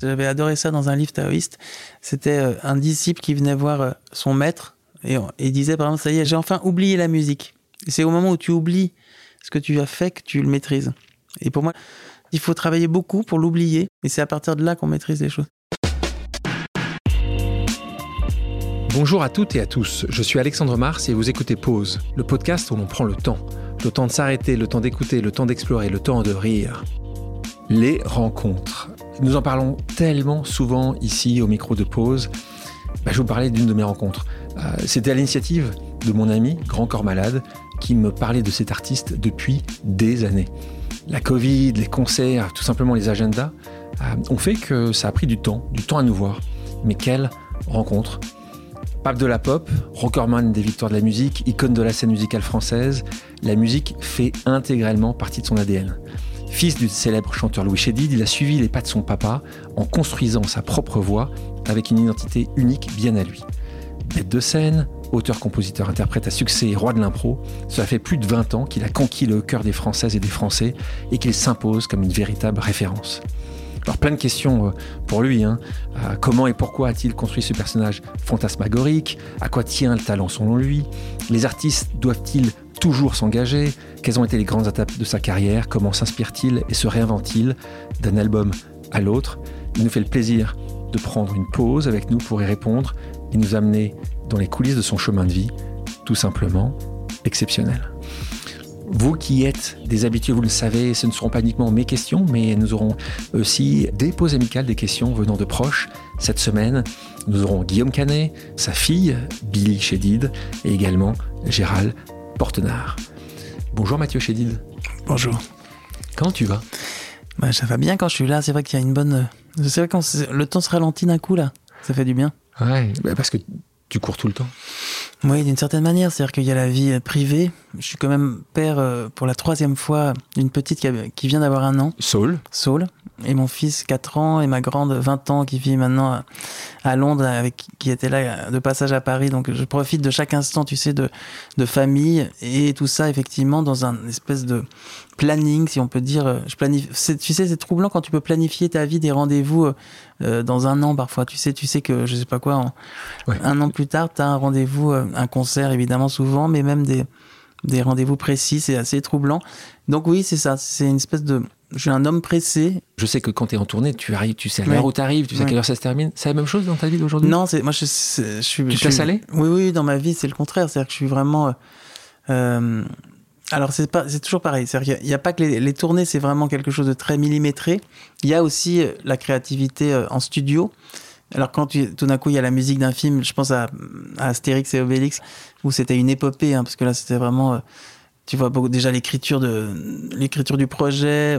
J'avais adoré ça dans un livre taoïste. C'était euh, un disciple qui venait voir euh, son maître et, il disait par exemple, ça y est, j'ai enfin oublié la musique. C'est au moment où tu oublies ce que tu as fait que tu le maîtrises. Et pour moi, il faut travailler beaucoup pour l'oublier. Et c'est à partir de là qu'on maîtrise les choses. Bonjour à toutes et à tous, je suis Alexandre Mars et vous écoutez Pause, le podcast où l'on prend le temps. Le temps de s'arrêter, le temps d'écouter, le temps d'explorer, le temps de rire. Les rencontres. Nous en parlons tellement souvent ici au micro de Pause. Bah, je vous parlais d'une de mes rencontres. Euh, c'était à l'initiative de mon ami, Grand Corps Malade, qui me parlait de cet artiste depuis des années. La Covid, les concerts, tout simplement les agendas, euh, ont fait que ça a pris du temps, du temps à nous voir. Mais quelle rencontre Pape de la pop, rockerman des victoires de la musique, icône de la scène musicale française, la musique fait intégralement partie de son ADN. Fils du célèbre chanteur Louis Chédid, il a suivi les pas de son papa en construisant sa propre voix avec une identité unique bien à lui. Bête de scène, auteur, compositeur, interprète à succès et roi de l'impro, cela fait plus de 20 ans qu'il a conquis le cœur des Françaises et des Français et qu'il s'impose comme une véritable référence. Alors plein de questions euh, pour lui. Hein. Euh, comment et pourquoi a-t-il construit ce personnage fantasmagorique? À quoi tient le talent selon lui? Les artistes doivent-ils toujours s'engager Quelles ont été les grandes étapes de sa carrière Comment s'inspire-t-il et se réinvente-t-il d'un album à l'autre Il nous fait le plaisir de prendre une pause avec nous pour y répondre et nous amener dans les coulisses de son chemin de vie, tout simplement exceptionnel. Vous qui êtes des habitués, vous le savez, ce ne seront pas uniquement mes questions, mais nous aurons aussi des pauses amicales, des questions venant de proches. Cette semaine, nous aurons Guillaume Canet, sa fille, Billy Chédid, et également Gérald Portenard. Bonjour Mathieu Chédid. Bonjour. Comment tu vas? Bah, Ça va bien quand je suis là. C'est vrai qu'il y a une bonne. C'est vrai quand le temps se ralentit d'un coup là. Ça fait du bien. Ouais, bah, parce que tu cours tout le temps. Oui, d'une certaine manière. C'est-à-dire qu'il y a la vie euh, privée. Je suis quand même père euh, pour la troisième fois d'une petite qui, vient d'avoir un an. Saul. Saul. Et mon fils 4 ans et ma grande 20 ans qui vit maintenant à Londres, avec, qui était là de passage à Paris. Donc je profite de chaque instant, tu sais, de, de famille et tout ça effectivement dans un espèce de planning, si on peut dire. Euh, je planifie. Tu sais, c'est troublant quand tu peux planifier ta vie, des rendez-vous euh, dans un an parfois. Tu sais, tu sais que je sais pas quoi, un an plus tard, tu as un rendez-vous, euh, un concert évidemment souvent, mais même des, des rendez-vous précis, c'est assez troublant. Donc oui, c'est ça, c'est une espèce de... Je suis un homme pressé. Je sais que quand tu es en tournée, tu arrives, tu sais à l'heure où tu arrives, tu sais à quelle heure ça se termine. C'est la même chose dans ta vie d'aujourd'hui Non, c'est moi je, je, suis. Tu te laisses aller? Oui, oui, dans ma vie, c'est le contraire. C'est-à-dire que je suis vraiment. Euh, alors c'est pas, c'est toujours pareil. Il n'y a, pas que les, tournées, c'est vraiment quelque chose de très millimétré. Il y a aussi euh, la créativité euh, en studio. Alors quand tout d'un coup il y a la musique d'un film, je pense à, Astérix et Obélix, où c'était une épopée, hein, parce que là c'était vraiment, euh, tu vois déjà l'écriture de l'écriture du projet,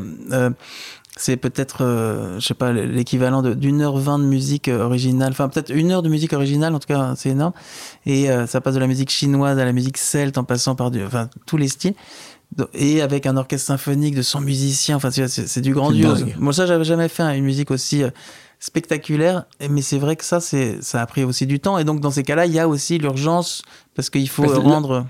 c'est peut-être, euh, je sais pas, l'équivalent d'une heure vingt de musique euh, originale, enfin peut-être une heure de musique originale, en tout cas c'est énorme. Et euh, ça passe de la musique chinoise à la musique celte en passant par du, enfin, tous les styles. Et avec un orchestre symphonique de 100 musiciens, enfin c'est du grandiose. Moi ça j'avais jamais fait une musique aussi spectaculaire, mais c'est vrai que ça c'est ça a pris aussi du temps. Et donc dans ces cas-là il y a aussi l'urgence parce qu'il faut rendre.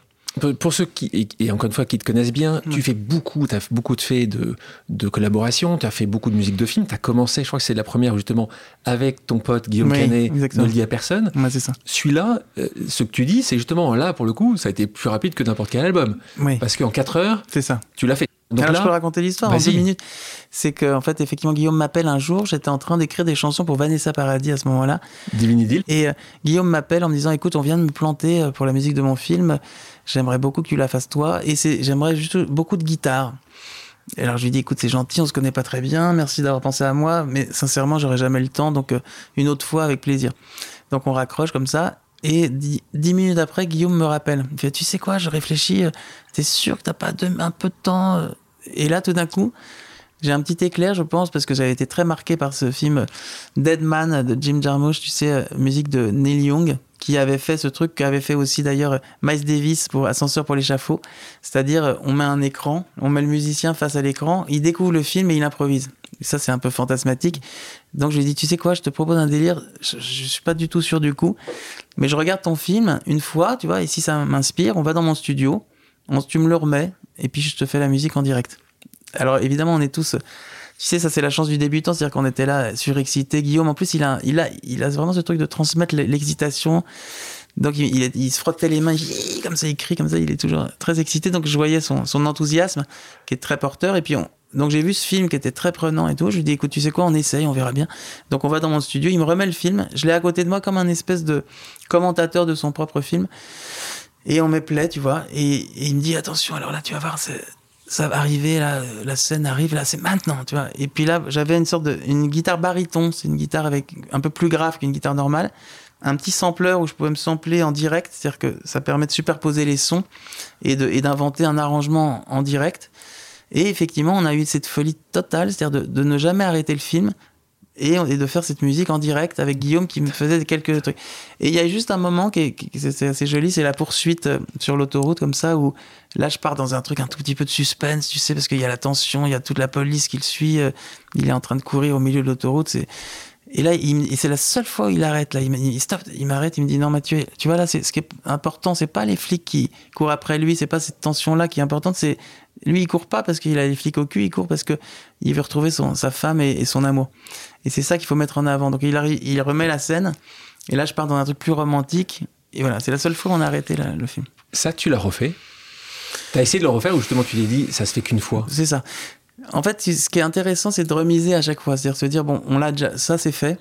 Pour ceux qui, et encore une fois, qui te connaissent bien, tu fais beaucoup, tu as beaucoup de faits de, de collaboration, tu as fait beaucoup de musique de film, tu as commencé, je crois que c'est la première justement, avec ton pote Guillaume Canet, ne le dit à personne. c'est ça. Celui-là, euh, ce que tu dis, c'est justement là, pour le coup, ça a été plus rapide que n'importe quel album. Parce qu'en 4 heures, c'est ça. tu l'as fait. Donc Alors je peux raconter l'histoire en deux minutes. C'est que en fait effectivement Guillaume m'appelle un jour. J'étais en train d'écrire des chansons pour Vanessa Paradis à ce moment-là. Divinity. Et euh, Guillaume m'appelle en me disant écoute on vient de me planter euh, pour la musique de mon film. J'aimerais beaucoup que tu la fasses toi. Et c'est j'aimerais juste beaucoup de guitare. Et alors je lui dis écoute c'est gentil on se connaît pas très bien merci d'avoir pensé à moi mais sincèrement j'aurais jamais le temps donc euh, une autre fois avec plaisir. Donc on raccroche comme ça et dix, minutes après, Guillaume me rappelle. Il fait Tu sais quoi, je réfléchis, euh, t'es sûr que t'as pas un peu de temps euh? Et là, tout d'un coup, j'ai un petit éclair, je pense, parce que j'avais été très marqué par ce film Dead Man de Jim Jarmusch, tu sais, musique de Neil Young, qui avait fait ce truc qu'avait fait aussi d'ailleurs Miles Davis pour Ascenseur pour l'échafaud. C'est-à-dire, on met un écran, on met le musicien face à l'écran, il découvre le film et il improvise. ça, c'est un peu fantasmatique. Donc, je lui ai dit, tu sais quoi, je te propose un délire, je, je suis pas du tout sûr du coup, mais je regarde ton film une fois, tu vois, et si ça m'inspire, on va dans mon studio, on, tu me le remets, et puis je te fais la musique en direct. Alors, évidemment, on est tous Tu sais, ça c'est la chance du débutant, c'est-à-dire qu'on était là surexcité. Guillaume, en plus, il a, il a, il a vraiment ce truc de transmettre l'excitation. Donc il, il, se frottait les mains, il, comme ça, il crie comme ça, il est toujours très excité. Donc je voyais son, son enthousiasme qui est très porteur. Et puis on, donc j'ai vu ce film qui était très prenant et tout. Je lui dis écoute, tu sais quoi, on essaye, on verra bien. Donc on va dans mon studio, il me remet le film. Je l'ai à côté de moi comme un espèce de commentateur de son propre film. Et on me plaît, tu vois. Et, il me dit attention, alors là tu vas voir, ça va arriver, là, la scène arrive, là c'est maintenant, tu vois. Et puis là j'avais une sorte de une guitare baryton, c'est une guitare avec un peu plus grave qu'une guitare normale un petit sampler où je pouvais me sampler en direct, c'est-à-dire que ça permet de superposer les sons et d'inventer un arrangement en direct. Et effectivement, on a eu cette folie totale, c'est-à-dire de, ne jamais arrêter le film et, de faire cette musique en direct avec Guillaume qui me faisait quelques trucs. Et il y a juste un moment qui est, assez joli, c'est la poursuite euh, sur l'autoroute comme ça, où là je pars dans un truc un tout petit peu de suspense, tu sais, parce qu'il y a la tension, il y a toute la police qui le suit, euh, il est en train de courir au milieu de l'autoroute, c'est et là, c'est la seule fois où il arrête. Là, il, il il m'arrête, il me dit non Mathieu, tu vois là, c'est ce qui est important, c'est pas les flics qui courent après lui, c'est pas cette tension là qui est importante, c'est lui il court pas parce qu'il a les flics au cul, il court parce que il veut retrouver son, sa femme et, son amour. Et c'est ça qu'il faut mettre en avant. Donc il, arrive, il remet la scène. Et là, je pars dans un truc plus romantique. Et voilà, c'est la seule fois où on a arrêté le film. Ça, tu l'as refait? T'as essayé de le refaire ou justement tu t'es dit ça se fait qu'une fois? C'est ça. En fait, ce qui est intéressant, c'est de remiser à chaque fois. C'est-à-dire se dire, bon, on l'a déjà, ça c'est fait.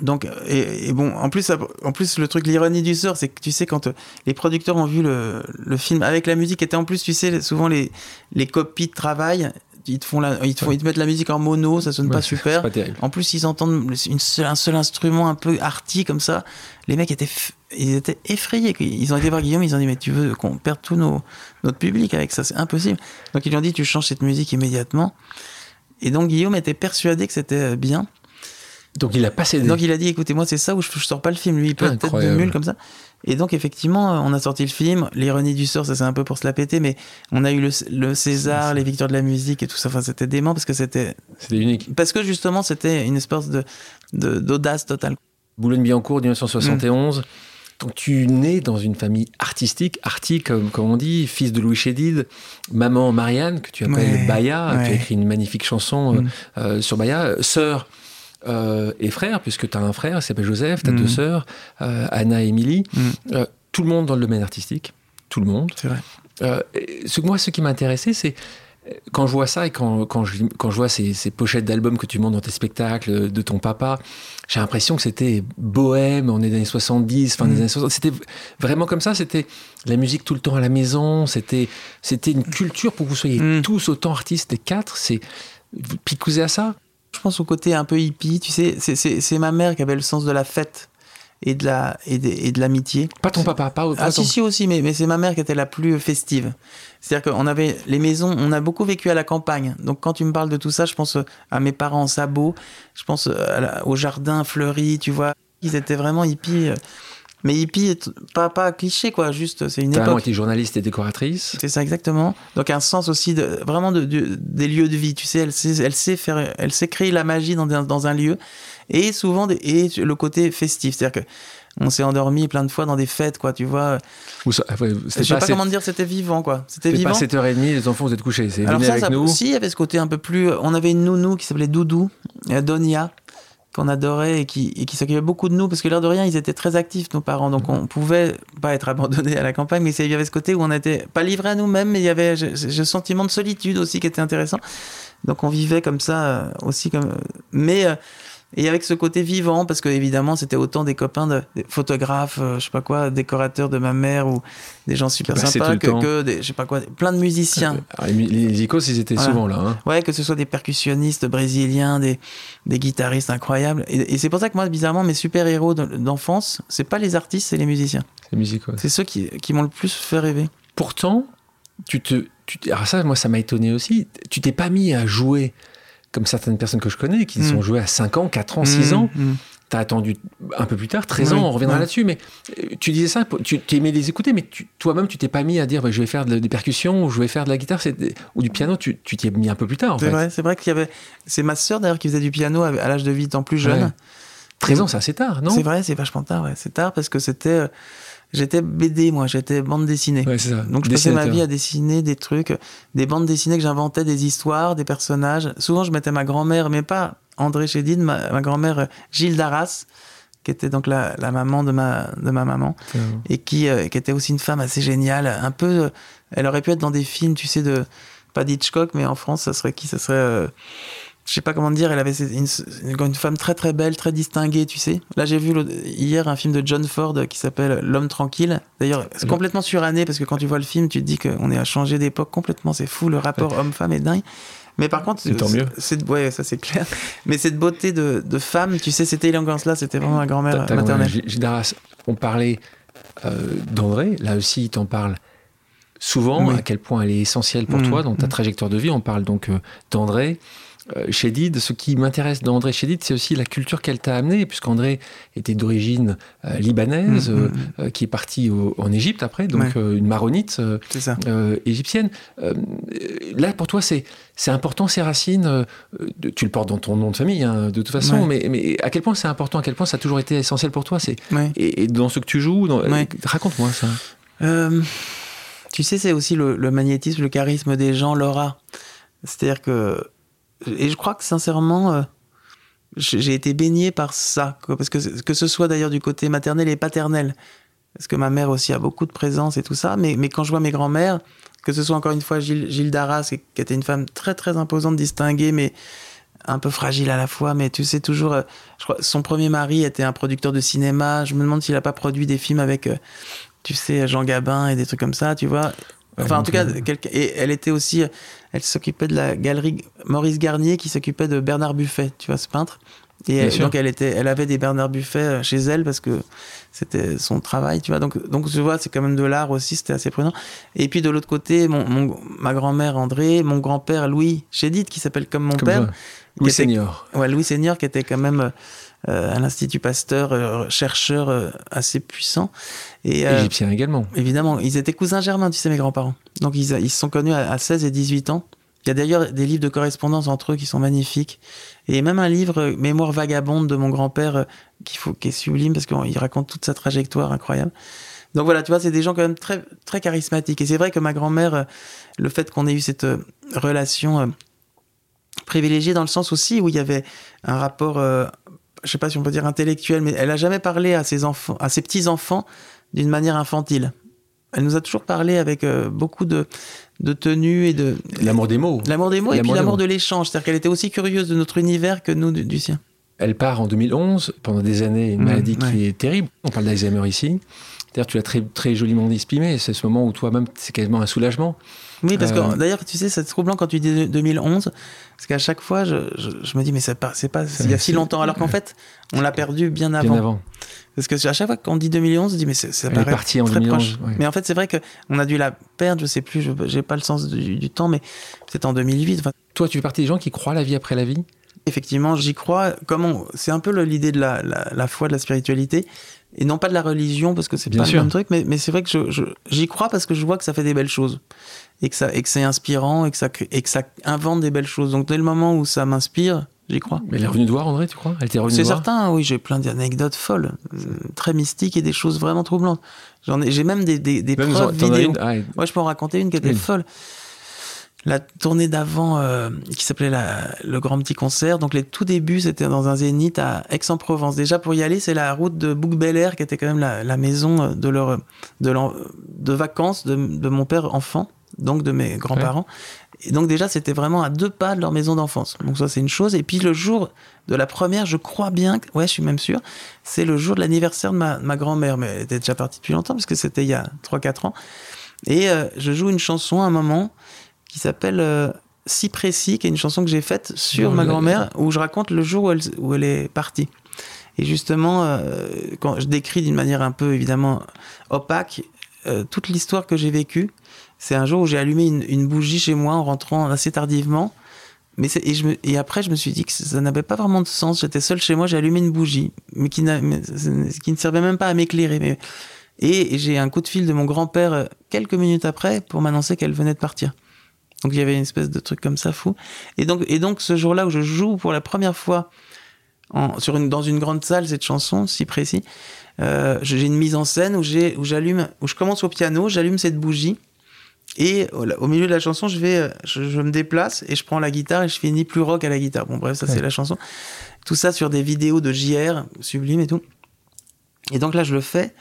Donc, et, bon, en plus, en plus, le truc, l'ironie du sort, c'est que tu sais, quand euh, les producteurs ont vu le, le film avec la musique, était en plus, tu sais, souvent les, les copies de travail, ils te font la, ils te, font, ils te mettent la musique en mono, ça sonne pas super. Pas. En plus, ils entendent une un seul instrument un peu arty comme ça. Les mecs étaient, ils étaient effrayés. Ils ont été voir Guillaume, ils ont dit mais tu veux qu'on perde tout nos, notre public avec ça, c'est impossible. Donc ils lui ont dit tu changes cette musique immédiatement. Et donc Guillaume était persuadé que c'était bien. Donc il a passé. Donc il a dit écoutez moi c'est ça où je, je sors pas le film. Lui il peut être de mule comme ça. Et donc, effectivement, on a sorti le film. L'ironie du sort, ça c'est un peu pour se la péter, mais on a eu le, César, les victoires de la musique et tout ça. Enfin, c'était dément parce que c'était. C'était unique. Parce que justement, c'était une espèce de, d'audace totale. Boulogne-Billancourt, 1971. Donc tu nais dans une famille artistique, arty comme, comme on dit, fils de Louis Chédid, maman Marianne, que tu appelles Baya, tu as écrit une magnifique chanson euh, mm. euh, sur Baya, sœur euh, et frère, puisque tu as un frère, il s'appelle Joseph, tu as deux mm. sœurs, euh, Anna et Émilie. Mm. Euh, tout le monde dans le domaine artistique. Tout le monde. C'est vrai. ce, moi, ce qui m'a intéressé, c'est quand je vois ça et quand, quand, je, quand je vois ces, ces pochettes d'albums que tu montres dans tes spectacles de ton papa, j'ai l'impression que c'était bohème, on est dans les années 70, fin des mm. années 60. C'était vraiment comme ça, c'était la musique tout le temps à la maison, c'était c'était une culture pour que vous soyez tous autant artistes, les quatre, c'est picousé à ça? Je pense au côté un peu hippie, tu sais, c'est ma mère qui avait le sens de la fête et de la et de, l'amitié. Pas ton papa, pas, Ah si si aussi, mais, mais c'est ma mère qui était la plus festive. C'est-à-dire qu'on avait les maisons, on a beaucoup vécu à la campagne. Donc quand tu me parles de tout ça, je pense à mes parents en sabot, je pense au jardin fleuri, tu vois. Ils étaient vraiment hippies. Mais hippie, pas, pas cliché, quoi, juste, c'est une époque. époque. été journaliste et décoratrice. C'est ça, exactement. Donc, un sens aussi de, vraiment de, des lieux de vie, tu sais, elle sait, elle sait faire, elle sait créer la magie dans, dans un lieu. Et souvent, et le côté festif, c'est-à-dire que on s'est endormi plein de fois dans des fêtes, quoi, tu vois. Ou ça, je sais pas, comment dire, c'était vivant, quoi. C'était vivant. pas 7h30, les enfants, vous êtes couchés. C'est Alors ça, avec ça, nous. aussi, il y avait ce côté un peu plus. On avait une nounou qui s'appelait Doudou, Donia, qu'on adorait et qui, et qui s'occupaient beaucoup de nous parce que l'air de rien ils étaient très actifs nos parents. Donc on pouvait pas être abandonné à la campagne mais il y avait ce côté où on était pas livré à nous-mêmes mais il y avait ce sentiment de solitude aussi qui était intéressant. Donc on vivait comme ça euh, aussi comme mais euh, et avec ce côté vivant, parce que évidemment, c'était autant des copains, de, des photographes, euh, je sais pas quoi, décorateurs de ma mère ou des gens super sympas que, que, des, je sais pas quoi, plein de musiciens. Ah, les icos, ils étaient souvent là. Hein. Ouais, que ce soit des percussionnistes brésiliens, des, des guitaristes incroyables. Et, c'est pour ça que moi, bizarrement, mes super-héros d'enfance, c'est pas les artistes, c'est les musiciens. C'est. C'est ceux qui, qui m'ont le plus fait rêver. Pourtant, tu te. Tu, alors ça, moi, ça m'a étonné aussi. Tu t'es pas mis à jouer comme certaines personnes que je connais, qui sont mm. jouées à 5 ans, 4 ans, 6 mm, ans. Mm. Tu as attendu un peu plus tard, 13 ans, on reviendra là-dessus, mais euh, tu disais ça, tu aimais les écouter, mais toi-même, tu t'es pas mis à dire bah, je vais faire des percussions ou je vais faire de la guitare ou du piano, tu t'y es mis un peu plus tard. C'est vrai, c'est vrai qu'il y avait. C'est ma sœur d'ailleurs qui faisait du piano à, l'âge de 8 ans plus jeune. 13 ans, c'est assez tard, non? C'est vrai, c'est vachement tard, ouais. C'est tard parce que c'était. J'étais BD, moi, j'étais bande dessinée. Ouais, c'est ça. Donc je passais ma vie à dessiner des trucs, des bandes dessinées que j'inventais, des histoires, des personnages. Souvent, je mettais ma grand-mère, mais pas André Chédid, ma, ma grand-mère euh, Gilles Darras, qui était donc la, la maman de ma, de ma maman, et qui, euh, qui était aussi une femme assez géniale. Un peu, euh, elle aurait pu être dans des films, tu sais, de pas d'Hitchcock, mais en France, ça serait qui? Ça serait, euh, je sais pas comment dire. Elle avait une, femme très très belle, très distinguée, tu sais. Là, j'ai vu hier un film de John Ford qui s'appelle L'homme tranquille. D'ailleurs, c'est complètement suranné parce que quand tu vois le film, tu te dis qu'on est à changer d'époque complètement. C'est fou, le rapport homme-femme est dingue. Mais par contre, Et tant mieux. c'est ouais, ça c'est clair. Mais cette beauté de, de femme, tu sais, cette élégance là, c'était vraiment ma grand-mère maternelle. Darras, on parlait euh, d'André, là aussi il t'en parle souvent, Oui. à quel point elle est essentielle pour Mm, toi dans ta mm. trajectoire de vie. On parle donc euh, d'André. Euh, Chédid, ce qui m'intéresse d'André Chédid, c'est aussi la culture qu'elle t'a amenée, puisqu'André était d'origine euh, libanaise, Mm, euh, mm, euh, qui est parti au- en Égypte après, donc Ouais. euh, une maronite égyptienne. Là, pour toi, c'est important ces racines. tu le portes dans ton nom de famille, hein, de toute façon, mais, mais à quel point c'est important, à quel point ça a toujours été essentiel pour toi. C'est Ouais. et, et dans ce que tu joues, dans- raconte-moi ça. Tu sais, c'est aussi le, le magnétisme, le charisme des gens, l'aura. C'est-à-dire que. Et je crois que sincèrement, euh, j'ai été baigné par ça. parce que, que ce soit d'ailleurs du côté maternel et paternel. Parce que ma mère aussi a beaucoup de présence et tout ça. Mais, mais quand je vois mes grands-mères, que ce soit encore une fois Gilles, Darras, qui était une femme très très imposante, distinguée, mais un peu fragile à la fois. Mais tu sais, toujours. euh, je crois, son premier mari était un producteur de cinéma. Je me demande s'il n'a pas produit des films avec. euh, tu sais, Jean Gabin et des trucs comme ça, tu vois. Enfin, en tout cas, et elle était aussi, elle s'occupait de la galerie Maurice Garnier qui s'occupait de Bernard Buffet, tu vois, ce peintre. Et elle- donc elle était, elle avait des Bernard Buffet euh, chez elle parce que c'était son travail, tu vois. Donc, donc tu vois, c'est quand même de l'art aussi, c'était assez prenant. Et puis de l'autre côté, mon, mon- ma grand-mère André, mon grand-père Louis Chédid, qui s'appelle comme mon Comme père. Louis était- Seigneur. Ouais, Louis Seigneur, qui était quand même euh, à l'Institut Pasteur, euh, chercheur euh, assez puissant. Et, euh, Égyptien également. évidemment, ils étaient cousins germains, tu sais, mes grands-parents. Donc ils, ils se sont connus à, à 16 et 18 ans. Il y a d'ailleurs des livres de correspondance entre eux qui sont magnifiques. Et même un livre, euh, Mémoire vagabonde de mon grand-père, euh, qui, faut, qui est sublime parce qu'il raconte toute sa trajectoire incroyable. Donc voilà, tu vois, c'est des gens quand même très, très charismatiques. Et c'est vrai que ma grand-mère, euh, le fait qu'on ait eu cette euh, relation euh, privilégiée dans le sens aussi où il y avait un rapport, euh, je sais pas si on peut dire intellectuel, mais elle a jamais parlé à ses enfants, à ses petits enfants d'une manière infantile. Elle nous a toujours parlé avec euh, beaucoup de, de tenue et de L'amour des mots. l'amour des mots et puis l'amour de l'échange. C'est-à-dire qu'elle était aussi curieuse de notre univers que nous du, du sien. Elle part en 2011, pendant des années, une Ouais, maladie ouais. qui est terrible. On parle d'Alzheimer ici. D'ailleurs, tu l'as très, très joliment exprimé. C'est ce moment où toi-même, c'est quasiment un soulagement. Oui, parce Euh, que d'ailleurs, tu sais, c'est troublant quand tu dis 2011, parce qu'à chaque fois, je, je, je me dis, mais c'est pas, c'est pas il y a si longtemps, alors qu'en fait, on l'a perdu bien avant. Bien avant. Parce que à chaque fois qu'on dit 2011, on dit, mais c'est- ça Elle paraît partie en très 2011, proche. ouais. Mais en fait, c'est vrai qu'on a dû la perdre, je sais plus, je j'ai pas le sens du, du temps, mais c'est en 2008. Enfin, Toi, tu fais partie des gens qui croient la vie après la vie? Effectivement, j'y crois. Comment C'est un peu le- l'idée de la, la, la foi, de la spiritualité, et non pas de la religion, parce que c'est Bien pas sûr. le même truc. Mais, mais c'est vrai que je- je- j'y crois parce que je vois que ça fait des belles choses, et que ça, et que c'est inspirant, et que ça, et que ça invente des belles choses. Donc dès le moment où ça m'inspire, j'y crois. Mais elle est revenue de voir, André, tu crois? Elle était revenue C'est certain, oui, j'ai plein d'anecdotes folles, euh, très mystiques et des choses vraiment troublantes. J'en ai, j'ai même des, des, des Même preuves vidéo. Ah, Ouais, je peux en raconter une qui était Une. folle. La tournée d'avant, euh, qui s'appelait la- le Grand Petit Concert. Donc, les tout débuts, c'était dans un zénith à Aix-en-Provence. Déjà, pour y aller, c'est la route de Bouc Bel Air, qui était quand même la, la maison euh, de leur, de, vacances de, de mon père enfant, donc de mes grands-parents. Et donc, déjà, c'était vraiment à deux pas de leur maison d'enfance. Donc, ça, c'est une chose. Et puis, le jour de la première, je crois bien, que- ouais, je suis même sûr, c'est le jour de l'anniversaire de ma, ma grand-mère. Mais elle était déjà partie depuis longtemps, parce que c'était il y a 3-4 ans. Et euh, je joue une chanson à un moment qui s'appelle euh, Si précis, qui est une chanson que j'ai faite sur ma grand-mère, où je raconte le jour où elle, où elle est partie. Et justement, euh, quand je décris d'une manière un peu évidemment opaque toute l'histoire que j'ai vécue, c'est un jour où j'ai allumé une, bougie chez moi en rentrant assez tardivement. Mais et, après, je me suis dit que ça n'avait pas vraiment de sens. J'étais seul chez moi, j'ai allumé une bougie, mais qui, ne servait même pas à m'éclairer. Et j'ai un coup de fil de mon grand-père euh, quelques minutes après pour m'annoncer qu'elle venait de partir. Donc il y avait une espèce de truc comme ça fou. Et donc, ce jour-là où je joue pour la première fois dans une grande salle, cette chanson, si précis. Euh, j'ai une mise en scène où j'allume, où je commence au piano, j'allume cette bougie. Et au, milieu de la chanson, je vais, je, je me déplace et je prends la guitare et je finis plus rock à la guitare. Bon, bref, ça c'est la chanson. Tout ça sur des vidéos de JR, sublime et tout. Et donc là, je le fais.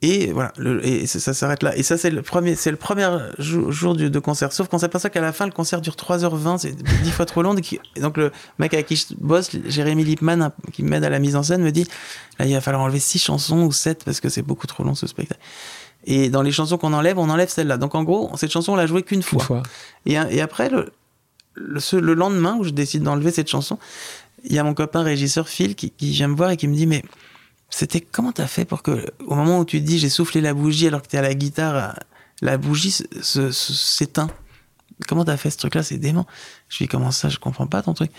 Et voilà, le, et ça, ça s'arrête là. Et ça, c'est le premier, c'est le premier jour, jour du- de concert. Sauf qu'on s'aperçoit qu'à la fin, le concert dure 3h20, c'est 10 fois trop long. Et donc, le mec avec qui je bosse, Jérémy Lipman, un- qui m'aide à la mise en scène, me dit là, il va falloir enlever 6 chansons ou 7 parce que c'est beaucoup trop long ce spectacle. Et dans les chansons qu'on enlève, on enlève celle-là. Donc, en gros, cette chanson, on l'a jouée qu'une Une fois. fois. Et, et après, le, le, ce- le lendemain où je décide d'enlever cette chanson, il y a mon copain régisseur Phil qui, qui vient me voir et qui me dit Mais c'était comment t'as fait pour que, au moment où tu te dis j'ai soufflé la bougie alors que t'es à la guitare, la bougie s'éteint? Comment t'as fait ce truc-là? C'est dément. Je lui dis Comment ça? Je comprends pas ton truc.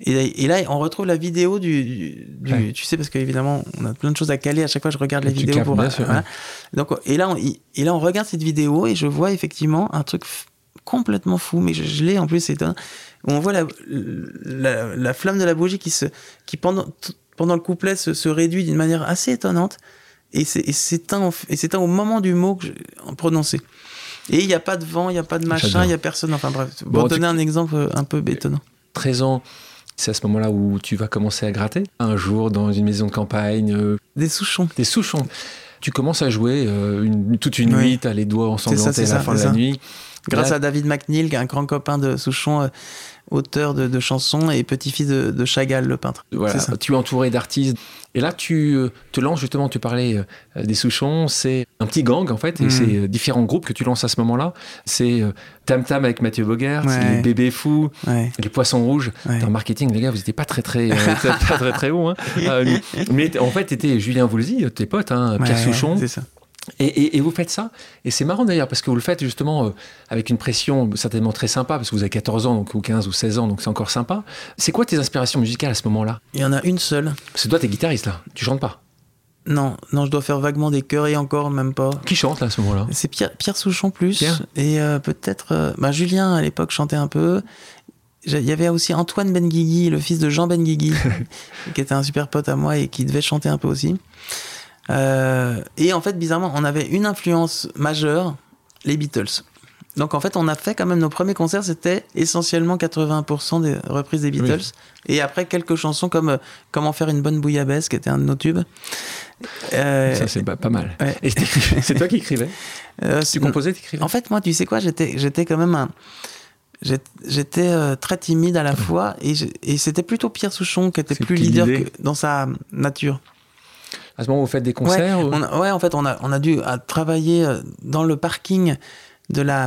Et, et là, on retrouve la vidéo du. du- du- Ouais. Tu sais, parce qu'évidemment, on a plein de choses à caler. À chaque fois, je regarde les Tu vidéos pour. bien sûr, voilà. ouais. Donc, et là, on, et là, on regarde cette vidéo et je vois effectivement un truc complètement fou, mais je, je l'ai en plus, où On voit la, la, la flamme de la bougie qui, se, qui pendant, pendant le couplet se, se réduit d'une manière assez étonnante et s'éteint au moment du mot que je, en prononcé. Et il n'y a pas de vent, il n'y a pas de machin, il n'y a personne. Enfin bref, Bon, pour donner un exemple euh, un peu bétonnant. 13 ans, c'est à ce moment-là où tu vas commencer à gratter. Un jour, dans une maison de campagne, euh, Des souchons. des souchons. Tu commences à jouer euh, une- toute une Oui. nuit, t'as les doigts ensanglantés à la ça, fin de la ça. nuit. Grâce à David McNeil, qui est un grand copain de Souchon, euh, auteur de, de chansons et petit-fils de, de Chagall, le peintre. Voilà, ça. tu es entouré d'artistes. Et là, tu euh, te lances justement, tu parlais euh, des Souchons, c'est un petit gang en fait, et Mhm. c'est différents groupes que tu lances à ce moment-là. C'est Tam Tam avec Mathieu Bogert, c'est Ouais. les Bébés Fous, Ouais, les Poissons Rouges. ouais. Dans le marketing, les gars, vous n'étiez pas très très, euh, pas très très haut. Hein. Euh, mais en fait, t'étais Julien Voulzy, tes potes, hein, Pierre Ouais, Souchon. C'est. Et, et- et vous faites ça. Et c'est marrant d'ailleurs, parce que vous le faites justement euh, avec une pression certainement très sympa, parce que vous avez 14 ans, donc, ou 15 ou 16 ans, donc c'est encore sympa. C'est quoi tes inspirations musicales à ce moment-là? Il y en a une seule. Que toi, t'es guitariste là, tu chantes pas. Non, non, je dois faire vaguement des chœurs et encore, même pas. Qui chante là à ce moment-là? C'est Pierre, Pierre Souchon plus. Pierre? Et euh, peut-être. euh, bah, Julien, à l'époque, chantait un peu. Il y avait aussi Antoine Benguigui, le fils de Jean Benguigui, qui était un super pote à moi et qui devait chanter un peu aussi. Euh, et en fait, bizarrement, on avait une influence majeure, les Beatles. Donc en fait, on a fait quand même nos premiers concerts, c'était essentiellement 80% des reprises des Beatles. Et après, quelques chansons comme euh, Comment faire une bonne bouillabaisse, qui était un de nos tubes. Euh, Ça, c'est pas, pas mal. ouais. Et c'était- c'est toi qui écrivais? Tu composais, t'écrivais? En fait, moi, tu sais quoi, j'étais, quand même un. J'étais euh, très timide à la fois et, c'était plutôt Pierre Souchon qui était plus leader que dans sa nature. À ce moment où vous faites des concerts ouais, ou- on a- ouais, en fait, on a, on a dû à travailler euh, dans le parking de la,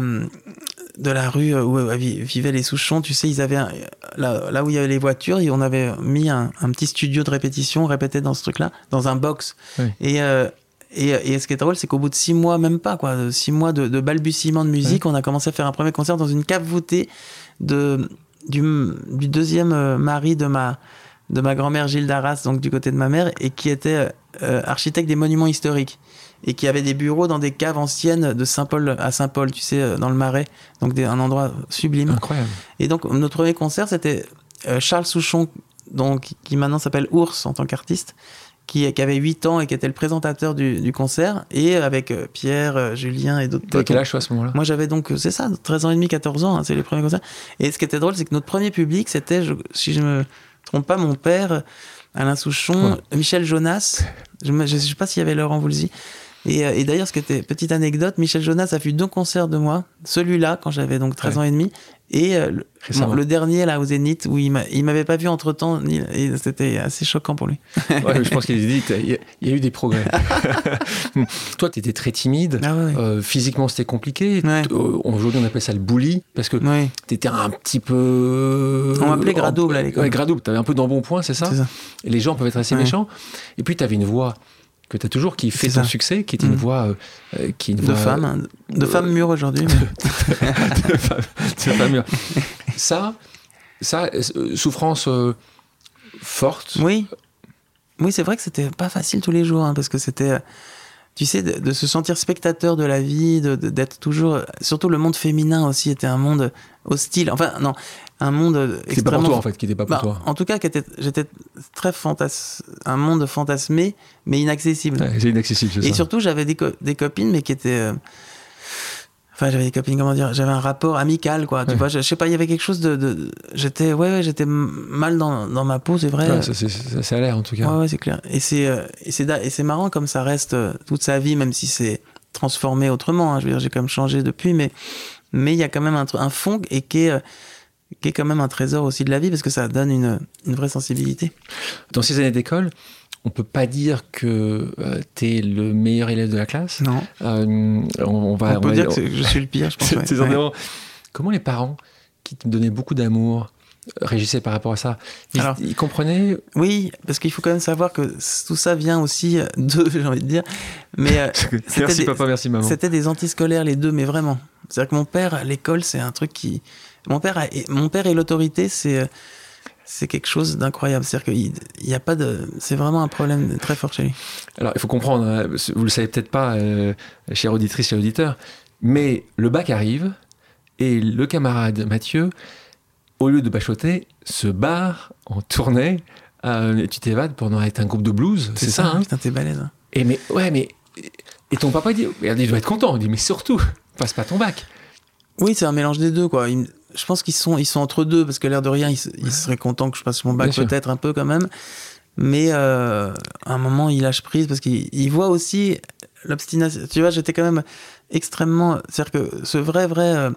de la rue où euh, vi- vivaient les Souchons. Tu sais, ils avaient un- là, là où il y avait les voitures, et on avait mis un, un petit studio de répétition, on répétait dans ce truc-là, dans un box. Et, euh, et, et ce qui est drôle, c'est qu'au bout de six mois, même pas quoi, six mois de, de balbutiement de musique, on a commencé à faire un premier concert dans une cave voûtée de, du, du deuxième euh, mari de ma, de ma grand-mère Gilles Darras, donc du côté de ma mère, et qui était euh, architecte des monuments historiques et qui avait des bureaux dans des caves anciennes de Saint-Paul à Saint-Paul, tu sais, euh, dans le Marais, donc des- un endroit sublime. Incroyable. Et donc notre premier concert, c'était euh, Charles Souchon, donc qui maintenant s'appelle Ours en tant qu'artiste, qui, qui avait 8 ans et qui était le présentateur du, du concert, et avec euh, Pierre, Julien et d'autres T'avais quel âge toi à ce moment-là? Moi j'avais donc, c'est ça, 13 ans et demi, 14 ans, hein, c'est les premiers concerts. Et ce qui était drôle, c'est que notre premier public, c'était, si je me trompe pas, mon père, Alain Souchon, Michel Jonas, je ne sais pas s'il y avait Laurent Voulzy. Et, euh, et d'ailleurs, ce qui était, petite anecdote, Michel Jonas a vu deux concerts de moi, celui-là, quand j'avais donc 13 Ouais. ans et demi, et euh, le, Récemment. bon, le dernier, là, au Zénith, où il m'a- il m'avait pas vu entre temps, et c'était assez choquant pour lui. Ouais, je pense qu'il a dit, il y, a- il y a eu des progrès. toi, tu étais très timide. Ah ouais. Euh, physiquement, c'était compliqué. Ouais. Euh, Aujourd'hui, on appelle ça le bully parce que Oui, t'étais un petit peu. On m'appelait Gradouble à l'école. Ouais, Gradouble. T'avais un peu d'embonpoint, c'est ça ça. Et les gens peuvent être assez méchants. Et puis, t'avais une voix que t'as toujours qui fait son ça. succès, qui est une Mm. voix euh, euh, qui est une De voix femme, hein, de euh, femme mûre aujourd'hui. mais- de femme. Mieux. Ça, ça, souffrance euh, forte. Oui. Oui, c'est vrai que c'était pas facile tous les jours, hein, parce que c'était. Tu sais, de, de, se sentir spectateur de la vie, d'être toujours. Surtout le monde féminin aussi était un monde hostile. Enfin, non, un monde extrêmement. pas pour toi en fait, qui n'était pas pour bah, toi. En tout cas, j'étais très fantas... un monde fantasmé, mais inaccessible. Ouais, c'est inaccessible, c'est Et surtout, j'avais des, des, copines, mais qui étaient. Euh, enfin, j'avais des copines, comment dire, j'avais un rapport amical, quoi. Tu vois, je, sais pas, il y avait quelque chose de, de... j'étais, ouais, ouais j'étais mal dans, dans, ma peau, c'est vrai. Ouais, ça, ça, a l'air en tout cas. Ouais, ouais, c'est clair. Et c'est, euh, et c'est, marrant comme ça reste euh, toute sa vie, même si c'est transformé autrement. Hein. Je veux dire, j'ai quand même changé depuis, mais mais il y a quand même un, un fond et qui est qui est quand même un trésor aussi de la vie parce que ça donne une, une vraie sensibilité. Dans ces années d'école, on peut pas dire que euh, tu es le meilleur élève de la classe. Non. Euh, on, va, on peut dire que je suis le pire, je pense. Ouais. Comment les parents qui te donnaient beaucoup d'amour régissaient par rapport à ça? Ils, Alors, ils comprenaient? Oui, parce qu'il faut quand même savoir que tout ça vient aussi de, j'ai envie de dire. Mais euh, merci papa, merci maman. C'était des antiscolaires les deux, mais vraiment. C'est-à-dire que mon père, l'école, c'est un truc qui mon père, mon père et l'autorité, c'est euh, c'est quelque chose d'incroyable. C'est-à-dire qu'il n'y a pas de. C'est vraiment un problème très fort chez lui. Alors, il faut comprendre, hein, vous le savez peut-être pas, euh, chère auditrice, chère auditeur, mais le bac arrive et le camarade Mathieu, au lieu de bachoter, se barre en tournée. Euh, tu t'évades pendant être un groupe de blues, c'est ça, hein Putain, t'es balèze. Hein. Et mais, ouais, mais. Et ton papa dit, il doit être content. Il dit, mais surtout, passe pas ton bac. Oui, c'est un mélange des deux, quoi. Il, je pense qu'ils sont, ils sont entre deux, parce que l'air de rien, ils, seraient contents que je passe mon bac peut-être un peu quand même. Mais euh, à un moment, il lâche prise parce qu'il voit aussi l'obstination. Tu vois, j'étais quand même extrêmement. C'est-à-dire que ce vrai, vrai euh,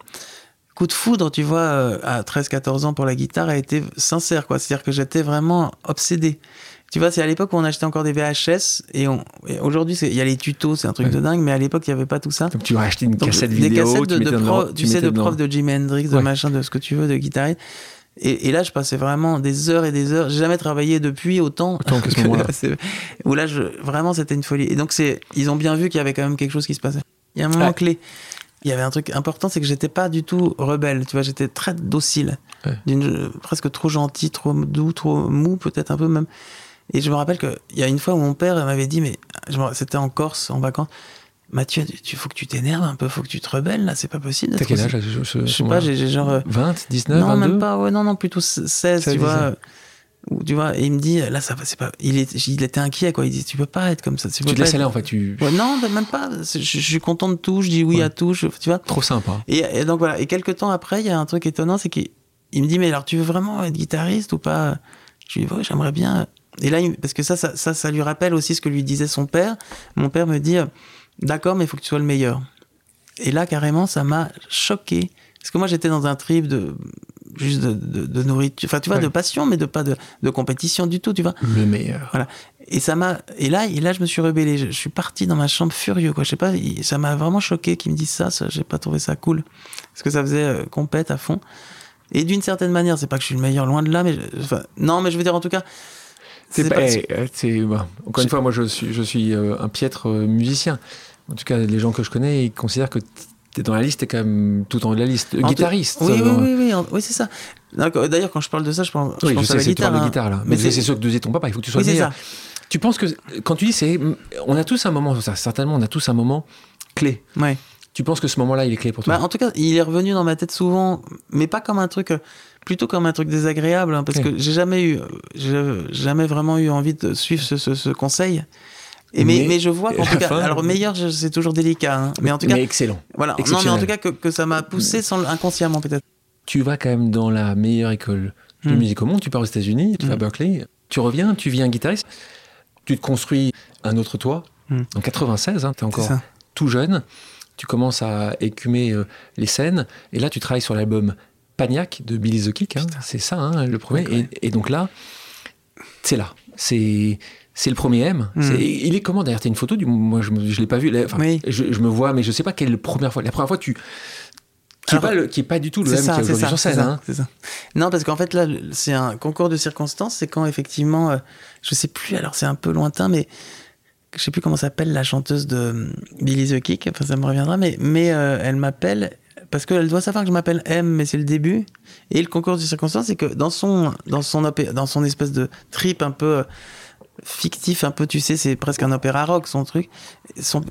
coup de foudre, tu vois, euh, à 13-14 ans pour la guitare a été sincère, quoi. C'est-à-dire que j'étais vraiment obsédé. Tu vois, c'est à l'époque où on achetait encore des VHS et, aujourd'hui il y a les tutos, c'est un truc de dingue, mais à l'époque il n'y avait pas tout ça. Donc tu vas acheter une cassette vidéo, des cassettes de, de tu, sais, de prof de Jimi Hendrix, de machin, de ce que tu veux, de guitariste. Et, là, je passais vraiment des heures et des heures. J'ai jamais travaillé depuis autant. Autant qu'à ce moment-là. où là, je, vraiment, c'était une folie. Et donc, c'est, ils ont bien vu qu'il y avait quand même quelque chose qui se passait. Il y a un moment clé. Il y avait un truc important, c'est que j'étais pas du tout rebelle. Tu vois, j'étais très docile, d'une presque trop gentil, trop doux, trop mou, peut-être un peu même. Et je me rappelle qu'il y a une fois où mon père m'avait dit, mais c'était en Corse, en vacances. Mathieu, tu faut que tu t'énerves un peu, faut que tu te rebelles là, c'est pas possible. T'as quel âge je, sais pas, j'ai genre. 20, 19, non, 22 même pas, ouais, non, non, plutôt 16, tu vois. tu vois, et il me dit, là, ça va, c'est pas. Il, est, il était inquiet, quoi. Il dit, tu peux pas être comme ça. Tu, tu te laisses aller, en fait. Tu... non, même pas. Je, suis content de tout, je dis oui à tout, tu vois. Trop sympa. Et, et, donc voilà. Et quelques temps après, il y a un truc étonnant, c'est qu'il me dit, mais alors, tu veux vraiment être guitariste ou pas? Je lui dis, ouais, j'aimerais bien. Et là, parce que ça, ça, ça, lui rappelle aussi ce que lui disait son père. Mon père me dit, d'accord, mais il faut que tu sois le meilleur. Et là, carrément, ça m'a choqué. Parce que moi, j'étais dans un trip de juste de, de, nourriture, enfin, tu vois, de passion, mais de pas de, de, compétition du tout, tu vois. Le meilleur. Voilà. Et ça m'a, et là, et là, je me suis rebellé. Je, suis parti dans ma chambre furieux, quoi. Je sais pas, ça m'a vraiment choqué qu'ils me disent ça. ça J'ai pas trouvé ça cool. Parce que ça faisait euh, compète à fond. Et d'une certaine manière, c'est pas que je suis le meilleur, loin de là, mais enfin, non, mais je veux dire, en tout cas, c'est pas, eh, bah, encore une fois, moi je suis, je suis euh, un piètre euh, musicien. En tout cas, les gens que je connais, ils considèrent que tu es dans la liste, tu es quand même tout en haut de la liste. guitariste. Oui, oui, oui, oui, oui c'est ça. D'ailleurs, quand je parle de ça, je pense, oui, je pense sais, à la guitare. Hein. guitare là. Mais, c'est sûr que disait ton papa, il faut que tu sois oui, meilleur. Ça. Tu penses que quand tu dis c'est, on a tous un moment, ça, certainement, on a tous un moment clé. Ouais. Tu penses que ce moment-là, il est clé pour toi? Bah, En tout cas, il est revenu dans ma tête souvent, mais pas comme un truc, plutôt comme un truc désagréable, hein, parce que j'ai jamais eu, j'ai jamais vraiment eu envie de suivre ce, ce, ce conseil. Et mais, mais, je vois qu'en tout cas, alors meilleur, c'est toujours délicat, hein, mais en tout cas, excellent. Voilà, non, mais en tout cas que, que ça m'a poussé sans, inconsciemment peut-être. Tu vas quand même dans la meilleure école de hmm. musique au monde. Tu pars aux États-Unis, tu vas à hmm. Berkeley, tu reviens, tu viens guitariste, tu te construis un autre toit. Hmm. En 96, hein, tu es encore tout jeune tu commences à écumer euh, les scènes, et là tu travailles sur l'album De Billy the Kick, hein. c'est ça hein, le premier, et, donc là, c'est là, c'est c'est le premier M. Hmm. il est comment d'ailleurs T'as une photo du moi je, je l'ai pas vu. je, me vois, mais je sais pas quelle première fois. La première fois tu qui n'est pas, qui est pas du tout le M qui est aujourd'hui sur scène. Hein. Ça, Non, parce qu'en fait, là, c'est un concours de circonstances. C'est quand, effectivement, euh, je sais plus, alors c'est un peu lointain, mais je sais plus comment s'appelle la chanteuse de Billy the Kick, enfin ça me reviendra, mais, mais euh, elle m'appelle parce qu'elle doit savoir que je m'appelle M, mais c'est le début. Et le concours de circonstances, c'est que dans son, dans son, dans son espèce de trip un peu fictif un peu, tu sais, c'est presque un opéra rock son truc.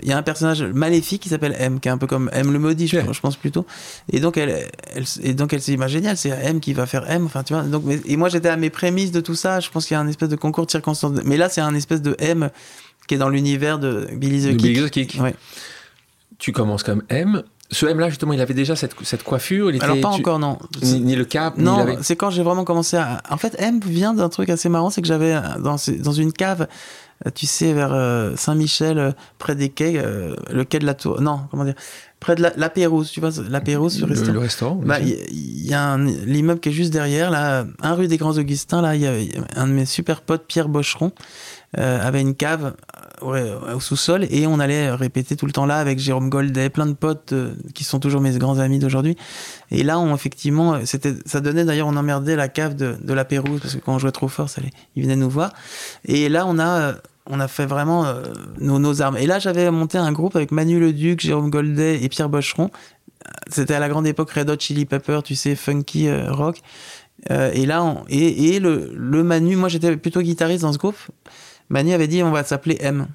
Il y a un personnage maléfique qui s'appelle M, qui est un peu comme M le maudit, je, Ouais. je pense plutôt. Et donc elle, elle, et donc elle s'est dit, bah, génial, c'est M qui va faire M. Enfin, tu vois. Donc, mais- et moi j'étais à mes prémices de tout ça. Je pense qu'il y a un espèce de concours de circonstances. Mais là, c'est un espèce de M qui est dans l'univers de Billy the Kick. Billy the Kick. Ouais. Tu commences comme M. Ce M-là, justement, il avait déjà cette, cette coiffure. Il était, Alors pas tu- encore, non. Ni, ni le cap, Non, avait- c'est quand j'ai vraiment commencé à. En fait, M vient d'un truc assez marrant, c'est que j'avais euh, dans, dans une cave, euh, tu sais, vers euh, Saint-Michel, près des quais, le quai de la Tour. Non, comment dire Près de la, la Pérouse, tu vois, la Pérouse, le le, restaurant. le restaurant. Bah, il il y, a l'immeuble qui est juste derrière, là, un rue des Grands Augustins, là, il y a un de mes super potes, Pierre Bocheron, avait une cave euh, ouais, au sous-sol et on allait répéter tout le temps là avec Jérôme Goldet, plein de potes euh, qui sont toujours mes grands amis d'aujourd'hui. Et là, on, effectivement, euh, c'était, ça donnait d'ailleurs, on emmerdait la cave de, de la Pérouse parce que quand on jouait trop fort, ça allait, ils venaient nous voir. Et là, on a, euh, on a fait vraiment euh, nos, armes. Et là, j'avais monté un groupe avec Manu Leduc, Jérôme Goldet et Pierre Bocheron. C'était à la grande époque Red Hot Chili Pepper, tu sais, funky euh, rock. Euh, et là, et, et le Manu, moi j'étais plutôt guitariste dans ce groupe. Manu avait dit on va s'appeler M.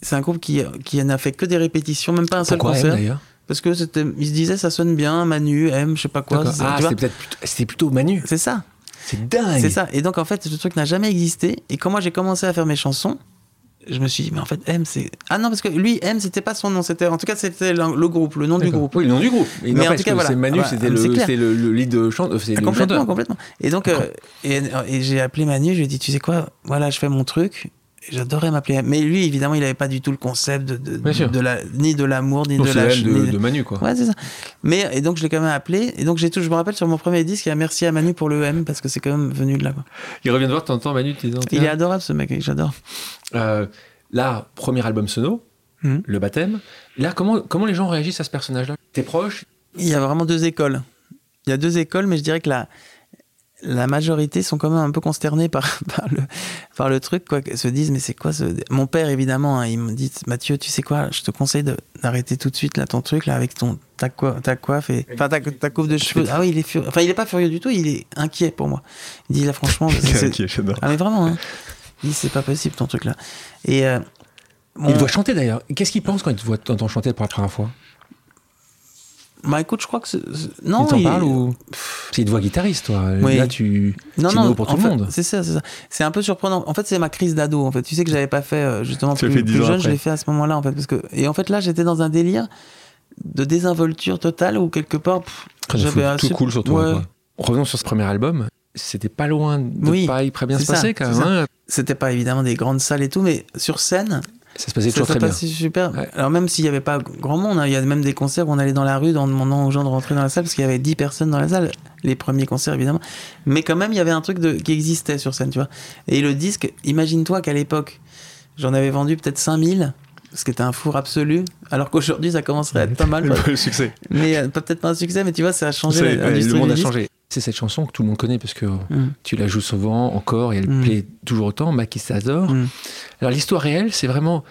C'est un groupe qui, qui n'a fait que des répétitions, même pas un seul Pourquoi concert. parce que c'était, il se disait ça sonne bien, Manu, M, je sais pas quoi. Ah, c'était peut-être plutôt, plutôt Manu. c'est ça. C'est dingue. C'est ça. Et donc, en fait, ce truc n'a jamais existé. Et quand moi, j'ai commencé à faire mes chansons, je me suis dit, mais en fait, M, c'est. Ah non, parce que lui, M, c'était pas son nom. C'était, en tout cas, c'était le, le groupe, le nom du groupe. Oui, le nom du groupe. Et Mais en tout cas, voilà. c'est Manu, Ah bah, c'était mais le, le, le lead de chant, c'est Ah, complètement, chanteur. complètement. Et donc, euh, et, et j'ai appelé Manu, je lui ai dit, tu sais quoi, voilà, je fais mon truc. J'adorais m'appeler. Mais lui, évidemment, il avait pas du tout le concept de, de, de la, ni de l'amour, ni Non, de la. De, ni- de Manu, quoi. Ouais, c'est ça. Mais, et donc, je l'ai quand même appelé. Et donc, j'ai tout, je me rappelle sur mon premier disque, il y a merci à Manu pour le M, parce que c'est quand même venu de là, quoi. Il revient de voir temps Manu, tu dis, Il est adorable, ce mec, j'adore. Euh, là, premier album sono, Mhm. le baptême. Là, comment, comment les gens réagissent à ce personnage-là? T'es proche? Il y a vraiment deux écoles. Il y a deux écoles, mais je dirais que la, la majorité sont quand même un peu consternés par, par, le, par le truc, quoi. Se disent, mais c'est quoi ce. Mon père, évidemment, hein, il me dit, Mathieu, tu sais quoi, je te conseille de- d'arrêter tout de suite là, ton truc, là, avec ton, ta, ta coiffe et. Enfin, ta, ta coupe de cheveux. Ah oui, il est furieux. Enfin, il est pas furieux du tout, il est inquiet pour moi. Il dit, là, franchement, c'est- c'est- j'adore. Ah, mais vraiment, hein. Il dit, c'est pas possible ton truc là. Et. euh, bon, Il doit chanter d'ailleurs. Qu'est-ce qu'il pense quand il te voit t'entend chanter pour la première fois? Bah écoute, je crois que. Non, Il t'en il- parle ou C'est une voix guitariste, toi. Oui. Là, tu. Non, c'est non, nouveau pour tout le monde. C'est ça, c'est ça. C'est un peu surprenant. En fait, c'est ma crise d'ado. En fait, tu sais que j'avais pas fait euh, justement plus, fait plus ans jeune. après. Je l'ai fait à ce moment-là, en fait, parce que et en fait là, j'étais dans un délire de désinvolture totale où quelque part, j'avais tout cool sur toi. Ouais. quoi. Revenons sur ce premier album. C'était pas loin de Oui, pas très bien se passer ça, quand même. hein. C'était pas évidemment des grandes salles et tout, mais sur scène, Ça se passait ça toujours s'est très bien. super. Ouais. Alors même s'il y avait pas grand monde, hein, il y a même des concerts où on allait dans la rue en demandant aux gens de rentrer dans la salle parce qu'il y avait 10 personnes dans la salle. Les premiers concerts évidemment, mais quand même il y avait un truc de, qui existait sur scène, tu vois. Et le disque, imagine-toi qu'à l'époque, j'en avais vendu peut-être 5000 ce qui était un four absolu, alors qu'aujourd'hui ça commencerait à être pas mal. quoi. Le succès. mais euh, pas- peut-être pas un succès, mais tu vois, ça a changé le monde du a disque. changé. C'est cette chanson que tout le monde connaît parce que Mm. tu la joues souvent encore et elle Mm. plaît toujours autant. Maki Sazor. Mm. Alors l'histoire réelle, c'est vraiment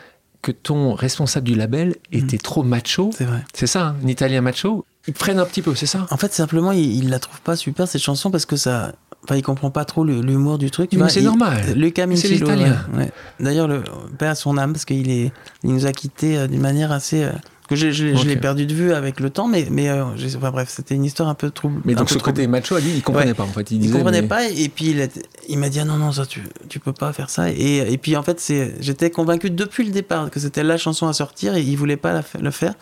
que ton responsable du label était trop macho. C'est vrai. C'est ça, hein, un italien macho. Ils prennent un petit peu, c'est ça? En fait, simplement, il, il la trouve pas super cette chanson parce que ça. Enfin, il comprend pas trop l'humour du truc. tu Mais c'est Il- normal. Lucas l'italien. ouais, ouais. D'ailleurs, le père a son âme parce qu'il est, il nous a quittés euh, d'une manière assez. euh, que je, je- je Ok. l'ai perdu de vue avec le temps, mais, mais euh, enfin, bref, c'était une histoire un peu trouble. Mais donc ce trouble. côté macho, lui, il comprenait Ouais. pas en fait. Il, Il disait, comprenait mais- pas et puis il, il m'a dit ah non non ça tu tu peux pas faire ça et, et puis en fait j'étais convaincu depuis le départ que c'était la chanson à sortir et il voulait pas la le faire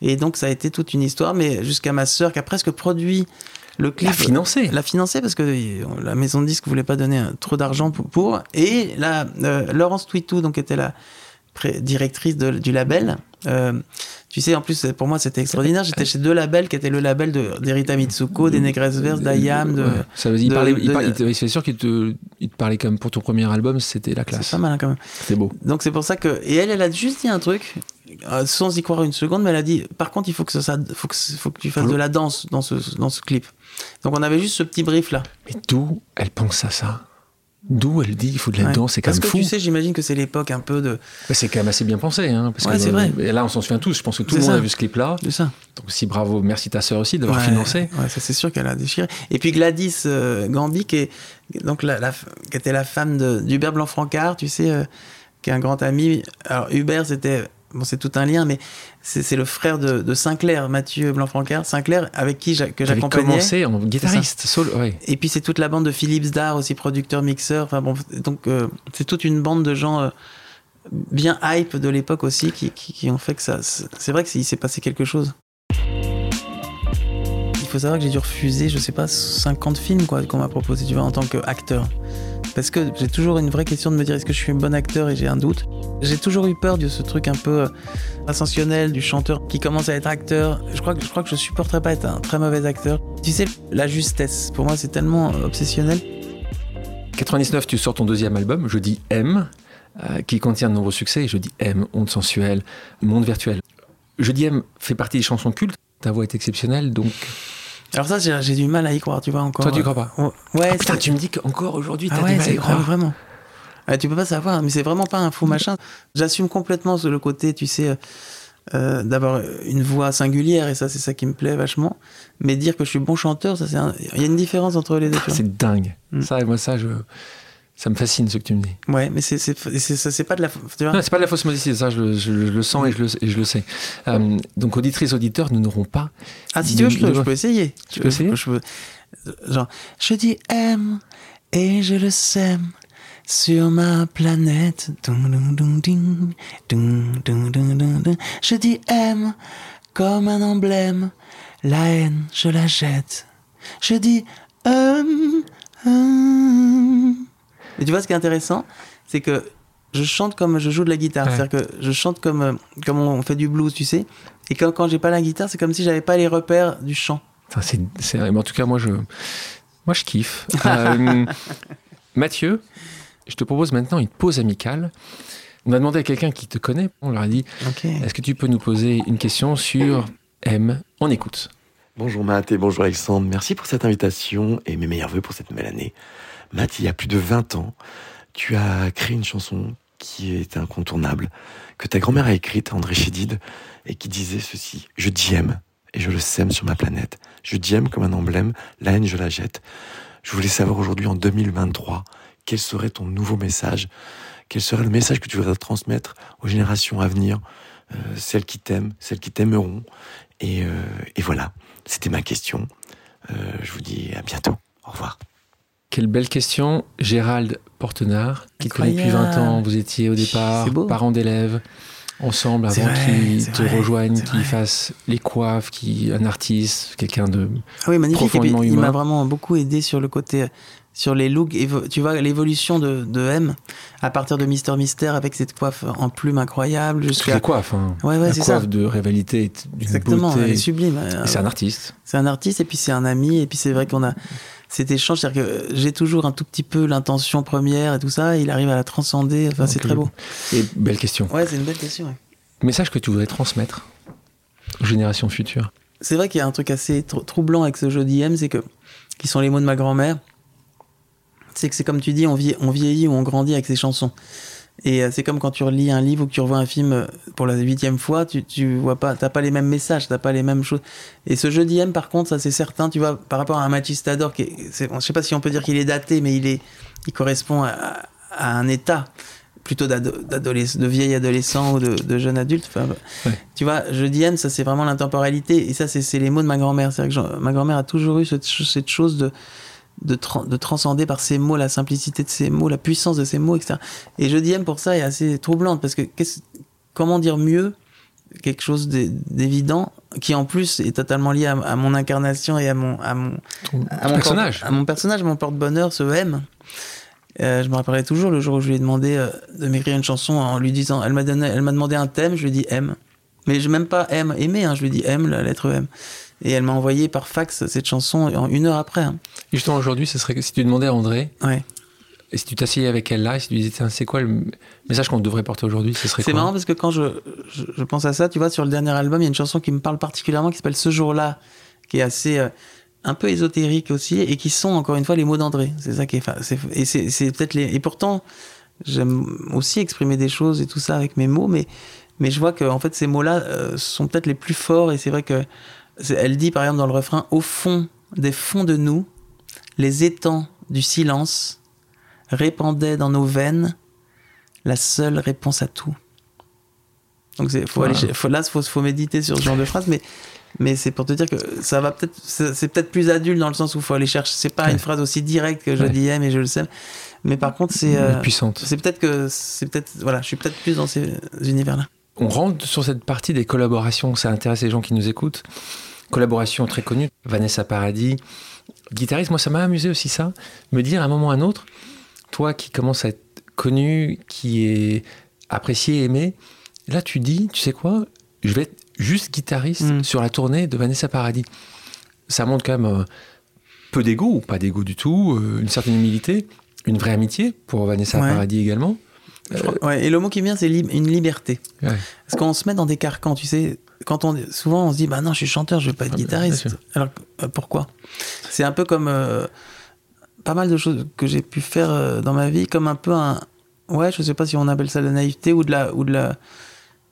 et donc ça a été toute une histoire mais jusqu'à ma sœur qui a presque produit le clip La financer. l'a financé parce que euh, la maison de disques voulait pas donner euh, trop d'argent pour, pour. et la euh, Laurence Twitou donc était la directrice de- du label euh, tu sais en plus pour moi c'était extraordinaire j'étais chez deux labels qui étaient le label de d'Erita Mitsuko des Négresses Verses d'Ayam de Ouais. Ça veut dire, il de- parlait, il de- parlait- il te- c'est sûr qu'il te, il te parlait comme pour ton premier album, c'était la c'est classe. pas mal quand même C'était beau. Donc c'est pour ça que et elle elle a juste dit un truc euh, sans y croire une seconde mais elle a dit par contre il faut que ça, faut que faut que tu fasses de la danse dans ce dans ce clip. Donc on avait juste ce petit brief là. Mais d'où elle pense à ça? D'où elle dit il faut de la Ouais. danse, c'est quand Parce même que fou. tu sais, j'imagine que c'est l'époque un peu de, C'est quand même assez bien pensé. Hein, parce Ouais, que, c'est vrai. Et là, on s'en souvient tous. Je pense que tout le C'est monde ça. a vu ce clip-là. de ça. Donc, si bravo, merci ta sœur aussi d'avoir Ouais, financé. Ouais, ça c'est sûr qu'elle a déchiré. Et puis Gladys euh, Gambi, qui, est, donc la, la- qui était la femme de- d'Hubert Blanc-Francard, tu sais, euh, qui est un grand ami. Alors Hubert, c'était. Bon, c'est tout un lien, mais c'est le frère de, de Sinclair, Mathieu Blanc-Francard. Sinclair, avec qui j'a- que j'accompagnais. commencé en guitariste, solo. Ouais. Et puis c'est toute la bande de Philippe Zdar, aussi producteur, mixeur. Enfin bon, donc euh, c'est toute une bande de gens euh, bien hype de l'époque aussi qui, qui, qui ont fait que ça. C'est vrai que c'est- il s'est passé quelque chose. Il faut savoir que j'ai dû refuser, je sais pas, 50 films quoi qu'on m'a proposé, tu vois, en tant qu'acteur. Parce que j'ai toujours une vraie question de me dire est-ce que je suis un bon acteur et j'ai un doute? J'ai toujours eu peur de ce truc un peu euh, ascensionnel du chanteur qui commence à être acteur. Je crois que je crois que je supporterais pas être un très mauvais acteur. Tu sais, la justesse, pour moi c'est tellement euh, obsessionnel. 99, tu sors ton deuxième album, Je dis M, euh, qui contient de nombreux succès. Je dis M, Onde sensuelle, Monde virtuel. Je dis M fait partie des chansons cultes. Ta voix est exceptionnelle, donc. Alors ça j'ai du mal à y croire, tu vois encore. Toi, tu crois pas Ouais, ouais, Ah, putain, tu me dis qu'encore aujourd'hui, t'as Ah du ouais, mal à y croire. vraiment. Ouais, tu peux pas savoir, mais c'est vraiment pas un fou machin. J'assume complètement le côté, tu sais, euh, euh, d'avoir une voix singulière, et ça, c'est ça qui me plaît vachement. Mais dire que je suis bon chanteur, ça, c'est un- il y a une différence entre les deux. vois. C'est dingue. Mm. Ça, moi, ça, je... ça me fascine ce que tu me dis. Ouais, mais c'est pas de la. Tu vois Non, c'est pas de la fausse modestie, ça, je, le- je le- je le sens et je le, et je le sais. Euh, donc, auditrices, auditeurs, nous n'aurons pas. Ah, si tu veux, je peux, peux essayer. Tu peux essayer? Je peux- Genre, je dis aime et je le sème sur ma planète. Je dis aime comme un emblème. La haine, je la jette. Je dis hum. Mais tu vois, ce qui est intéressant, c'est que je chante comme je joue de la guitare. Ouais. C'est-à-dire que je chante comme, euh, comme on fait du blues, tu sais. Et quand, quand j'ai pas la guitare, c'est comme si j'avais pas les repères du chant. Enfin, c'est, c'est- mais en tout cas, moi, je, moi, je kiffe. Euh, Mathieu, je te propose maintenant une pause amicale. On a demandé à quelqu'un qui te connaît, on leur a dit est-ce que tu peux nous poser une question sur M? On écoute. Bonjour Matt et bonjour Alexandre. Merci pour cette invitation et mes meilleurs voeux pour cette nouvelle année. Matt, il y a plus de 20 ans, tu as créé une chanson qui est incontournable, que ta grand-mère a écrite, André Chédid, et qui disait ceci. Je t'aime et je le sème sur ma planète. Je t'aime comme un emblème, la haine je la jette. Je voulais savoir aujourd'hui en 2023, quel serait ton nouveau message Quel serait le message que tu voudrais transmettre aux générations à venir euh, Celles qui t'aiment, celles qui t'aimeront. Et, euh, et voilà, c'était ma question. Euh, je vous dis à bientôt. Au revoir. Quelle belle question. Gérald Portenard, qui te connaît depuis 20 Incroyable. ans, vous étiez au départ parents d'élèves, ensemble, avant qu'ils te vrai, rejoignent, qu'ils fassent les coiffes, qui, un artiste, quelqu'un de... Ah oui, magnifique. Et puis, Profondément il humain. m'a vraiment beaucoup aidé sur le côté, sur les looks. Tu vois, l'évolution de, de M à partir de Mister Mystère avec cette coiffe en plume incroyable jusqu'à. les coiffes. Hein. Ouais, ouais, la coiffe ça. de rivalité, Exactement, beauté. elle est sublime. Et c'est un artiste. C'est un artiste et puis c'est un ami et puis c'est vrai qu'on a cet échange, c'est-à-dire que j'ai toujours un tout petit peu l'intention première et tout ça, et il arrive à la transcender, enfin c'est très beau. Et belle question. Ouais, c'est une belle question. ouais. Message que tu voudrais transmettre aux générations futures? C'est vrai qu'il y a un truc assez tr- troublant avec ce jeu d'IM, c'est que, qui sont les mots de ma grand-mère, c'est que c'est comme tu dis, on, vie- on vieillit ou on grandit avec ses chansons. Et euh, c'est comme quand tu relis un livre ou que tu revois un film euh, pour la huitième fois, tu, tu vois pas, t'as pas les mêmes messages, t'as pas les mêmes choses. Et ce jeu d'IM, par contre, ça c'est certain, tu vois, par rapport à un Machistador, qui est, c'est- je sais pas si on peut dire qu'il est daté, mais il est, il correspond à, à un état plutôt de vieil adolescent ou de, de jeune adulte. Enfin, Ouais. Tu vois, je d'IM, ça c'est vraiment l'intemporalité. Et ça, c'est c'est les mots de ma grand-mère. C'est-à-dire que ma grand-mère a toujours eu cette, cette chose de, de, tran- de transcender par ses mots, la simplicité de ses mots, la puissance de ses mots, etc. Et je d'IM pour ça est assez troublante parce que qu'est-ce- comment dire mieux quelque chose d'é- d'évident qui en plus est totalement lié à, à mon incarnation et à mon, à mon, à mon personnage. porte- à mon personnage, mon porte-bonheur, ce M. Euh, je me rappellerai toujours le jour où je lui ai demandé euh, de m'écrire une chanson en lui disant, elle m'a donné, elle m'a demandé un thème, je lui ai dit M. Mais je même pas M, aimer, hein, je lui ai dit M, la lettre M. Et elle m'a envoyé par fax cette chanson en une heure après. hein. Et justement, aujourd'hui, ce serait que si tu demandais à André, Ouais. et si tu t'asseyais avec elle là, et si tu disais, Tiens, c'est quoi le message qu'on devrait porter aujourd'hui, ce serait C'est marrant parce que quand je, je, je pense à ça, tu vois, sur le dernier album, il y a une chanson qui me parle particulièrement qui s'appelle Ce jour-là, qui est assez, euh, un peu ésotériques aussi et qui sont encore une fois les mots d'André. C'est ça qui est, et c'est, c'est peut-être les, et pourtant j'aime aussi exprimer des choses et tout ça avec mes mots, mais mais je vois que en fait ces mots-là euh, sont peut-être les plus forts et c'est vrai que elle dit par exemple dans le refrain au fond des fonds de nous, les étangs du silence répandaient dans nos veines la seule réponse à tout. Donc faut aller, faut, là faut, faut méditer sur ce genre de phrase, mais mais c'est pour te dire que ça va peut-être c'est peut-être plus adulte dans le sens où il faut aller chercher. C'est pas une phrase aussi directe que je disais, mais je le sais. Mais par contre c'est euh, puissante. C'est peut-être que c'est peut-être voilà, je suis peut-être plus dans ces univers-là. On rentre sur cette partie des collaborations, ça intéresse les gens qui nous écoutent. Collaboration très connue, Vanessa Paradis, guitariste. Moi, ça m'a amusé aussi ça, me dire à un moment ou à un autre, toi qui commences à être connu, qui est apprécié, aimé, là tu dis, tu sais quoi, je vais être juste guitariste mm. sur la tournée de Vanessa Paradis. Ça montre quand même euh, peu d'ego, ou pas d'ego du tout, euh, une certaine humilité, une vraie amitié pour Vanessa Paradis également. Ouais, et le mot qui vient, c'est une liberté. Parce qu'on se met dans des carcans, tu sais. Quand on, souvent, on se dit, bah non, je suis chanteur, je vais pas être ah, guitariste. Alors, euh, pourquoi? C'est un peu comme euh, pas mal de choses que j'ai pu faire euh, dans ma vie, comme un peu un, ouais, je sais pas si on appelle ça de la naïveté ou de la, ou de la,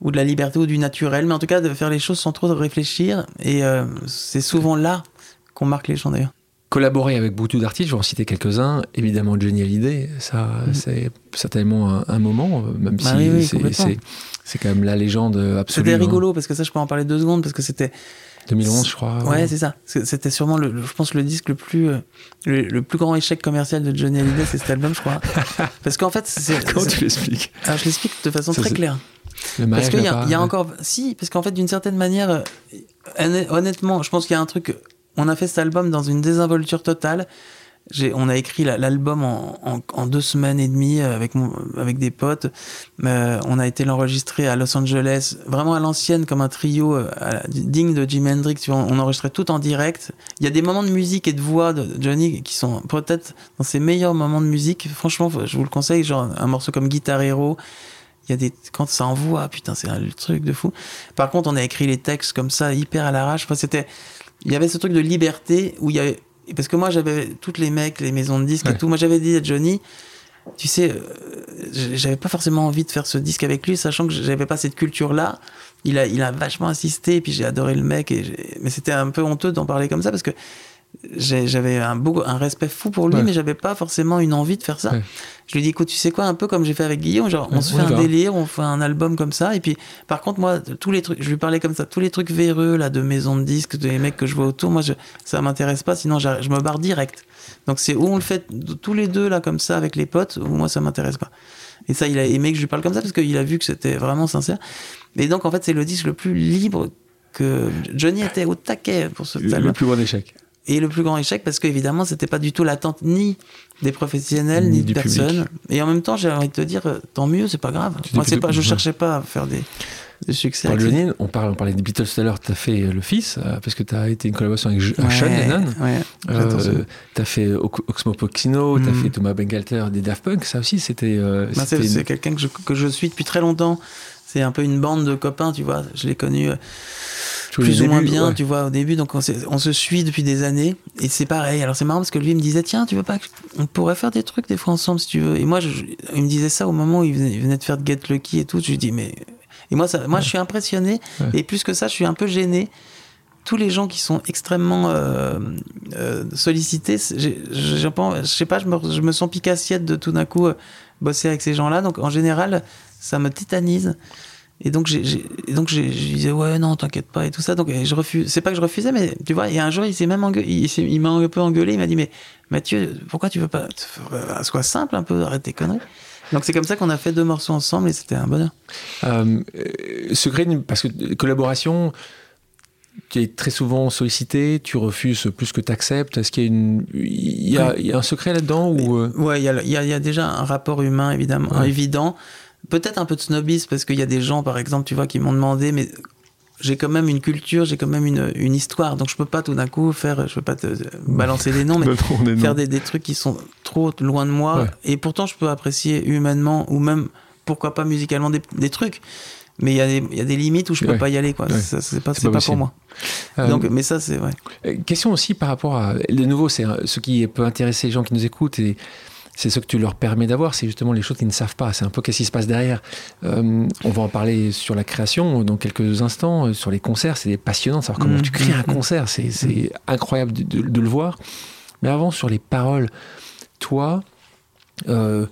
ou de la liberté ou du naturel, mais en tout cas de faire les choses sans trop réfléchir. Et c'est souvent là qu'on marque les gens d'ailleurs collaborer avec beaucoup d'artistes, je vais en citer quelques-uns. Évidemment, Johnny Hallyday, ça, mm. c'est certainement un, moment, même bah si c'est quand même la légende absolue. C'était rigolo, parce que ça, je peux en parler deux secondes, parce que c'était. 2011, je crois. Ouais, c'est ça. C'était sûrement, le, je pense, le disque le plus, euh, le, plus grand échec commercial de Johnny Hallyday, c'est cet album, je crois. Parce qu'en fait, c'est. Comment tu l'expliques? Alors, je l'explique de façon très claire. parce qu'il y, a, y a encore. Si, parce qu'en fait, d'une certaine manière, euh, honnêtement, je pense qu'il y a un truc on a fait cet album dans une désinvolture totale. On a écrit l'album en, deux semaines et demie avec, avec des potes. Euh, on a été l'enregistrer à Los Angeles, vraiment à l'ancienne, comme un trio euh, digne de Jimi Hendrix. On enregistrait tout en direct. Il y a des moments de musique et de voix de Johnny qui sont peut-être dans ses meilleurs moments de musique. Franchement, je vous le conseille, genre un morceau comme Guitar Hero. Il y a des quand ça envoie, putain, c'est un truc de fou. Par contre, on a écrit les textes comme ça, hyper à l'arrache. Enfin, c'était il y avait ce truc de liberté où il y avait parce que moi j'avais toutes les mecs, les maisons de disques et tout. Moi j'avais dit à Johnny, tu sais, euh, j'avais pas forcément envie de faire ce disque avec lui, sachant que j'avais pas cette culture là. Il a, il a vachement insisté, et puis j'ai adoré le mec, et mais c'était un peu honteux d'en parler comme ça parce que j'avais un, beau, un respect fou pour lui, mais j'avais pas forcément une envie de faire ça. Je lui dis, écoute, tu sais quoi, un peu comme j'ai fait avec Guillaume, genre, on se fait un délire, on fait un album comme ça, et puis, par contre, moi, tous les trucs, je lui parlais comme ça, tous les trucs véreux, là, de maison de disques, des mecs que je vois autour, moi, je, ça m'intéresse pas, sinon, je me barre direct. Donc, c'est où on le fait tous les deux, là, comme ça, avec les potes, ou moi, ça m'intéresse pas. Et ça, il a aimé que je lui parle comme ça, parce qu'il a vu que c'était vraiment sincère. Et donc, en fait, c'est le disque le plus libre que Johnny était au taquet pour ce album. Le plus bon échec et le plus grand échec parce qu'évidemment c'était pas du tout l'attente ni des professionnels ni, de personnes et en même temps j'ai envie de te dire euh, tant mieux c'est pas grave moi c'est pas je cherchais pas à faire des, succès Par Johnny, on, parle, on parlait des Beatles tout à l'heure, tu as fait le fils, euh, parce que tu as été une collaboration avec Sean Lennon. Ouais, euh, tu as fait Oxmo Puccino, tu as fait Thomas Bengalter des Daft Punk, ça aussi c'était. Euh, bah, c'est quelqu'un que je, que je suis depuis très longtemps. C'est un peu une bande de copains, tu vois. Je l'ai connu plus ou moins bien, tu vois, au début. Donc on, on, se suit depuis des années. Et c'est pareil. Alors c'est marrant parce que lui il me disait, tiens, tu veux pas, on pourrait faire des trucs des fois ensemble si tu veux. Et moi, je, il me disait ça au moment où il venait, de faire de Get Lucky et tout. Je lui dis, mais. Et moi, ça, moi je suis impressionné. Et plus que ça, je suis un peu gêné. Tous les gens qui sont extrêmement euh, euh, sollicités, je sais pas, je me, je me sens picassiette de tout d'un coup euh, bosser avec ces gens-là. Donc en général, ça me tétanise. Et donc, j'ai, donc je disais, ouais, non, t'inquiète pas, et tout ça. Donc, je refuse. C'est pas que je refusais, mais tu vois, il y a un jour, il s'est même engueulé, il, m'a un peu engueulé, il m'a dit, mais Mathieu, pourquoi tu veux pas. Sois simple un peu, arrête tes conneries. Donc, c'est comme ça qu'on a fait deux morceaux ensemble et c'était un bonheur. Euh, secret, parce que collaboration, tu es très souvent sollicité, tu refuses plus que tu acceptes. Est-ce qu'il y a, une, il y a, il y a un secret là-dedans ou... Euh? Il a, il y, a, déjà un rapport humain, évidemment, évident peut-être un peu de snobisme parce qu'il y a des gens, par exemple, tu vois, qui m'ont demandé, mais j'ai quand même une culture, j'ai quand même une, une, histoire, donc je peux pas tout d'un coup faire, je peux pas te balancer des noms, mais faire des, des, trucs qui sont trop loin de moi. Et pourtant, je peux apprécier humainement ou même, pourquoi pas musicalement, des, des trucs. mais il y, a des- il y a des limites où je peux Ouais. pas y aller, quoi. Ouais. C'est pas, pas pas, pour moi. Euh, Donc, mais ça, c'est ouais. Euh, Question aussi par rapport à. De nouveau, c'est ce qui peut intéresser les gens qui nous écoutent et c'est ce que tu leur permets d'avoir, c'est justement les choses qu'ils ne savent pas. C'est un peu qu'est-ce qui se passe derrière. Euh, on va en parler sur la création dans quelques instants, euh, sur les concerts. C'est passionnant de savoir comment Mhm. tu crées un concert. C'est c'est incroyable de, de- de le voir. Mais avant, sur les paroles, toi. euh,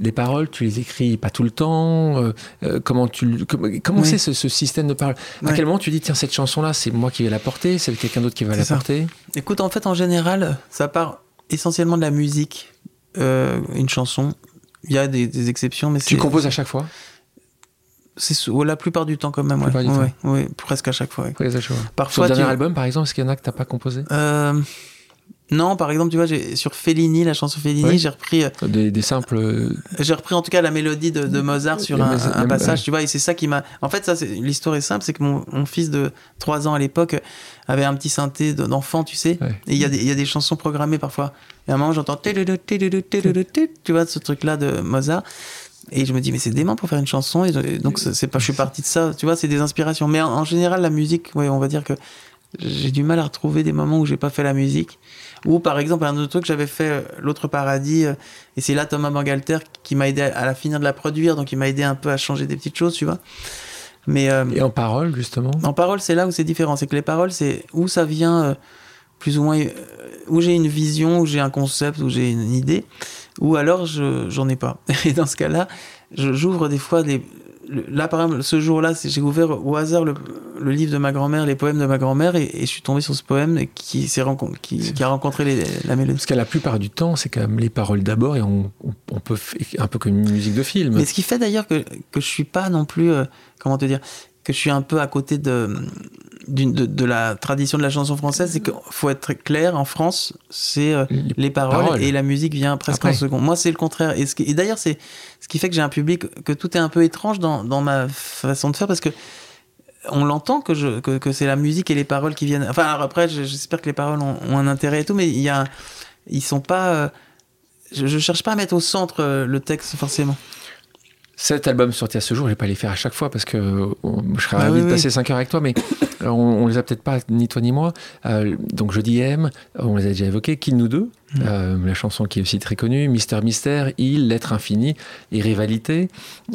les paroles, tu les écris pas tout le temps. euh, euh, comment tu, comment, Oui. c'est ce, ce système de paroles? À quel moment tu dis tiens cette chanson là c'est moi qui vais la porter, c'est quelqu'un d'autre qui va la ça. porter? Écoute, en fait, en général, ça part essentiellement de la musique, euh, une chanson. Il y a des, des exceptions, mais Tu composes à chaque fois? C'est sou- la plupart du temps quand même. Ouais, presque à chaque fois. Oui, à chaque fois. Sur Parfois, le dernier tu- album, par exemple, est-ce qu'il y en a que t'as pas composé? Euh, non, par exemple, tu vois, sur Fellini, la chanson Fellini, j'ai repris, euh, des, des simples. j'ai repris en tout cas la mélodie de, de Mozart sur un, passage, tu vois, et c'est ça qui m'a. En fait, ça, l'histoire est simple, c'est que mon, mon fils de 3 ans à l'époque avait un petit synthé de- d'enfant, tu sais, et il y, y a des chansons programmées parfois. Et à un moment, j'entends tu vois, ce truc-là de Mozart. Et je me dis, mais c'est dément pour faire une chanson. Et donc, c'est pas, je suis parti de ça, tu vois, c'est des inspirations. Mais en, en général, la musique, ouais, on va dire que j'ai du mal à retrouver des moments où j'ai pas fait la musique. Ou par exemple, un autre truc, j'avais fait euh, L'autre paradis, euh, et c'est là Thomas Bangalter qui m'a aidé à, à la finir de la produire, donc il m'a aidé un peu à changer des petites choses, tu vois. Mais euh, Et en parole, justement? En parole, c'est là où c'est différent. C'est que les paroles, c'est où ça vient, euh, plus ou moins, euh, où j'ai une vision, où j'ai un concept, où j'ai une idée, ou alors je j'en ai pas. Et dans ce cas-là, j'ouvre des fois des. Là, par exemple, ce jour-là, j'ai ouvert au hasard le, le livre de ma grand-mère, les poèmes de ma grand-mère, et, et je suis tombé sur ce poème qui, a rencontré les- la mélodie. Parce qu'à la plupart du temps, c'est quand même les paroles d'abord et on, peut un peu comme une musique de film. Mais ce qui fait d'ailleurs que, que je suis pas non plus, euh, comment te dire, que je suis un peu à côté de, de, de la tradition de la chanson française, c'est qu'il faut être très clair, en France, c'est euh, Les les paroles, paroles. et la musique vient presque Après. en second. Moi, c'est le contraire. Et, ce qui- et d'ailleurs, c'est ce qui fait que j'ai un public, que tout est un peu étrange dans, dans ma façon de faire, parce que on l'entend que, je, que, que c'est la musique et les paroles qui viennent. Enfin, alors après, je- j'espère que les paroles ont, ont un intérêt et tout, mais il y a, ils sont pas. euh, je, je cherche pas à mettre au centre euh, le texte forcément. Cet album sorti à ce jour, je vais pas les faire à chaque fois parce que euh, je serais Ah ravi oui, de oui. passer 5 heures avec toi, mais alors, on, on les a peut-être pas, ni toi ni moi. Euh, donc je dis M, on les a déjà évoqués, Kill nous deux, Mm. euh, la chanson qui est aussi très connue, Mister Mystère, Il, L'être infini et Rivalité.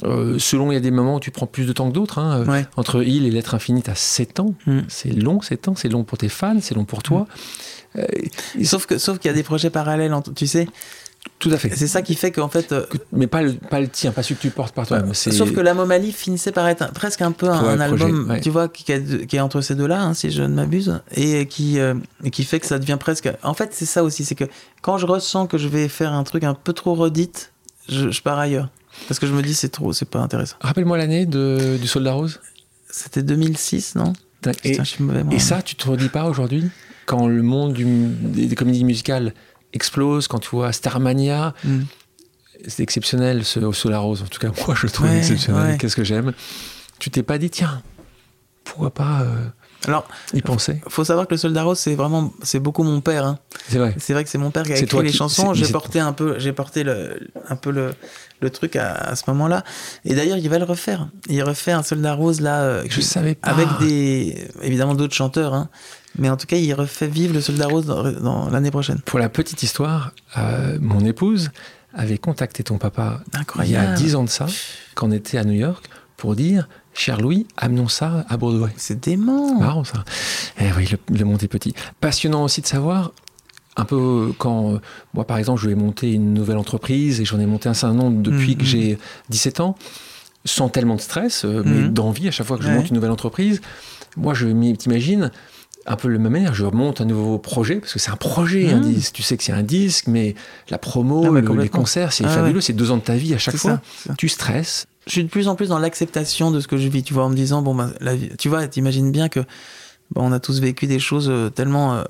Euh, selon, il y a des moments où tu prends plus de temps que d'autres. hein. Euh, Ouais. Entre Il et L'être infini, tu as 7 ans. Mm. C'est long, 7 ans, c'est long pour tes fans, c'est long pour toi. Euh, Sauf que sauf qu'il y a des projets parallèles, tu sais. Tout à fait. C'est ça qui fait qu'en fait. euh, mais pas le, pas le tien, pas celui que tu portes par toi-même. C'est- Sauf que la Momalie finissait par être un- presque un peu un, Ouais, un projet, album, ouais. tu vois, qui, qui est, entre ces deux-là, hein, si je ne m'abuse, et qui, euh, et qui fait que ça devient presque. En fait, c'est ça aussi, c'est que quand je ressens que je vais faire un truc un peu trop redite, je, je pars ailleurs. Parce que je me dis, c'est trop, c'est pas intéressant. Rappelle-moi l'année de- du Soldat Rose. C'était 2006, non? Et, Putain, je suis mauvais, moi. et ça, tu te redis pas aujourd'hui Quand le monde du- des, des comédies musicales explose, quand tu vois Starmania, Mm. c'est exceptionnel ce Solar Rose. En tout cas, moi, je le trouve Ouais, exceptionnel. ouais. Qu'est-ce que j'aime? Tu t'es pas dit, tiens, pourquoi pas euh, Alors, y penser? faut savoir que le Soldat Rose, c'est vraiment, c'est beaucoup mon père. Hein. C'est vrai. C'est vrai que c'est mon père qui a écrit les qui- chansons. J'ai porté un peu, j'ai porté le, un peu le, le truc à, à ce moment-là. Et d'ailleurs, il va le refaire. Il refait un Soldat Rose là, euh, Je qui- savais pas. avec des, évidemment d'autres chanteurs. Hein. Mais en tout cas, il refait vivre le Soldat Rose dans, dans l'année prochaine. Pour la petite histoire, euh, mon épouse avait contacté ton papa il y a 10 ans de ça, quand on était à New York, pour dire, cher Louis, amenons ça à Broadway. C'est dément. Marrant ça. Eh oui, le, le monde est petit. Passionnant aussi de savoir, un peu quand, moi par exemple, je vais monter une nouvelle entreprise et j'en ai monté un certain nombre depuis que j'ai 17 ans, sans tellement de stress, euh, mais Mhm. d'envie à chaque fois que je Ouais. monte une nouvelle entreprise. Moi, je t'imagine un peu de la même manière, je monte un nouveau projet, parce que c'est un projet, un Mhm. disque. Tu sais que c'est un disque, mais la promo, Ah, mais le- les concerts, c'est Ah, fabuleux, ouais. c'est deux ans de ta vie à chaque fois. ça. Tu stresses. Je suis de plus en plus dans l'acceptation de ce que je vis. Tu vois, en me disant, bon, la vie, tu vois, t'imagines bien que, on a tous vécu des choses euh, tellement euh,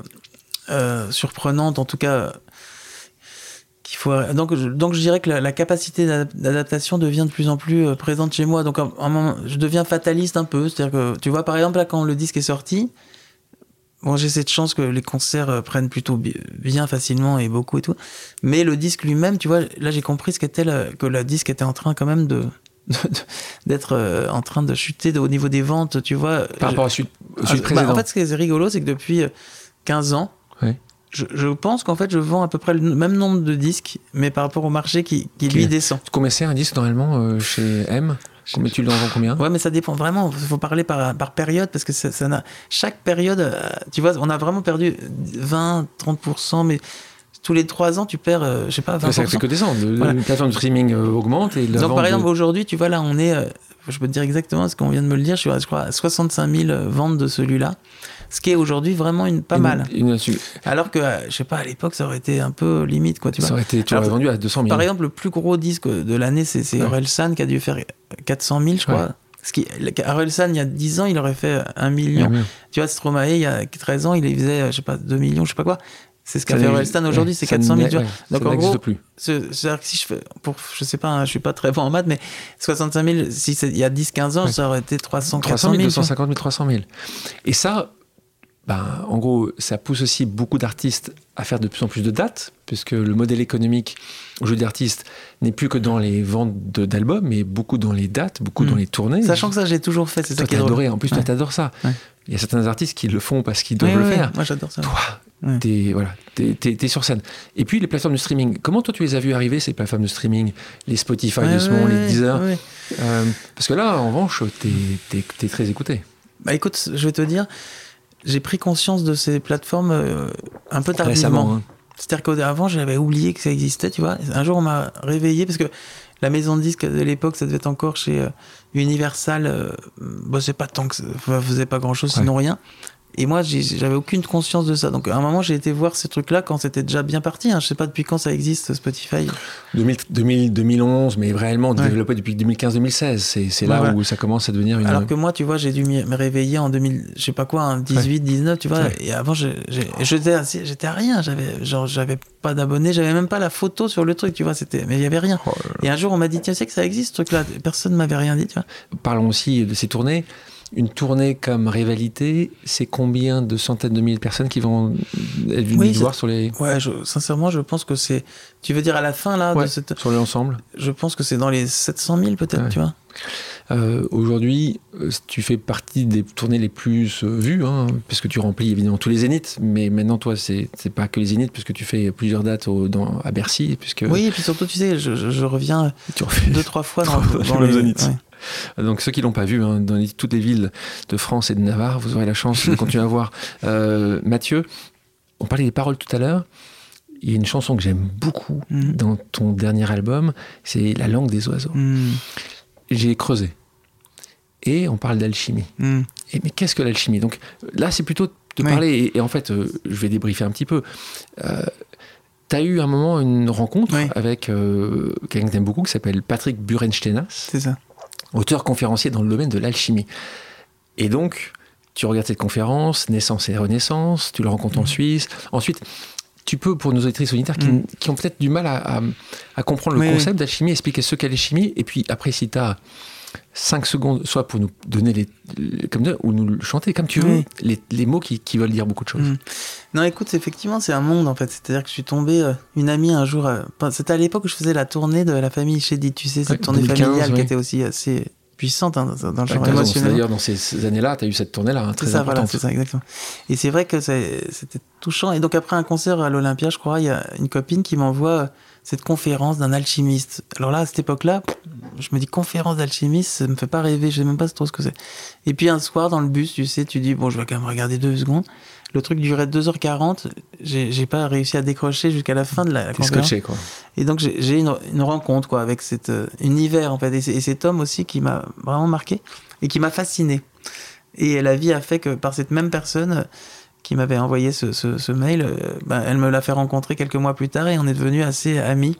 euh, surprenantes, en tout cas. euh, qu'il faut donc je, donc je dirais que la, la capacité d'adap- d'adaptation devient de plus en plus présente chez moi donc je deviens fataliste un peu c'est à dire que tu vois par exemple là quand le disque est sorti bon j'ai cette chance que les concerts euh, prennent plutôt bi- bien facilement et beaucoup et tout mais le disque lui-même tu vois là j'ai compris ce qu'était que le disque était en train quand même de d'être euh, en train de chuter au niveau des ventes, tu vois. Par rapport au suite, ah. Bah, en fait, ce qui est rigolo, c'est que depuis 15 ans, je, pense qu'en fait, je vends à peu près le même nombre de disques, mais par rapport au marché qui, lui descend. Combien c'est un disque normalement chez M? Mais tu le vends combien? Ouais, mais ça dépend vraiment. Il faut parler par, par période parce que ça, ça chaque période, tu vois, on a vraiment perdu 20, 30%, mais tous les trois ans, tu perds, euh, je sais pas, 20%. Ça fait que descendre. La plateforme de streaming euh, augmente. Et Donc, par exemple, aujourd'hui, tu vois, là, on est, euh, je peux te dire exactement ce qu'on vient de me le dire, je suis à, je crois, 65 000 ventes de celui-là. Ce qui est aujourd'hui vraiment une, pas mal. Alors que, je sais pas, à l'époque, ça aurait été un peu limite, quoi, tu ça vois. Aurait été, tu aurais vendu à 200 000. Par exemple, le plus gros disque de l'année, c'est ouais. Orelsan qui a dû faire 400 000, je crois. Ce qui, Orelsan, il y a 10 ans, il aurait fait 1 million. Tu vois, Stromae, il y a 13 ans, il faisait, je sais pas, 2 millions, je sais pas quoi. C'est ce qu'a fait Orelsan aujourd'hui, c'est 400 000. Ouais, Donc en gros, plus. c'est-à-dire que si je fais, pour, je sais pas, hein, je suis pas très bon en maths, mais 65 000, si il y a 10-15 ans, ça aurait été 300 300 000, 250 000, 300 000. Et ça, ben, en gros, ça pousse aussi beaucoup d'artistes à faire de plus en plus de dates, puisque le modèle économique aujourd'hui d'artistes n'est plus que dans les ventes d'albums, mais beaucoup dans les dates, beaucoup dans mm. les tournées. Sachant que ça, j'ai toujours fait, c'est ça qui est adoré. En plus, toi, t'adores ça. Il y a certains artistes qui le font parce qu'ils doivent le faire. Moi, j'adore ça. Toi, t'es voilà, es, sur scène. Et puis, les plateformes de streaming. Comment toi, tu les as vues arriver, ces plateformes de streaming? Les Spotify de ce monde, les Deezer euh, Parce que là, en revanche, t'es es, très écouté. Bah écoute, je vais te dire, j'ai pris conscience de ces plateformes euh, un peu tardivement. Hein. C'est-à-dire qu'avant, j'avais oublié que ça existait, tu vois. Un jour, on m'a réveillé parce que la maison de disques de l'époque, ça devait être encore chez euh, Universal. Euh, bon, c'est pas tant que ça faisait pas grand-chose, sinon rien. Et moi, j'avais aucune conscience de ça. Donc, à un moment, j'ai été voir ces trucs-là quand c'était déjà bien parti. Hein. Je sais pas depuis quand ça existe, Spotify. 2000, 2011, mais réellement développé depuis 2015-2016. C'est là où ça commence à devenir une. Alors que moi, tu vois, j'ai dû me réveiller en 2000, je sais pas quoi, 18, 19, tu vois. Et avant, j'étais à rien. J'avais, genre, j'avais pas d'abonnés, j'avais même pas la photo sur le truc, tu vois. C'était, mais il y avait rien. Oh et un jour, on m'a dit, tiens, tu sais que ça existe, ce truc-là. Personne m'avait rien dit, tu vois. Parlons aussi de ces tournées une tournée comme Rivalité, c'est combien de centaines de milliers de personnes qui vont être venues voir sur les. Ouais, sincèrement, je pense que c'est. Tu veux dire à la fin, là de cette... Sur l'ensemble Je pense que c'est dans les 700 000, peut-être, tu vois. Euh, aujourd'hui, tu fais partie des tournées les plus euh, vues, hein, puisque tu remplis évidemment tous les zéniths, mais maintenant, toi, c'est pas que les zéniths, puisque tu fais plusieurs dates dans, à Bercy. Puisque... Oui, et puis surtout, tu sais, je, reviens tu deux, trois fois dans, dans les zéniths. Donc ceux qui l'ont pas vu, hein, dans toutes les villes de France et de Navarre, vous aurez la chance de continuer à voir. Euh, Mathieu, on parlait des paroles tout à l'heure. Il y a une chanson que j'aime beaucoup mm. dans ton dernier album, c'est La langue des oiseaux. Mm. J'ai creusé. Et on parle d'alchimie. Mm. Et mais qu'est-ce que l'alchimie? Donc là, c'est plutôt de parler. Et, en fait, euh, je vais débriefer un petit peu. Euh, tu as eu un moment une rencontre avec euh, quelqu'un que tu aimes beaucoup qui s'appelle Patrick Burenstenas. C'est ça auteur conférencier dans le domaine de l'alchimie. Et donc, tu regardes cette conférence, Naissance et Renaissance, tu le rencontres en mmh. Suisse. Ensuite, tu peux, pour nos auditrices unitaires qui, mmh. qui ont peut-être du mal à, à, comprendre le concept d'alchimie, expliquer ce qu'est l'alchimie. Et puis après, si tu as 5 secondes, soit pour nous donner les, comme ou nous le chanter comme tu veux, les, les, mots qui, qui, veulent dire beaucoup de choses. Mmh. Non, écoute, effectivement, c'est un monde en fait. C'est-à-dire que je suis tombé, euh, une amie un jour, euh, c'était à l'époque où je faisais la tournée de la famille chez tu sais, cette tournée familiale qui était aussi assez puissante hein, dans le genre émotionnel. D'ailleurs, dans ces, années-là, tu as eu cette tournée-là, hein, très ça, importante. c'est ça, exactement. Et c'est vrai que c'était touchant. Et donc, après un concert à l'Olympia, je crois, il y a une copine qui m'envoie cette conférence d'un alchimiste. Alors là, à cette époque-là, je me dis conférence d'alchimiste, ça me fait pas rêver, je sais même pas trop ce que c'est. Et puis un soir, dans le bus, tu sais, tu dis, bon, je vais quand même regarder deux secondes. Le truc durait 2h40, j'ai pas réussi à décrocher jusqu'à la fin de la, conférence. Scotché, quoi. Et donc j'ai une, une, rencontre quoi avec cet euh, univers en fait et, cet homme aussi qui m'a vraiment marqué et qui m'a fasciné. Et la vie a fait que par cette même personne qui m'avait envoyé ce, ce, mail, euh, ben, elle me l'a fait rencontrer quelques mois plus tard et on est devenus assez amis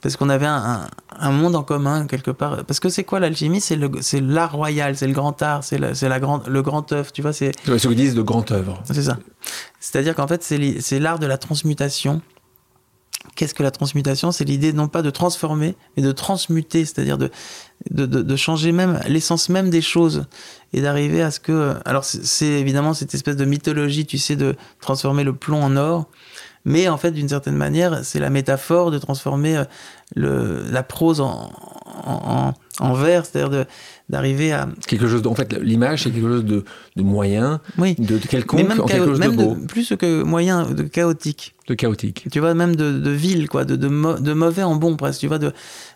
parce qu'on avait un, un, monde en commun quelque part. Parce que c'est quoi l'alchimie? C'est l'art royal, c'est le grand art, c'est la, la grande, le grand œuvre, tu vois. C'est ce qu'ils disent de grand œuvre. C'est ça. C'est-à-dire qu'en fait, c'est l'art de la transmutation. Qu'est-ce que la transmutation? C'est l'idée non pas de transformer, mais de transmuter, c'est-à-dire de, de, de, de, changer même l'essence même des choses et d'arriver à ce que... Alors c'est évidemment cette espèce de mythologie, tu sais, de transformer le plomb en or. Mais en fait, d'une certaine manière, c'est la métaphore de transformer euh, le, la prose en, en, en vers, c'est-à-dire d'arriver à quelque chose. De, en fait, l'image c'est quelque chose de, de moyen, oui. de, de quelconque, Mais même, en quelque chose même de beau, plus que moyen, de chaotique. de chaotique. Tu vois, même de, de vil, quoi, de, de, mauvais en bon presque. Tu vois, de...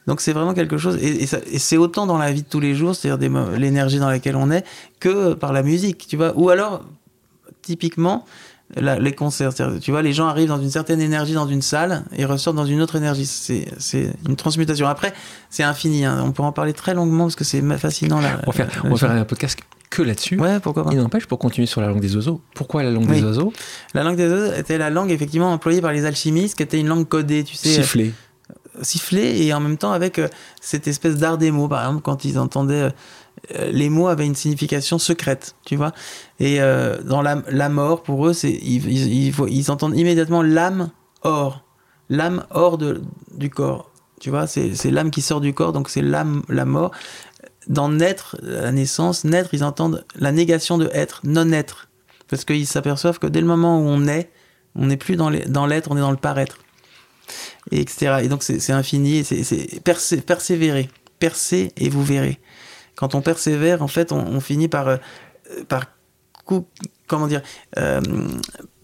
donc c'est vraiment quelque chose. Et, et c'est autant dans la vie de tous les jours, c'est-à-dire l'énergie dans laquelle on est, que par la musique. Tu vois, ou alors typiquement la- les concerts. Tu vois, les gens arrivent dans une certaine énergie dans une salle et ressortent dans une autre énergie. C'est une transmutation. Après, c'est infini. hein. On peut en parler très longuement parce que c'est fascinant. Là, On va faire, on va faire un podcast que là-dessus. Ouais, pourquoi pas. Il n'empêche, pour continuer sur la langue des oiseaux, pourquoi la langue Oui. des oiseaux? La langue des oiseaux était la langue effectivement employée par les alchimistes, qui était une langue codée, tu sais, Siffler. euh, sifflée, et en même temps avec euh, cette espèce d'art des mots. Par exemple, quand ils entendaient euh, les mots avaient une signification secrète, tu vois. Et euh, dans la, la mort, pour eux, c'est ils, entendent immédiatement l'âme hors, l'âme hors de, du corps. Tu vois, c'est l'âme qui sort du corps, donc c'est l'âme, la mort. Dans naître, la naissance, naître, ils entendent la négation de être, non-être. Parce qu'ils s'aperçoivent que dès le moment où on est, on n'est plus dans l'être, on est dans le paraître. Et etc. Et donc c'est infini, c'est- c'est persé- persévérer. Percez et vous verrez. Quand on persévère, en fait, on, on finit par, euh, par coup, comment dire, euh,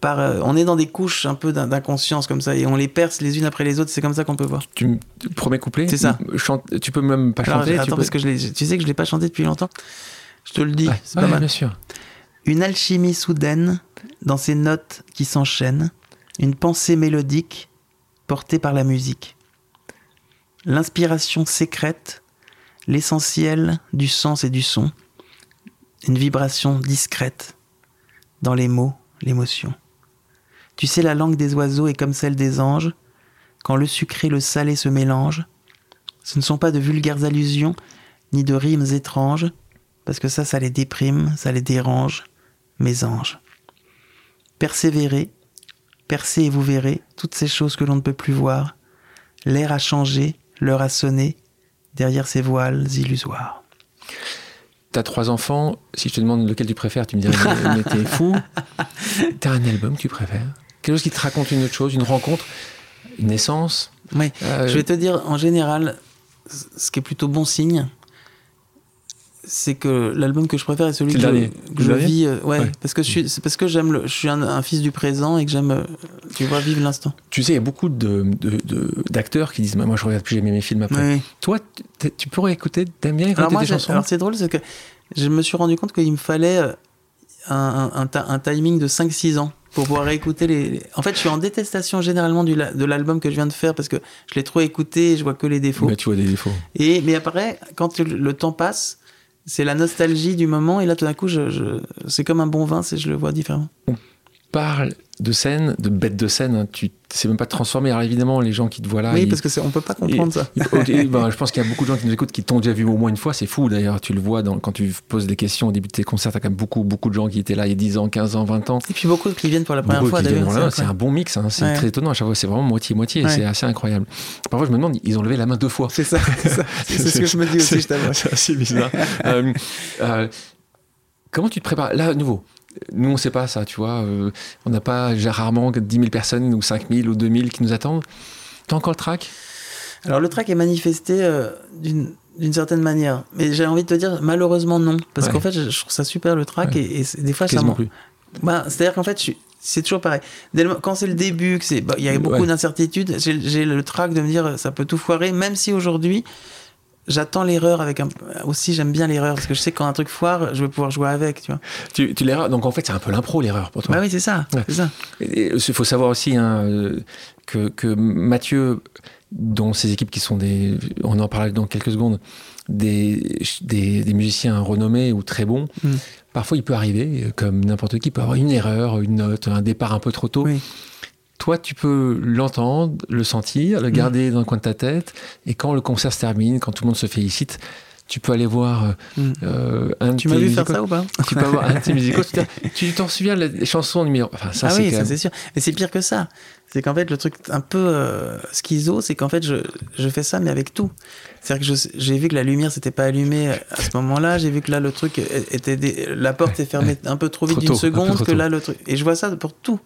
par, euh, on est dans des couches un peu d'in- d'inconscience comme ça, et on les perce les unes après les autres. C'est comme ça qu'on peut voir. Tu, premier couplet? C'est ça. Chante, tu peux même pas Alors, chanter. attends, tu, peux... parce que je tu sais que je l'ai pas chanté depuis longtemps. Je te le dis, Ouais, c'est ouais, pas mal. bien sûr. Une alchimie soudaine dans ces notes qui s'enchaînent, une pensée mélodique portée par la musique. L'inspiration sécrète, l'essentiel du sens et du son, une vibration discrète dans les mots, l'émotion. Tu sais, la langue des oiseaux est comme celle des anges, quand le sucré et le salé se mélangent. Ce ne sont pas de vulgaires allusions, ni de rimes étranges, parce que ça, ça les déprime, ça les dérange, mes anges. Persévérez, percez et vous verrez toutes ces choses que l'on ne peut plus voir. L'air a changé, l'heure a sonné, derrière ces voiles illusoires. T'as trois enfants. Si je te demande lequel tu préfères, tu me dirais mais, mais t'es fou. T'as un album que tu préfères Quelque chose qui te raconte une autre chose, une rencontre, une naissance. Oui, Euh, je vais te dire, en général, ce qui est plutôt bon signe, c'est que l'album que je préfère est celui C'est que, je, dernier. que je vis. euh, ouais, Ouais. parce que je suis, parce que j'aime je suis un, un fils du présent et que j'aime, euh, tu vois, vivre l'instant. Tu sais, il y a beaucoup de, d'acteurs qui disent Moi, je regarde plus jamais mes films après. Oui. Toi, tu- tu pourrais écouter, t'aimes bien écouter Alors moi, j'ai- chansons alors c'est drôle, c'est que je me suis rendu compte qu'il me fallait euh, un, un- timing de 5-6 ans pour pouvoir réécouter les, les- En fait, je suis en détestation généralement du, de l'album que je viens de faire parce que je l'ai trop écouté et je vois que les défauts. Mais tu vois des défauts. Et, mais après, quand le, le temps passe, c'est la nostalgie du moment et là, tout d'un coup, je, c'est comme un bon vin, c'est je le vois différemment. Parle de scène, de bête de scène. hein. Tu sais même pas te transformer. Alors évidemment, les gens qui te voient là. oui, ils- parce que on peut pas comprendre ça. Ben, je pense qu'il y a beaucoup de gens qui nous écoutent qui t'ont déjà vu au moins une fois. C'est fou d'ailleurs. Tu le vois dans, quand tu poses des questions au début de tes concerts. T'as quand même beaucoup, beaucoup de gens qui étaient là il y a 10 ans, 15 ans, 20 ans. Et puis beaucoup qui viennent pour la première Beaucoup fois. c'est un bon mix. hein. C'est Ouais. très étonnant à chaque fois. C'est vraiment moitié-moitié. Ouais. C'est assez incroyable. Parfois, je me demande, ils ont levé la main deux fois. C'est ça, c'est ce que je me dis aussi, je. C'est assez bizarre. Euh, euh, comment tu te prépares? Là, à nouveau. Nous, on sait pas ça, tu vois. euh, on n'a pas rarement 10 000 personnes ou 5 000 ou 2 000 qui nous attendent. T'as encore le track Alors le track est manifesté euh, d'une d'une certaine manière, mais j'ai envie de te dire malheureusement non, parce Ouais. qu'en fait je, je trouve ça super le track Ouais. et, des fois ça Quasiment m'en- plus. bah, c'est-à-dire qu'en fait c'est toujours pareil. Dès le- quand c'est le début, bah, il y a beaucoup Ouais. d'incertitudes, j'ai j'ai le track de me dire ça peut tout foirer, même si aujourd'hui j'attends l'erreur avec un aussi j'aime bien l'erreur parce que je sais que quand un truc foire, je vais pouvoir jouer avec, tu vois. Tu, tu l'erreur. Donc en fait, c'est un peu l'impro l'erreur pour toi. Bah oui c'est ça, Ouais. Il faut savoir aussi hein, euh, que, que Mathieu, dont ses équipes qui sont des, on en parlera dans quelques secondes, des, des, des musiciens renommés ou très bons, Mm. parfois il peut arriver, comme n'importe qui, peut avoir une erreur, une note, un départ un peu trop tôt. Oui. Toi, tu peux l'entendre, le sentir, Mm. le garder dans le coin de ta tête, et quand le concert se termine, quand tout le monde se félicite, tu peux aller voir euh, Mm. euh, un de Tu m'as vu faire ça ou pas? Tu peux avoir un de tes musicos, tu te- tu t'en souviens la chanson numéro. Enfin, ça, ah c'est oui, ça même- c'est sûr. Mais c'est pire que ça. C'est qu'en fait, le truc un peu euh, schizo, c'est qu'en fait, je, je fais ça, mais avec tout. C'est-à-dire que j'ai vu que la lumière s'était pas allumée à ce moment-là. J'ai vu que là, le truc était. La porte est fermée un peu trop vite d'une seconde, que là, le truc. Et je vois ça pour tout.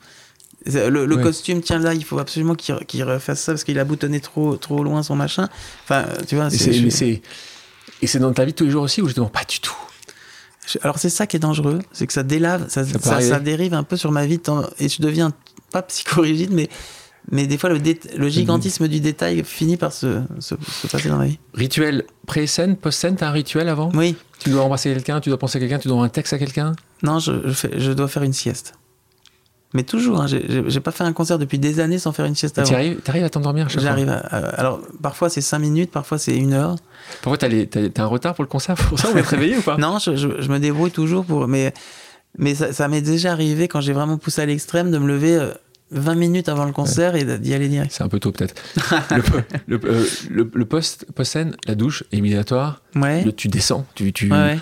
Le, le Ouais. costume, tiens là, il faut absolument qu'il refasse ça parce qu'il a boutonné trop, trop loin son machin. Enfin, tu vois, Et c'est. dans ta vie de tous les jours aussi ou justement pas du tout Alors c'est ça qui est dangereux, c'est que ça délave, ça, peut ça, arriver. ça dérive un peu sur ma vie et je deviens pas psychorigide, mais, mais des fois le, gigantisme du détail finit par se, se, se passer dans ma vie. Rituel pré-scène, post-scène, t'as un rituel avant? Oui, Tu dois embrasser quelqu'un, tu dois penser à quelqu'un, tu dois un texte à quelqu'un? Non, je, je, fais- je dois faire une sieste. Mais toujours, hein, j'ai- pas fait un concert depuis des années sans faire une sieste avant. arrives, t'arrives à t'endormir à chaque fois J'arrive à, à- alors parfois c'est 5 minutes, parfois c'est une heure. Parfois, t'as, un retard pour le concert pour ça, on va te réveiller ou pas? Non, je, je- je me débrouille toujours pour. Mais, mais ça, ça m'est déjà arrivé quand j'ai vraiment poussé à l'extrême de me lever euh, 20 minutes avant le concert et d'y aller direct. C'est un peu tôt peut-être. le, le, euh, le- le post, post-scène, la douche, éliminatoire, Ouais. le- tu descends, tu, tu ouais, ouais.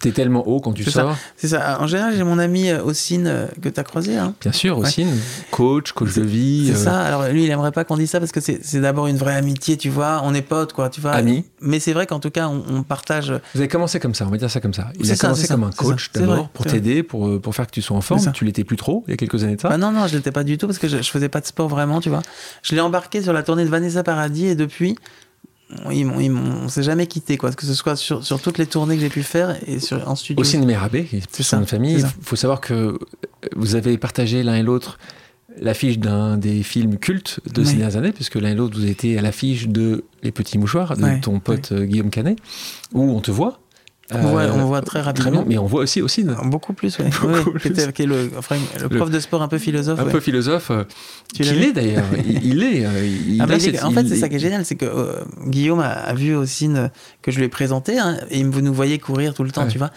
T'es tellement haut quand tu sors. C'est ça. En général, j'ai mon ami euh, Ossine euh, que tu as croisé. Hein. Bien sûr, aussi, coach, coach de vie, C'est euh, ça. Alors lui, il aimerait pas qu'on dise ça parce que c'est d'abord une vraie amitié, tu vois. On est potes, quoi, tu vois. ami. Mais c'est vrai qu'en tout cas, on, on partage. Vous avez commencé comme ça, on va dire ça comme ça. Il a ça, commencé comme ça, un coach d'abord pour t'aider, pour, euh, pour faire que tu sois en forme. Tu l'étais plus trop il y a quelques années de ça. Bah non, non, je l'étais pas du tout parce que je, je faisais pas de sport vraiment, tu vois. Je l'ai embarqué sur la tournée de Vanessa Paradis et depuis, ils m'ont- s'est jamais quitté, quoi. Que ce soit sur, sur toutes les tournées que j'ai pu faire et sur, en studio. Aussi Mérabé, qui est C'est ça, famille. c'est Il faut savoir que vous avez partagé l'un et l'autre l'affiche d'un des films cultes de ces dernières années, puisque l'un et l'autre, vous étiez à l'affiche de Les Petits Mouchoirs, de ton pote euh, Guillaume Canet, où on te voit. On, voit, Euh, on voit très rapidement. mais on voit aussi aussi Beaucoup plus, oui. Qui qui est le, enfin, le prof de sport un peu philosophe. un ouais. peu philosophe, euh, qu'il est d'ailleurs. il, il est. euh, il Ah bah, cette- en fait, c'est ça qui est génial, c'est que euh, Guillaume a, a vu aussi une- que je lui ai présenté, hein, et vous nous voyez courir tout le temps, Ouais. tu vois.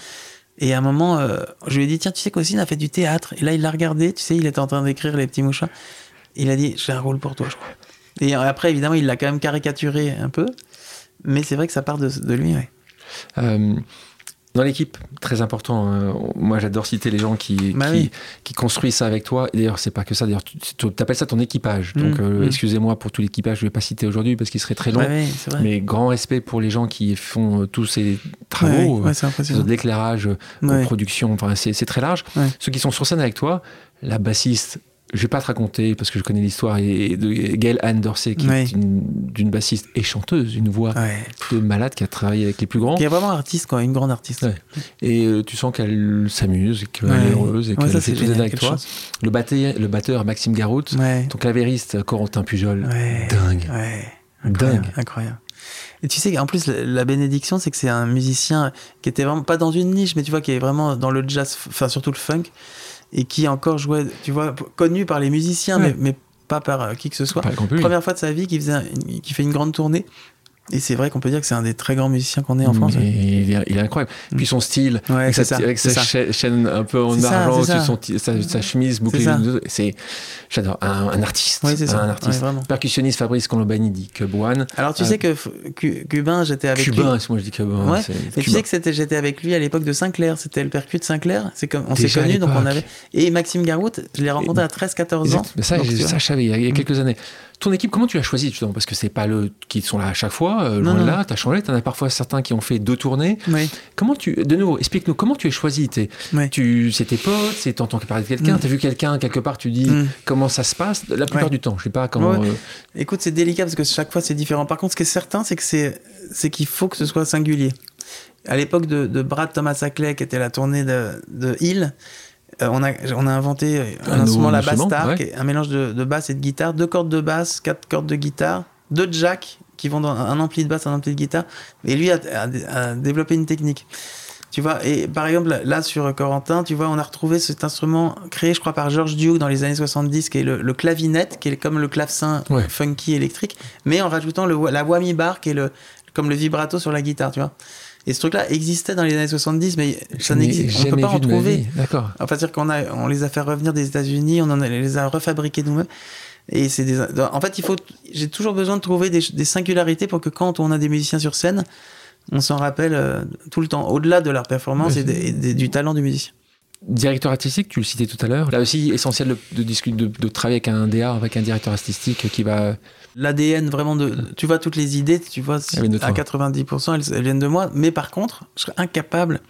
Et à un moment, euh, je lui ai dit, tiens, tu sais qu'Ossine a fait du théâtre. Et là, il l'a regardé, tu sais, il était en train d'écrire Les Petits Mouchoirs. Il a dit, j'ai un rôle pour toi, je crois. Et après, évidemment, il l'a quand même caricaturé un peu, mais c'est vrai que ça part de, de lui, ouais. Euh, dans l'équipe, très important. euh, moi, j'adore citer les gens qui, Bah qui, oui. qui construisent ça avec toi. D'ailleurs, c'est pas que ça. D'ailleurs, tu appelles ça ton équipage. Donc, Mm, euh, mm. excusez-moi pour tout l'équipage. Je vais pas citer aujourd'hui parce qu'il serait très long. Mais grand respect pour les gens qui font euh, tous ces travaux. Ouais, ouais, Ouais. production, enfin c'est très large. Ceux qui sont sur scène avec toi, la bassiste, je vais pas te raconter parce que je connais l'histoire, et de Gail Anne Dorsey, qui Ouais. est une- d'une bassiste et chanteuse, une voix Ouais. de malade qui a travaillé avec les plus grands. Qui est vraiment artiste, quoi, une grande artiste. Ouais. Et euh, tu sens qu'elle s'amuse, qu'elle est heureuse, et qu'elle c'est tout avec toi. Le batteur, le batteur Maxime Garout, Ouais. ton clavériste Corentin Pujol, dingue. Ouais. Dingue. Incroyable, incroyable. Et tu sais qu'en plus, la, la bénédiction, c'est que c'est un musicien qui était vraiment pas dans une niche, mais tu vois, qui est vraiment dans le jazz, enfin surtout le funk, et qui encore jouait, tu vois, connu par les musiciens, Ouais. mais, mais pas par euh, qui que ce soit. Première fois de sa vie faisait qu'il fait une grande tournée. Et c'est vrai qu'on peut dire que c'est un des très grands musiciens qu'on ait en France. Ouais. il, est, il est incroyable. Puis son style, Ouais, avec, sa, ça, avec c'est sa ça. cha- chaîne un peu en argent, ça. son sa, sa chemise bouclée, c'est j'adore un, un artiste, Ouais, ça. un Ouais, artiste. vraiment. Percussionniste Fabrice Colombani dit que Boine, Alors tu Euh, sais que Cu- Cubain, j'étais avec lui. cubain, moi je dis cubain, Ouais, Mais tu sais que j'étais avec lui à l'époque de Sinclair, c'était le percu de Sinclair. C'est comme, on s'est connus, donc on avait. Et Maxime Garout, je l'ai rencontré à 13-14 ans. Ça, Donc, ça, je savais il y a, il y a Mm. quelques années. Ton équipe, comment tu l'as choisi justement? Parce que c'est pas le qui sont là à chaque fois, euh, loin Non, de là. T'as changé. T'en as parfois certains qui ont fait deux tournées. Oui, Comment tu, de nouveau, explique-nous comment tu es choisi. Oui. tu, c'est tes potes, c'est t'entends parler de quelqu'un. Mm. T'as vu quelqu'un quelque part, tu dis Mm. comment ça se passe? La plupart Ouais. du temps, je sais pas comment. Ouais. euh, Écoute, c'est délicat parce que chaque fois c'est différent. Par contre, ce qui est certain, c'est que c'est, c'est qu'il faut que ce soit singulier. À l'époque de, de Brad Thomas Ackley, qui était la tournée de, de Hill, euh, on, a, on a inventé un, Un instrument, la bass instrument, star, ouais. un mélange de, de basse et de guitare, deux cordes de basse, quatre cordes de guitare, deux jacks qui vont dans un ampli de basse, un ampli de guitare. Et lui a, a- a développé une technique. Tu vois, et par exemple, là sur Corentin, tu vois, on a retrouvé cet instrument créé, je crois, par George Duke dans les années 70, qui est le, le clavinette, qui est comme le clavecin Ouais. funky électrique, mais en rajoutant le, la whammy bar, qui est le, comme le vibrato sur la guitare, tu vois. Et ce truc-là existait dans les années 70, mais ça n'existe. On peut jamais pas en trouver. D'accord. Enfin, c'est-à-dire qu'on a, on les a fait revenir des États-Unis, on en a, les a refabriqués nous-mêmes. Et c'est des, en fait, il faut, j'ai toujours besoin de trouver des, des singularités pour que quand on a des musiciens sur scène, on s'en rappelle euh, tout le temps, au-delà de leur performance et, des- et des- du talent du musicien. Directeur artistique, tu le citais tout à l'heure. Là aussi, essentiel de, de, de travailler avec un DA, avec un directeur artistique qui va. L'ADN vraiment de, tu vois, toutes les idées, tu vois, de à toi. 90%, elles, elles viennent de moi. Mais par contre, je serais incapable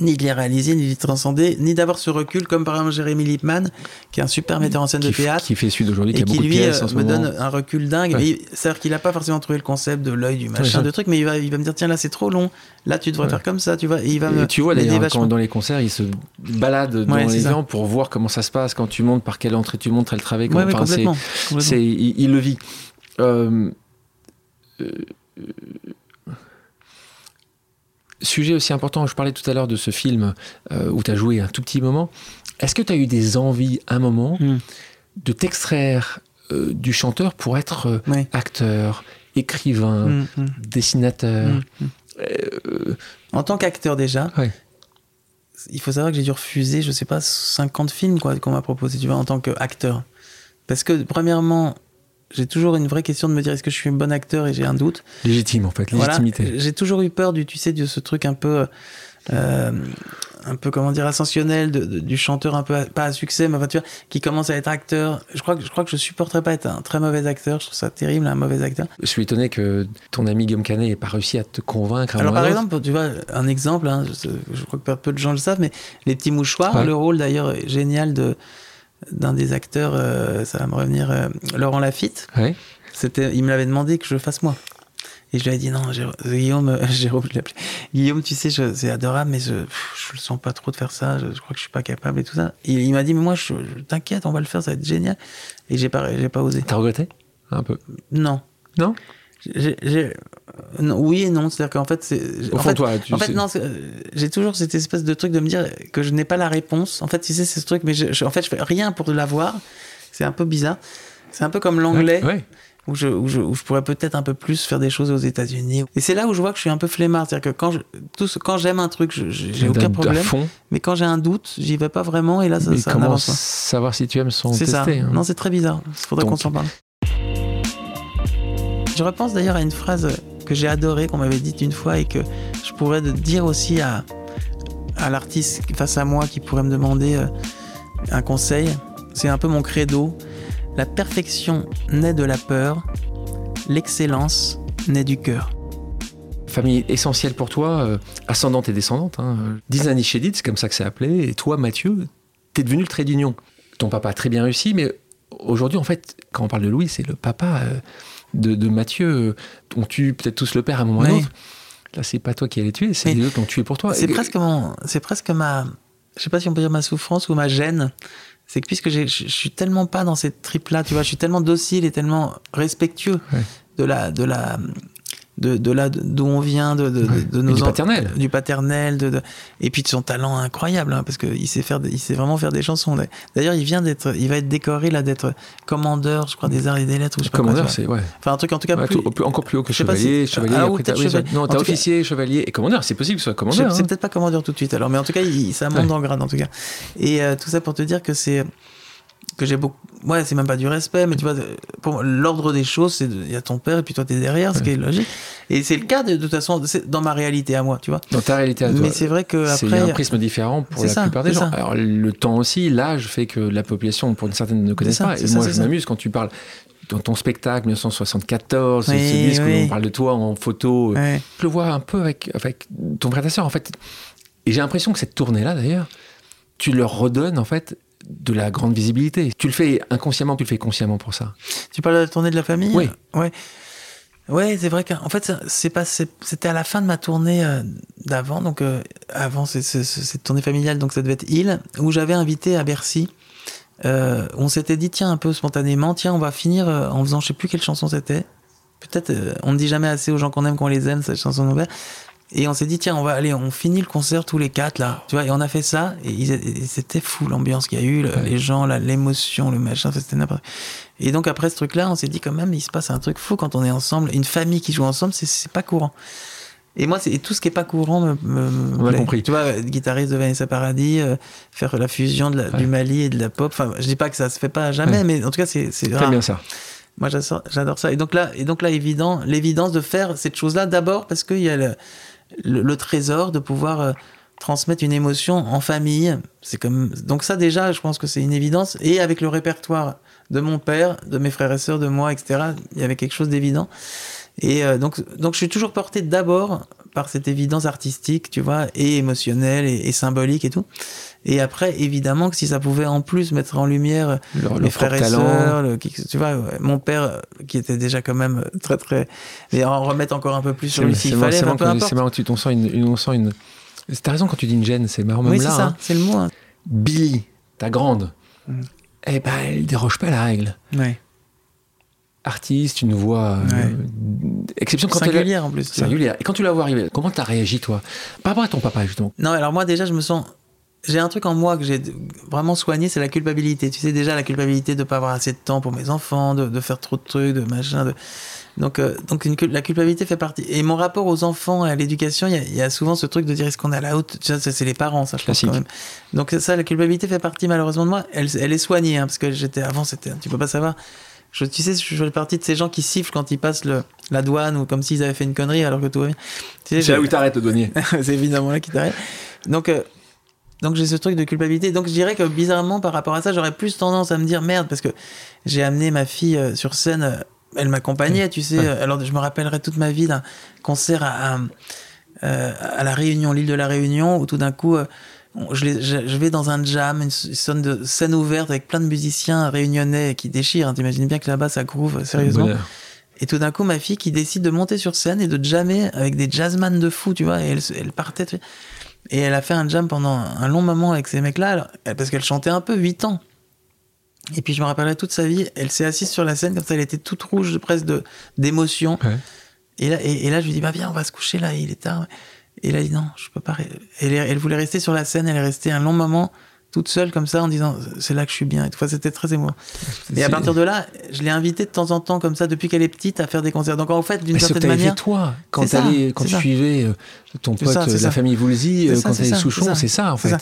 ni de les réaliser, ni de les transcender, ni d'avoir ce recul, comme par exemple Jérémy Lipman, qui est un super metteur en scène de Qui, théâtre, qui fait celui d'aujourd'hui, qui a qui beaucoup de lui pièces euh, en ce me moment. donne un recul dingue. Ouais. C'est-à-dire qu'il n'a pas forcément trouvé le concept de l'œil, du machin, ça. de trucs, mais il va, il va me dire tiens là c'est trop long, là tu devrais Ouais. faire comme ça, tu vois. Et il va Et me tu vois d'ailleurs quand dans les concerts, il se balade dans Ouais, les gens pour voir comment ça se passe quand tu montes, par quelle entrée tu montes, travaille. Ouais, Comment, ouais, enfin, complètement. complètement. il, il le vit. Euh, euh, sujet aussi important, je parlais tout à l'heure de ce film euh, où tu as joué un tout petit moment. Est-ce que tu as eu des envies, un moment, Hmm. de t'extraire euh, du chanteur pour être euh, acteur, écrivain, Mm, mm, dessinateur En tant qu'acteur déjà, il faut savoir que j'ai dû refuser, je sais pas, 50 films qu'on m'a proposé, tu vois, en tant qu'acteur. Parce que premièrement, j'ai toujours une vraie question de me dire est-ce que je suis un bon acteur et j'ai un doute? Légitime en fait, Voilà. légitimité. J'ai toujours eu peur du, tu sais, de ce truc un peu, euh, un peu comment dire, ascensionnel de- de- du chanteur un peu à- pas à succès, mais enfin tu vois, qui commence à être acteur. Je crois que je crois que je supporterais pas être un très mauvais acteur. Je trouve ça terrible, un mauvais acteur. Je suis étonné que ton ami Guillaume Canet n'ait pas réussi à te convaincre. à Alors par exemple, tu vois, un exemple, hein, je, je crois que peu de gens le savent, mais les petits mouchoirs, Ouais. le rôle d'ailleurs génial de d'un des acteurs, euh, ça va me revenir, euh, Laurent Lafitte. Ouais. C'était, il me l'avait demandé que je le fasse moi. Et je lui ai dit non, Jérôme, Guillaume, euh, Jérôme, je l'appelais. Guillaume, tu sais, je- c'est adorable, mais je, je le sens pas trop de faire ça. Je, je crois que je suis pas capable et tout ça. Et il m'a dit mais moi, je, je- t'inquiète, on va le faire, ça va être génial. Et j'ai pas, j'ai pas osé. T'as regretté? Un peu. Non. Non? J'ai- euh, oui et non, c'est-à-dire qu'en fait, c'est. En fait, toi, tu en fait, non, j'ai toujours cette espèce de truc de me dire que je n'ai pas la réponse. En fait, tu sais, c'est ce truc, mais je, je- en fait, je fais rien pour l'avoir. C'est un peu bizarre. C'est un peu comme l'anglais, Ouais. où, je, où, je, où je pourrais peut-être un peu plus faire des choses aux États-Unis. Et c'est là où je vois que je suis un peu flemmard. C'est-à-dire que quand je- tout ce- quand j'aime un truc, j'ai aucun problème. fond. Mais quand j'ai un doute, j'y vais pas vraiment, et là, ça, Mais ça comment savoir si tu aimes sans C'est ça. tester hein Non, c'est très bizarre. Il faudrait qu'on s'en parle. Je repense d'ailleurs à une phrase que j'ai adorée, qu'on m'avait dite une fois et que je pourrais dire aussi à, l'artiste face à moi qui pourrait me demander euh, un conseil. C'est un peu mon credo. La perfection naît de la peur, l'excellence naît du cœur. Famille essentielle pour toi, euh, ascendante et descendante. Hein. Disney Chédid, c'est comme ça que c'est appelé. Et toi, Mathieu, t'es devenu le trait d'union. Ton papa a très bien réussi, mais aujourd'hui, en fait, quand on parle de Louis, c'est le papa euh, de, de Mathieu. euh, On tue peut-être tous le père à un moment ou à un Oui. autre. Là, c'est pas toi qui allais tuer, c'est les autres qui ont tué pour toi. C'est presque mon, c'est presque ma, je sais pas si on peut dire ma souffrance ou ma gêne. C'est que puisque je je suis tellement pas dans cette trip-là, tu vois, je suis tellement docile et tellement respectueux Ouais. de la, de la, de, de là d'où on vient, de, de, de nos du paternel. du paternel, de, de- et puis de son talent incroyable, hein, parce qu'il sait faire, il sait vraiment faire des chansons. D'ailleurs, il vient d'être, il va être décoré là d'être commandeur, je crois, des arts et des lettres ou je sais pas Commandeur, c'est ouais. Enfin un truc en tout cas Ouais, plus. tout- encore plus haut que chevalier, si- chevalier. Ah, ou après, chevalier. non, t'as cas- officier, chevalier et commandeur. C'est possible que ce soit commandeur. C'est hein. peut-être pas commandeur tout de suite alors, mais en tout cas, il- ça monte Ouais. en grade en tout cas. Et euh, tout ça pour te dire que c'est que j'ai beaucoup. Ouais, c'est même pas du respect, mais tu vois, pour moi, l'ordre des choses, c'est il y a ton père et puis toi t'es derrière, ce qui est logique. Et c'est le cas de, de toute façon c'est dans ma réalité à moi, tu vois. Dans ta réalité à toi. Mais c'est vrai que C'est après, un prisme différent pour C'est la ça, plupart des c'est gens. ça. Alors le temps aussi, l'âge fait que la population, pour une certaine, ne connaît pas. c'est Et ça, moi, c'est je m'amuse quand tu parles dans ton spectacle 1974, Oui, ce disque oui. où on parle de toi en photo. Ouais. Je le vois un peu avec, avec ton frère et ta sœur, en fait. Et j'ai l'impression que cette tournée-là, d'ailleurs, tu leur redonnes, en fait, de la grande visibilité. Tu le fais inconsciemment, tu le fais consciemment pour ça. Tu parles de la tournée de la famille Oui. Ouais. Ouais, c'est vrai qu'en fait, c'est pas, c'était à la fin de ma tournée euh, d'avant, donc euh, avant cette tournée familiale, donc ça devait être Île, où j'avais invité à Bercy. euh, on s'était dit, tiens, un peu spontanément, tiens, on va finir en faisant, je sais plus quelle chanson c'était. Peut-être, on ne dit jamais assez aux gens qu'on aime qu'on les aime, cette chanson nouvelle. Et on s'est dit, tiens, on va aller, on finit le concert tous les quatre, là. Tu vois, et on a fait ça, et, c'était fou l'ambiance qu'il y a eu, Ouais. les gens, l'émotion, le machin, c'était n'importe Et donc, après ce truc-là, on s'est dit, quand même, il se passe un truc fou quand on est ensemble. Une famille qui joue ensemble, c'est- pas courant. Et moi, c'est tout ce qui est pas courant me, me, On a compris. Tu vois, guitariste de Vanessa Paradis, euh, faire la fusion de la- Ouais. du Mali et de la pop. Enfin, je dis pas que ça se fait pas jamais, Ouais. mais en tout cas, c'est c'est bien ça. Moi, j'adore j'adore ça. Et donc là, et donc là, évident, l'évidence de faire cette chose-là, d'abord parce qu'il y a le, le, le trésor de pouvoir euh, transmettre une émotion en famille. C'est comme donc ça déjà, je pense que c'est une évidence. Et avec le répertoire de mon père, de mes frères et sœurs, de moi, etc. Il y avait quelque chose d'évident. Et euh, donc, donc, je suis toujours porté d'abord par cette évidence artistique, tu vois, et émotionnelle et, et, symbolique et tout. Et après, évidemment, que si ça pouvait en plus mettre en lumière mes leur frères et sœurs, le- tu vois, mon père euh, qui était déjà quand même très très, mais en remettre encore un peu plus sur lui c'est s'il marrant, fallait, c'est marrant tu on sent une, une- on sent une. T'as raison quand tu dis une gêne, c'est marrant même Oui, c'est là. ça, hein. c'est le mot. hein. Billy, ta grande, Mm. eh ben, elle déroge pas à la règle. Ouais. Artiste, une voix euh, Ouais. exception quand Singulière en plus. singulière. Et quand tu la vois arriver, comment t'as réagi toi? Par rapport à ton papa justement. Non, alors moi déjà, je me sens. J'ai un truc en moi que j'ai vraiment soigné, c'est la culpabilité. Tu sais déjà la culpabilité de pas avoir assez de temps pour mes enfants, de, de faire trop de trucs, de machin. De... Donc, euh, donc une la culpabilité fait partie. Et mon rapport aux enfants et à l'éducation, il y a- y, a souvent ce truc de dire est-ce qu'on est à la haute? Ça, c'est les parents, ça je pense Classique. quand même. Donc ça, la culpabilité fait partie malheureusement de moi. Elle, elle est soignée hein, parce que j'étais avant, c'était. Tu peux pas savoir. Je, tu sais, je fais partie de ces gens qui sifflent quand ils passent le, la douane ou comme s'ils avaient fait une connerie alors que tout va bien. Tu sais, C'est là où t'arrêtes le douanier. c'est évidemment là qui t'arrête. Donc, euh, donc j'ai ce truc de culpabilité. Donc je dirais que bizarrement, par rapport à ça, j'aurais plus tendance à me dire merde, parce que j'ai amené ma fille euh, sur scène, euh, elle m'accompagnait, tu sais. Alors je me rappellerai toute ma vie d'un concert à, à, à La Réunion, l'île de la Réunion, où tout d'un coup. Je, vais dans un jam, une scène, de, scène ouverte avec plein de musiciens réunionnais qui déchirent. hein. T'imagines bien que là-bas ça groove euh, sérieusement. Et tout d'un coup, ma fille qui décide de monter sur scène et de jammer avec des jazzman de fou, tu vois. Et elle, partait. Et elle a fait un jam pendant un long moment avec ces mecs-là, parce qu'elle chantait un peu 8 ans. Et puis je me rappellerai toute sa vie, elle s'est assise sur la scène, comme ça, elle était toute rouge, presque d'émotion. Ouais. Et, là, et, et là, je lui dis, bah viens, on va se coucher là, il est tard. Et là, il dit, non, je peux pas. Elle, elle voulait rester sur la scène, elle est restée un long moment toute seule comme ça en disant, c'est là que je suis bien. Et ça, c'était très émouvant. Et à partir de là, je l'ai invitée de temps en temps, comme ça, depuis qu'elle est petite, à faire des concerts. Donc en fait, d'une certaine manière. toi, quand, t'allais- quand tu ça. suivais euh, ton pote, ça, la ça. famille Woolsey, euh, quand c'est t'allais ça, Souchon, c'est ça. en fait.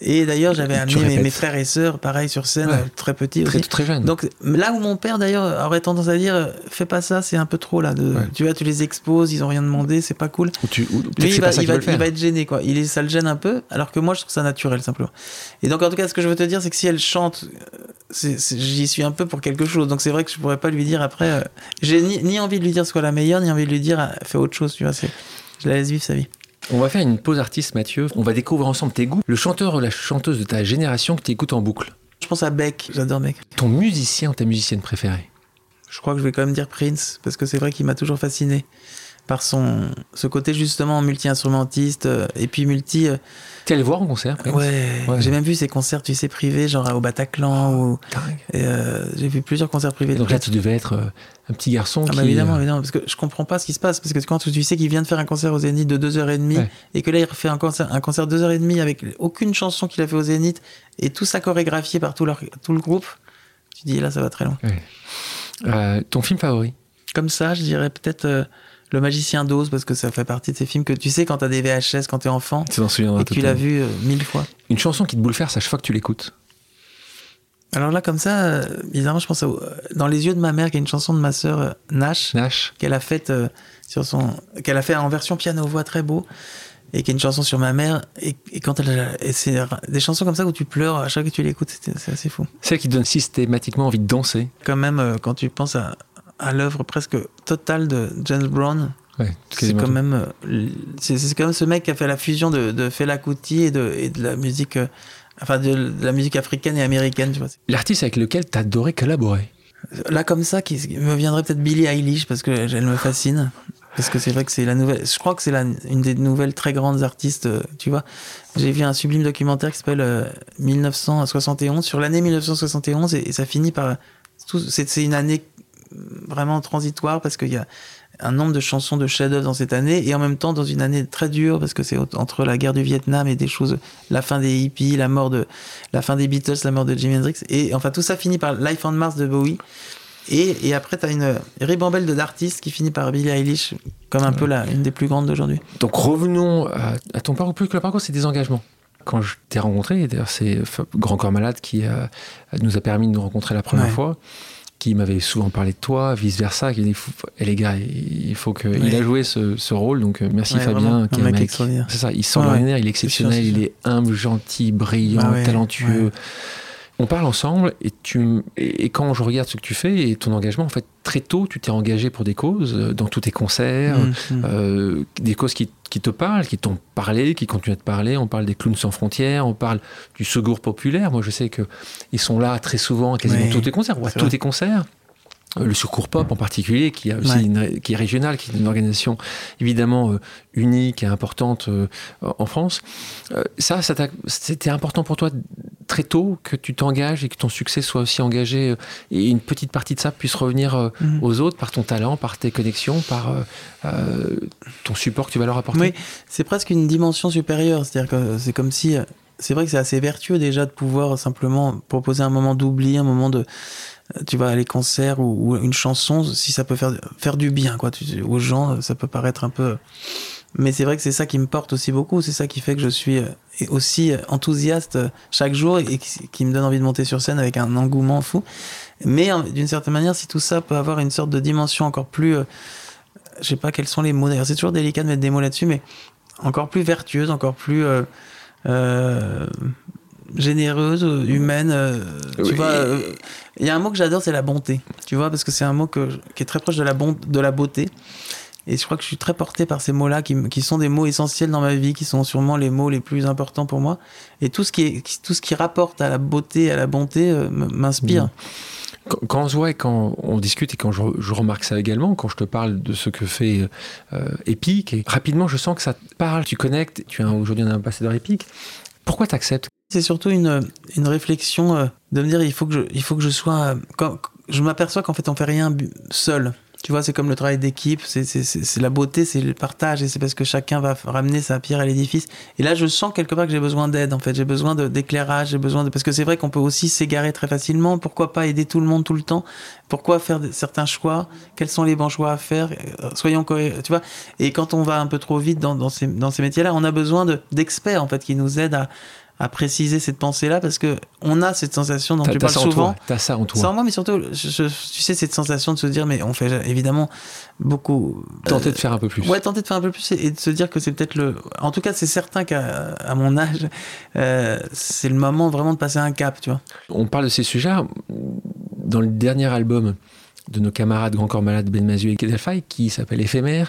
Et d'ailleurs, j'avais amené mes, frères et sœurs, pareil, sur scène, Ouais. très petits Très, aussi. très jeune. Donc là où mon père d'ailleurs aurait tendance à dire fais pas ça c'est un peu trop là de Ouais. tu vois tu les exposes ils ont rien demandé c'est pas cool Ou tu, ou lui il va, il, va, il être gêné quoi il ça le gêne un peu alors que moi je trouve ça naturel simplement et donc en tout cas ce que je veux te dire c'est que si elle chante euh, j'y suis un peu pour quelque chose donc c'est vrai que je pourrais pas lui dire après euh, j'ai ni, ni envie de lui dire soit la meilleure ni envie de lui dire euh, fais autre chose tu vois je la laisse vivre sa vie On va faire une pause artiste, Mathieu. On va découvrir ensemble tes goûts. Le chanteur ou la chanteuse de ta génération que tu écoutes en boucle. je pense à Beck j'adore Beck Ton musicien ou ta musicienne préférée? je crois que je vais quand même dire Prince parce que c'est vrai qu'il m'a toujours fasciné par son ce côté justement multi-instrumentiste euh, et puis multi euh, T'es allé voir en concert Prince ouais, Ouais. j'ai même vu ses concerts tu sais privés genre au Bataclan ou Dingue. et, euh, j'ai vu plusieurs concerts privés Et donc là, tu devais être euh, un petit garçon Ah qui. bah évidemment, évidemment, parce que je comprends pas ce qui se passe, parce que quand tu sais qu'il vient de faire un concert au Zénith de 2h30 Ouais. et que là il refait un concert, un concert de 2h30 avec aucune chanson qu'il a fait au Zénith et tout ça chorégraphié par tout, leur, tout le groupe, tu dis là ça va très loin. ton film favori? Comme ça, je dirais peut-être Le Magicien d'Oz, parce que ça fait partie de ces films que tu sais quand t'as des VHS, quand t'es enfant, Tu t'en souviendras et que tu l'as vu euh, mille fois. Une chanson qui te bouleverse à chaque fois que tu l'écoutes. Alors là, comme ça, euh, bizarrement, je pense à euh, Dans les yeux de ma mère, qui est une chanson de ma sœur euh, Nash. Nash. qu'elle a faite sur son qu'elle a fait en version piano voix très beau et qui est une chanson sur ma mère et, et quand elle et c'est des chansons comme ça où tu pleures à chaque fois que tu l'écoutes c'est assez fou Celle qui te donne systématiquement envie de danser. quand même quand tu penses à, à l'œuvre presque totale de James Brown Ouais, c'est quand même euh, c'est quand même ce mec qui a fait la fusion de, de Fela Kuti et de, et de la musique euh, enfin de, de la musique africaine et américaine tu vois L'artiste avec lequel t'as adoré collaborer? Là, comme ça, qui me viendrait peut-être Billie Eilish parce que elle me fascine. Parce que c'est vrai que c'est la nouvelle. Je crois que c'est la- une des nouvelles très grandes artistes, euh, tu vois. J'ai vu un sublime documentaire qui s'appelle euh, 1971 sur l'année 1971 et, et ça finit par. c'est une année vraiment transitoire parce qu'il y a un nombre de chansons de chef-d'œuvre dans cette année et en même temps dans une année très dure parce que c'est entre la guerre du Vietnam et des choses, la fin des hippies, la mort de, la fin des Beatles, la mort de Jimi Hendrix et enfin tout ça finit par Life on Mars de Bowie et, et après t'as une ribambelle d'artistes qui finit par Billie Eilish comme un peu la, une des plus grandes d'aujourd'hui. Donc revenons à, à ton parcours. Plus que le parcours, c'est des engagements. Quand je t'ai rencontré, d'ailleurs c'est Grand Corps Malade qui euh, nous a permis de nous rencontrer la première Ouais. fois, qui m'avait souvent parlé de toi, vice versa, qui dit faut- eh, les gars, il faut que il a joué ce, ce rôle, donc euh, merci Ouais, Fabien, qui est un mec. C'est ça, il Ouais, de ouais. il est exceptionnel, il sûr. est humble, gentil, brillant, Ah talentueux. On parle ensemble et, tu, et quand je regarde ce que tu fais et ton engagement, en fait, très tôt, tu t'es engagé pour des causes, euh, dans tous tes concerts, Mmh, mmh. euh, des causes qui, qui te parlent, qui t'ont parlé, qui continuent à te parler. On parle des clowns sans frontières, on parle du secours populaire. Moi, je sais qu'ils sont là très souvent à quasiment Oui, tous tes concerts, ou à tous tes concerts. Euh, Le Secours Pop en particulier, qui, a aussi Ouais. une- qui est régional, qui est une organisation évidemment euh, unique et importante euh, en France. Euh, ça, ça t'a- c'était important pour toi très tôt que tu t'engages et que ton succès soit aussi engagé euh, et une petite partie de ça puisse revenir Mhm. aux autres par ton talent, par tes connexions, par euh, euh, ton support que tu vas leur apporter? Oui, c'est presque une dimension supérieure. C'est-à-dire que c'est comme si. C'est vrai que c'est assez vertueux déjà de pouvoir simplement proposer un moment d'oubli, un moment de. Euh, Tu vois, les concerts ou, une chanson, si ça peut faire, faire du bien, quoi. Aux gens, ça peut paraître un peu. Mais c'est vrai que c'est ça qui me porte aussi beaucoup. C'est ça qui fait que je suis euh, aussi enthousiaste euh, chaque jour et qui, me donne envie de monter sur scène avec un engouement fou. Mais euh, d'une certaine manière, si tout ça peut avoir une sorte de dimension encore plus. euh, je sais pas quels sont les mots d'ailleurs. C'est toujours délicat de mettre des mots là-dessus, mais encore plus vertueuse, encore plus euh, euh, généreuse, humaine. euh, tu vois, euh, il y a un mot que j'adore, c'est la bonté. Tu vois, parce que c'est un mot que, qui est très proche de la, bon, de la beauté. Et je crois que je suis très porté par ces mots-là, qui, qui sont des mots essentiels dans ma vie, qui sont sûrement les mots les plus importants pour moi. Et tout ce qui, est, tout ce qui rapporte à la beauté, à la bonté, euh, m'inspire. Quand, quand on se voit et quand on discute et quand je, je remarque ça également, quand je te parle de ce que fait euh, Epic, et rapidement je sens que ça te parle, tu connectes, tu es aujourd'hui un ambassadeur Epic. Pourquoi tu acceptes C'est surtout une, une réflexion euh, de me dire il faut que je, il faut que je sois. euh, Quand, je m'aperçois qu'en fait on fait rien seul. Tu vois, c'est comme le travail d'équipe, c'est la beauté, c'est le partage, et c'est parce que chacun va ramener sa pierre à l'édifice. Et là, je sens quelque part que j'ai besoin d'aide, en fait. J'ai besoin d'éclairage, j'ai besoin de. Parce que c'est vrai qu'on peut aussi s'égarer très facilement. Pourquoi pas aider tout le monde tout le temps? Pourquoi faire certains choix? Quels sont les bons choix à faire? Euh, Soyons tu vois. Et quand on va un peu trop vite dans, dans ces, dans ces métiers-là, on a besoin de- d'experts, en fait, qui nous aident à, à préciser cette pensée-là, parce que on a cette sensation dont tu parles ça en souvent. T'as ça en toi. Sans moi, mais surtout, je- je- tu sais, cette sensation de se dire, mais on fait évidemment beaucoup. Tenter de faire un peu plus. Ouais, tenter de faire un peu plus et de se dire que c'est peut-être le. En tout cas, c'est certain qu'à à mon âge, euh, c'est le moment vraiment de passer un cap, tu vois. On parle de ces sujets dans le dernier album de nos camarades Grand Corps Malade, Ben Mazu et Kedelfai, qui s'appelle Éphémère.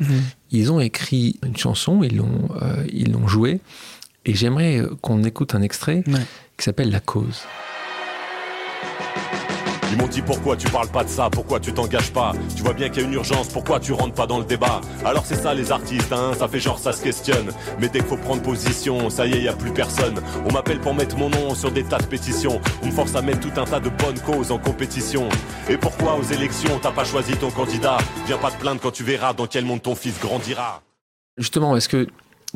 Ils ont écrit une chanson, ils l'ont euh, ils l'ont jouée, et j'aimerais euh, qu'on écoute un extrait Ouais. qui s'appelle La Cause. Ils m'ont dit pourquoi tu parles pas de ça, pourquoi tu t'engages pas? Tu vois bien qu'il y a une urgence, pourquoi tu rentres pas dans le débat? Alors c'est ça les artistes, hein, ça fait genre ça se questionne. Mais dès qu'il faut prendre position, ça y est, y a plus personne. On m'appelle pour mettre mon nom sur des tas de pétitions. On me force à mettre tout un tas de bonnes causes en compétition. Et pourquoi aux élections t'as pas choisi ton candidat? Viens pas te plaindre quand tu verras dans quel monde ton fils grandira. Justement, est-ce que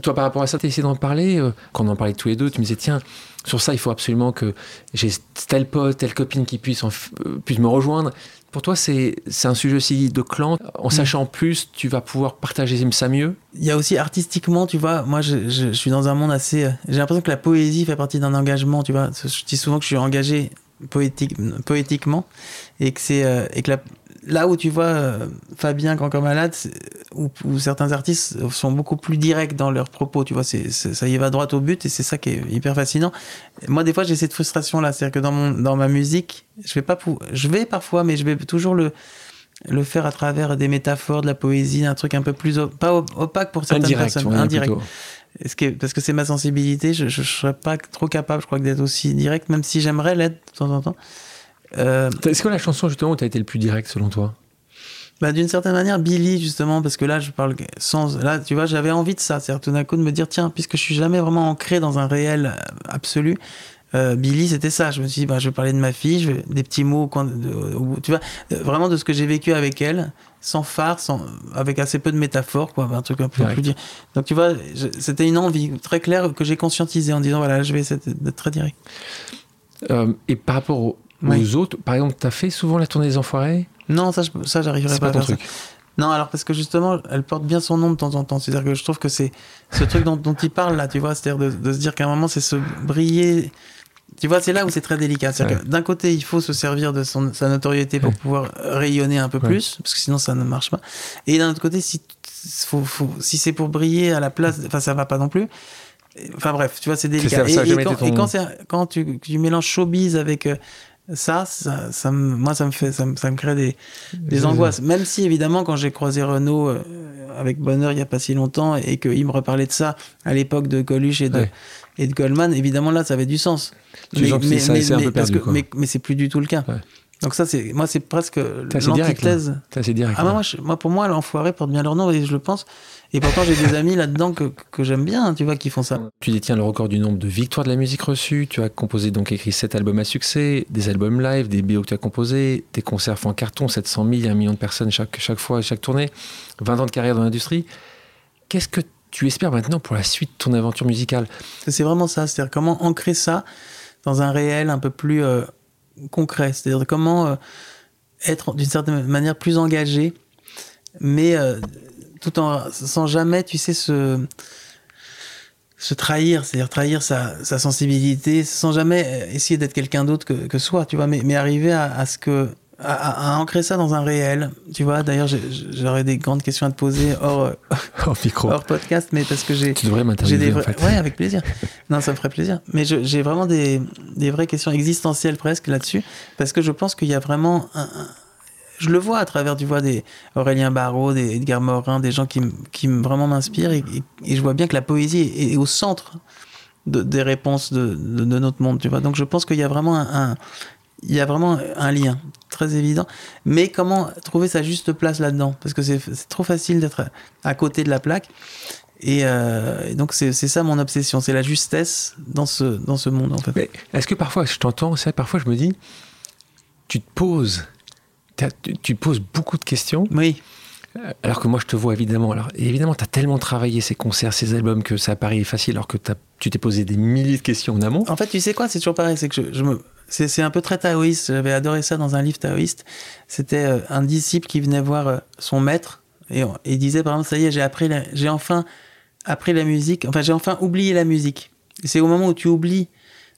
toi, par rapport à ça, tu as essayé d'en parler euh, Quand on en parlait tous les deux, tu me disais, tiens, sur ça, il faut absolument que j'ai tel pote, telle copine qui puisse, en euh, puisse me rejoindre. Pour toi, c'est un sujet aussi de clan. En sachant plus, tu vas pouvoir partager ça mieux. Il y a aussi artistiquement, tu vois, moi je, je- je suis dans un monde assez. euh, J'ai l'impression que la poésie fait partie d'un engagement, tu vois. Je dis souvent que je suis engagé poétique, poétiquement et que c'est euh, et que la- là où tu vois euh, Fabien Corps Malade c'est- ou, ou certains artistes sont beaucoup plus directs dans leurs propos, tu vois, c'est c'est- ça y va droit au but et c'est ça qui est hyper fascinant. Moi, des fois, j'ai cette frustration là, c'est-à-dire que dans mon dans ma musique, je vais pas je vais parfois, mais je vais toujours le le faire à travers des métaphores, de la poésie, un truc un peu plus op- pas op- opaque pour certaines Indirect, personnes, dire indirect. plutôt. Est-ce que, parce que c'est ma sensibilité, je, je serais pas trop capable, je crois, d'être aussi direct, même si j'aimerais l'être de temps en temps. Euh, Est-ce que la chanson, justement, où tu as été le plus direct, selon toi? Bah, d'une certaine manière, Billy, justement, parce que là, je parle sans. Là, tu vois, j'avais envie de ça. C'est-à-dire, tout d'un coup, de me dire, tiens, puisque je suis jamais vraiment ancré dans un réel euh, absolu, euh, Billy, c'était ça. Je me suis dit, bah, je vais parler de ma fille, je vais, des petits mots, au coin de- au- tu vois, euh, vraiment de ce que j'ai vécu avec elle, sans phare, sans, avec assez peu de métaphores, quoi, un truc un peu Direct. plus dire. Donc, tu vois, je- c'était une envie très claire que j'ai conscientisée en disant, voilà, je vais essayer d'être très direct. Euh, Et par rapport aux, Oui. aux autres, par exemple, tu as fait souvent la tournée des Enfoirés? Non, ça, ça, j'arriverai pas, pas à ton faire truc. ça. Non, alors parce que justement, elle porte bien son nom de temps en temps. C'est-à-dire que je trouve que c'est ce truc dont, dont il parle là, tu vois, c'est-à-dire de, de se dire qu'à un moment, c'est se briller. Tu vois, c'est là où c'est très délicat. C'est-à-dire que d'un côté, il faut se servir de son, sa notoriété pour Ouais. pouvoir rayonner un peu Ouais. plus, parce que sinon, ça ne marche pas. Et d'un autre côté, si, faut, faut- si c'est pour briller à la place, enfin, ça va pas non plus. Enfin bref, tu vois, c'est délicat. ça, ça et, et quand, et quand tu, tu mélanges showbiz avec euh, ça, ça, ça me- moi, ça me fait, ça me, ça me crée des, des angoisses. Même si, évidemment, quand j'ai croisé Renaud euh, avec Bonheur il y a pas si longtemps et qu'il me reparlait de ça à l'époque de Coluche et de, Ouais. et de Goldman, évidemment, là, ça avait du sens. Tu que- quoi. mais, mais c'est plus du tout le cas. Ouais. Donc ça, c'est moi, c'est presque l'antithèse. C'est direct. Ah bah moi, je- moi, pour moi, l'enfoiré porte bien leur nom et je le pense. Et pourtant, j'ai des amis là-dedans que, que j'aime bien, tu vois, qui font ça. Tu détiens le record du nombre de victoires de la musique reçue. Tu as composé donc écrit sept albums à succès, des albums live, des BO que tu as composés, des concerts en carton, 700 000, 1 million de personnes chaque, chaque fois, chaque tournée, 20 ans de carrière dans l'industrie. Qu'est-ce que tu espères maintenant pour la suite de ton aventure musicale? C'est vraiment ça. C'est-à-dire comment ancrer ça dans un réel un peu plus euh, concret. C'est-à-dire comment euh, être d'une certaine manière plus engagé, mais euh, tout en sans jamais, tu sais, se se trahir, c'est-à-dire trahir sa, sensibilité, sans jamais euh, essayer d'être quelqu'un d'autre que, que soi, tu vois, mais, mais arriver à ce que à, ancrer ça dans un réel, tu vois. D'ailleurs, j'aurais des grandes questions à te poser hors, Oh, micro. hors podcast, mais parce que j'ai Tu devrais m'interviewer des en vrais... fait. Ouais, avec plaisir. Non, ça me ferait plaisir. Mais j'ai vraiment des, des vraies questions existentielles presque là-dessus, parce que je pense qu'il y a vraiment un, un- Je le vois à travers, tu vois, des Aurélien Barraud, des Edgar Morin, des gens qui, qui vraiment m'inspirent, et, et- et je vois bien que la poésie est, est au centre de- des réponses de, de- de notre monde, tu vois. Donc je pense qu'il y a vraiment un... un- il y a vraiment un lien très évident, mais comment trouver sa juste place là-dedans? Parce que c'est trop facile d'être à côté de la plaque. Et, euh, et donc c'est ça mon obsession, c'est la justesse dans ce, dans ce monde en fait. Est-ce que parfois, je t'entends, c'est vrai, parfois je me dis, tu te poses, tu, poses beaucoup de questions, Oui, euh, alors que moi je te vois évidemment. Alors évidemment, tu as tellement travaillé ces concerts, ces albums que ça paraît facile, alors que tu t'es posé des milliers de questions en amont. en fait tu sais quoi, c'est toujours pareil, c'est que je, je me... C'est un peu très taoïste, j'avais adoré ça dans un livre taoïste. C'était euh, un disciple qui venait voir euh, son maître et, il disait par exemple, ça y est, j'ai appris j'ai enfin appris la musique, enfin j'ai enfin oublié la musique. C'est au moment où tu oublies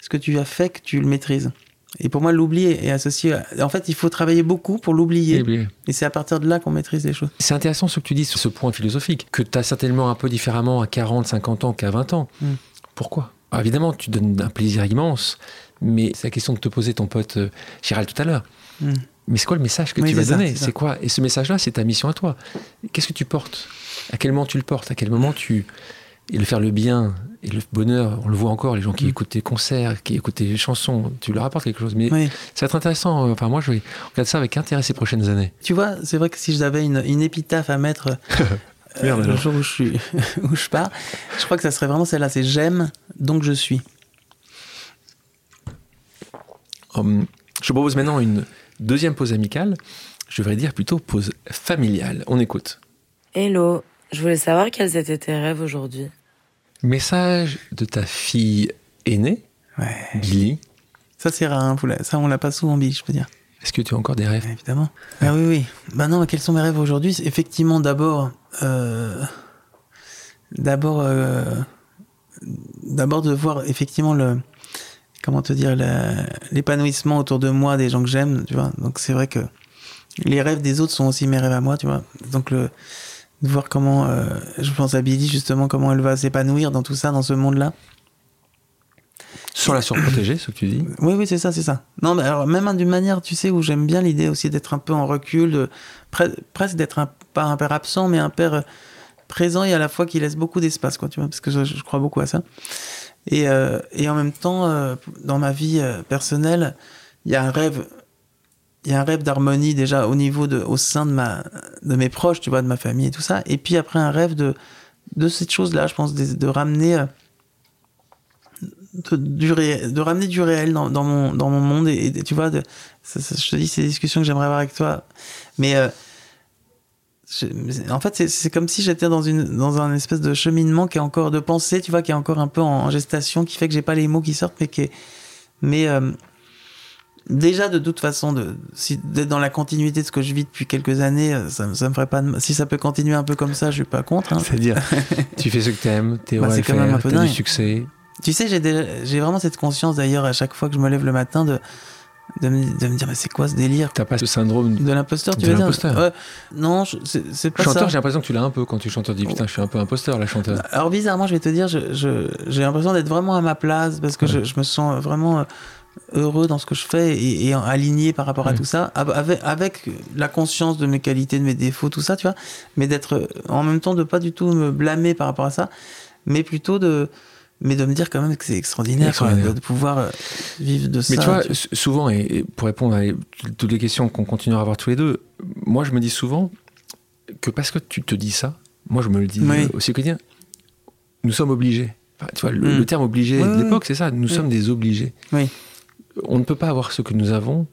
ce que tu as fait que tu le maîtrises. Et pour moi, l'oubli est associé. à- En fait, il faut travailler beaucoup pour l'oublier. Et c'est à partir de là qu'on maîtrise les choses. C'est intéressant ce que tu dis sur ce point philosophique, que tu as certainement un peu différemment à 40, 50 ans qu'à 20 ans. Mm. Pourquoi? Alors, Évidemment, tu donnes un plaisir immense, mais c'est la question de te poser ton pote euh, Gérald tout à l'heure. Mm. Mais c'est quoi le message que Oui, tu vas ça, donner c'est quoi? Et ce message-là, c'est ta mission à toi. Qu'est-ce que tu portes? À quel moment tu le portes? À quel moment tu... Et le faire le bien et le bonheur, on le voit encore, les gens qui Mm. écoutent tes concerts, qui écoutent tes chansons, tu leur apportes quelque chose. Mais Oui. ça va être intéressant. euh, Enfin, moi, je vais regarder ça avec intérêt ces prochaines années. Tu vois, c'est vrai que si j'avais une, une épitaphe à mettre euh, Merde, le jour où je, suis, où je pars, je crois que ça serait vraiment celle-là. C'est j'aime, donc je suis. Je propose maintenant une deuxième pause amicale. Je devrais dire plutôt pause familiale. On écoute. Hello, je voulais savoir quels étaient tes rêves aujourd'hui. Message de ta fille aînée, Ouais. Billy. Ça, c'est rare. hein, ça, on l'a pas souvent dit, je peux dire. Est-ce que tu as encore des rêves? Évidemment. Ah oui, oui. Bah non, quels sont mes rêves aujourd'hui? C'est Effectivement, d'abord, euh, d'abord, euh, d'abord de voir effectivement le, comment te dire, l'épanouissement autour de moi des gens que j'aime, tu vois. Donc c'est vrai que les rêves des autres sont aussi mes rêves à moi, tu vois. Donc le, de voir comment, euh, je pense à Billy justement, comment elle va s'épanouir dans tout ça, dans ce monde-là. Sur la surprotégée, ce que tu dis Oui, oui, c'est ça, c'est ça. Non, mais alors, même d'une manière, tu sais, où j'aime bien l'idée aussi d'être un peu en recul, de, pre- presque d'être un, pas un père absent, mais un père euh, présent et à la fois qui laisse beaucoup d'espace, quoi, tu vois, parce que je, je crois beaucoup à ça. Et, euh, et en même temps, euh, dans ma vie euh, personnelle, il y a un rêve, il y a un rêve d'harmonie déjà au niveau de, au sein de ma, de mes proches, tu vois, de ma famille et tout ça. Et puis après, un rêve de, de cette chose-là, je pense, de, ramener. de, du ré- de ramener du réel dans, mon, dans mon monde et, tu vois je te dis c'est des discussions que j'aimerais avoir avec toi mais en fait c'est- comme si j'étais dans une dans un espèce de cheminement qui est encore de pensée tu vois qui est encore un peu en, gestation qui fait que j'ai pas les mots qui sortent mais qui est, mais euh, déjà de toute façon de si d'être dans la continuité de ce que je vis depuis quelques années euh, ça, ça me ferait pas de- si ça peut continuer un peu comme ça je suis pas contre hein. C'est-à-dire, tu fais ce que t'aimes, t'es Bah, quand même un peu du succès. Tu sais, j'ai j'ai vraiment cette conscience d'ailleurs à chaque fois que je me lève le matin de de me, de me dire, mais c'est quoi ce délire? T'as pas ce syndrome De l'imposteur, tu De veux dire? Ouais. Non, c'est pas chanteur, j'ai l'impression que tu l'as un peu quand tu chantes. Tu dis putain, je suis un peu imposteur, la chanteuse. Alors bizarrement, je vais te dire, j'ai l'impression d'être vraiment à ma place parce que Ouais. je, je me sens vraiment euh, heureux dans ce que je fais et, et aligné par rapport à tout ça, av- avec, avec la conscience de mes qualités, de mes défauts, tout ça, tu vois, mais d'être euh, en même temps de pas du tout me blâmer par rapport à ça, mais plutôt de mais de me dire quand même que c'est extraordinaire, de, de pouvoir euh, vivre de ça. Mais tu vois, tu- souvent, et pour répondre à toutes les questions qu'on continuera à avoir tous les deux, moi je me dis souvent que parce que tu te dis ça, moi je me le dis Oui. aussi au quotidien, nous sommes obligés. Enfin, tu vois, le, Mm. le terme obligé Oui, de l'époque, c'est ça, nous Oui. sommes des obligés. Oui. On ne peut pas avoir ce que nous avons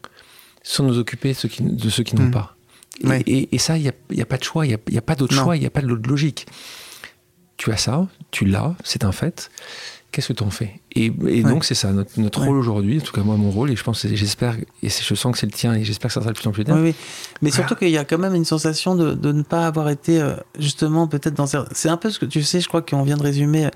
sans nous occuper de ceux qui, de ceux qui n'ont Mm. pas. Et, Oui. et- et ça, il n'y a, pas de choix, il n'y a, pas d'autre choix, il n'y a pas d'autre logique. Tu as ça, tu l'as, c'est un fait. Qu'est-ce que tu en fais? Et, et donc, c'est ça, notre, notre Ouais. rôle aujourd'hui, en tout cas moi, mon rôle, et je pense, j'espère, et je sens que c'est le tien, et j'espère que ça sera de plus en plus le tien. Oui, oui. Mais Voilà. surtout qu'il y a quand même une sensation de, de ne pas avoir été euh, justement peut-être dans. C'est un peu ce que tu sais, je crois qu'on vient de résumer euh,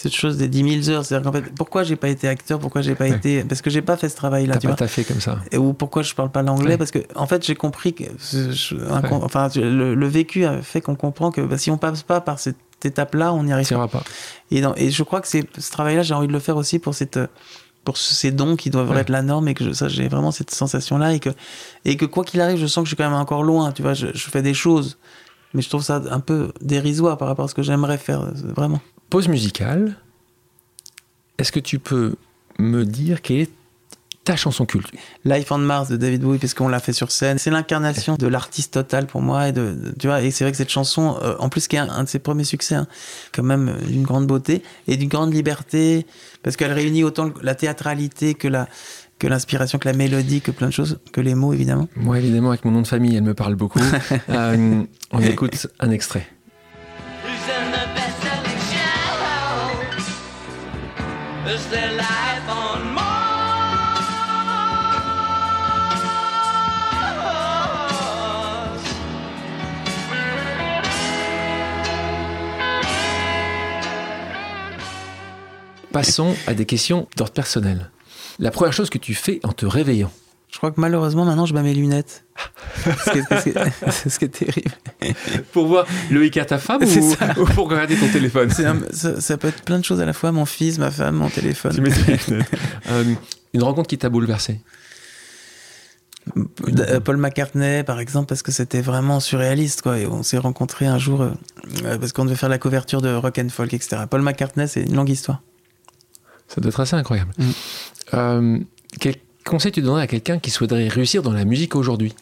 cette chose des 10 000 heures. C'est-à-dire qu'en fait, pourquoi j'ai pas été acteur Pourquoi j'ai pas Ouais. été... Parce que j'ai pas fait ce travail-là, T'as tu pas vois. taffé comme ça. Ou pourquoi je parle pas l'anglais Ouais. Parce que en fait, j'ai compris que... ce- je- un Ouais. con- Enfin, le, le vécu a fait qu'on comprend que bah, si on passe pas par cette étape-là, on n'y arrive pas. Et, dans- et je crois que ce travail-là, j'ai envie de le faire aussi pour cette pour ces dons qui doivent Ouais. être la norme et que je, ça j'ai vraiment cette sensation là et que et que quoi qu'il arrive je sens que je suis quand même encore loin tu vois je, je fais des choses mais je trouve ça un peu dérisoire par rapport à ce que j'aimerais faire euh, vraiment Pause musicale. Est-ce que tu peux me dire quelle est ta chanson culte? Life on Mars de David Bowie parce qu'on l'a fait sur scène c'est l'incarnation de l'artiste total pour moi et de, de- tu vois et c'est vrai que cette chanson euh, en plus qui est un, un de ses premiers succès hein, quand même euh, d'une grande beauté et d'une grande liberté parce qu'elle réunit autant la théâtralité que la que l'inspiration que la mélodie que plein de choses que les mots évidemment Moi, évidemment, avec mon nom de famille, elle me parle beaucoup. Euh, on écoute un extrait. In Passons à des questions d'ordre personnel. La première chose que tu fais en te réveillant. Je crois que malheureusement maintenant je bats mes lunettes c'est ce qui est terrible Pour voir Loïc à ta femme ou, pour regarder ton téléphone un- ça, ça peut être plein de choses à la fois mon fils ma femme mon téléphone. Euh, une rencontre qui t'a bouleversé. Euh, Paul McCartney, par exemple, parce que c'était vraiment surréaliste, quoi. Et on s'est rencontrés un jour euh, euh, parce qu'on devait faire la couverture de Rock and Folk, etc. Paul McCartney, c'est une longue histoire. Ça doit être assez incroyable. Mm. Euh, quel conseil tu donnerais à quelqu'un qui souhaiterait réussir dans la musique aujourd'hui?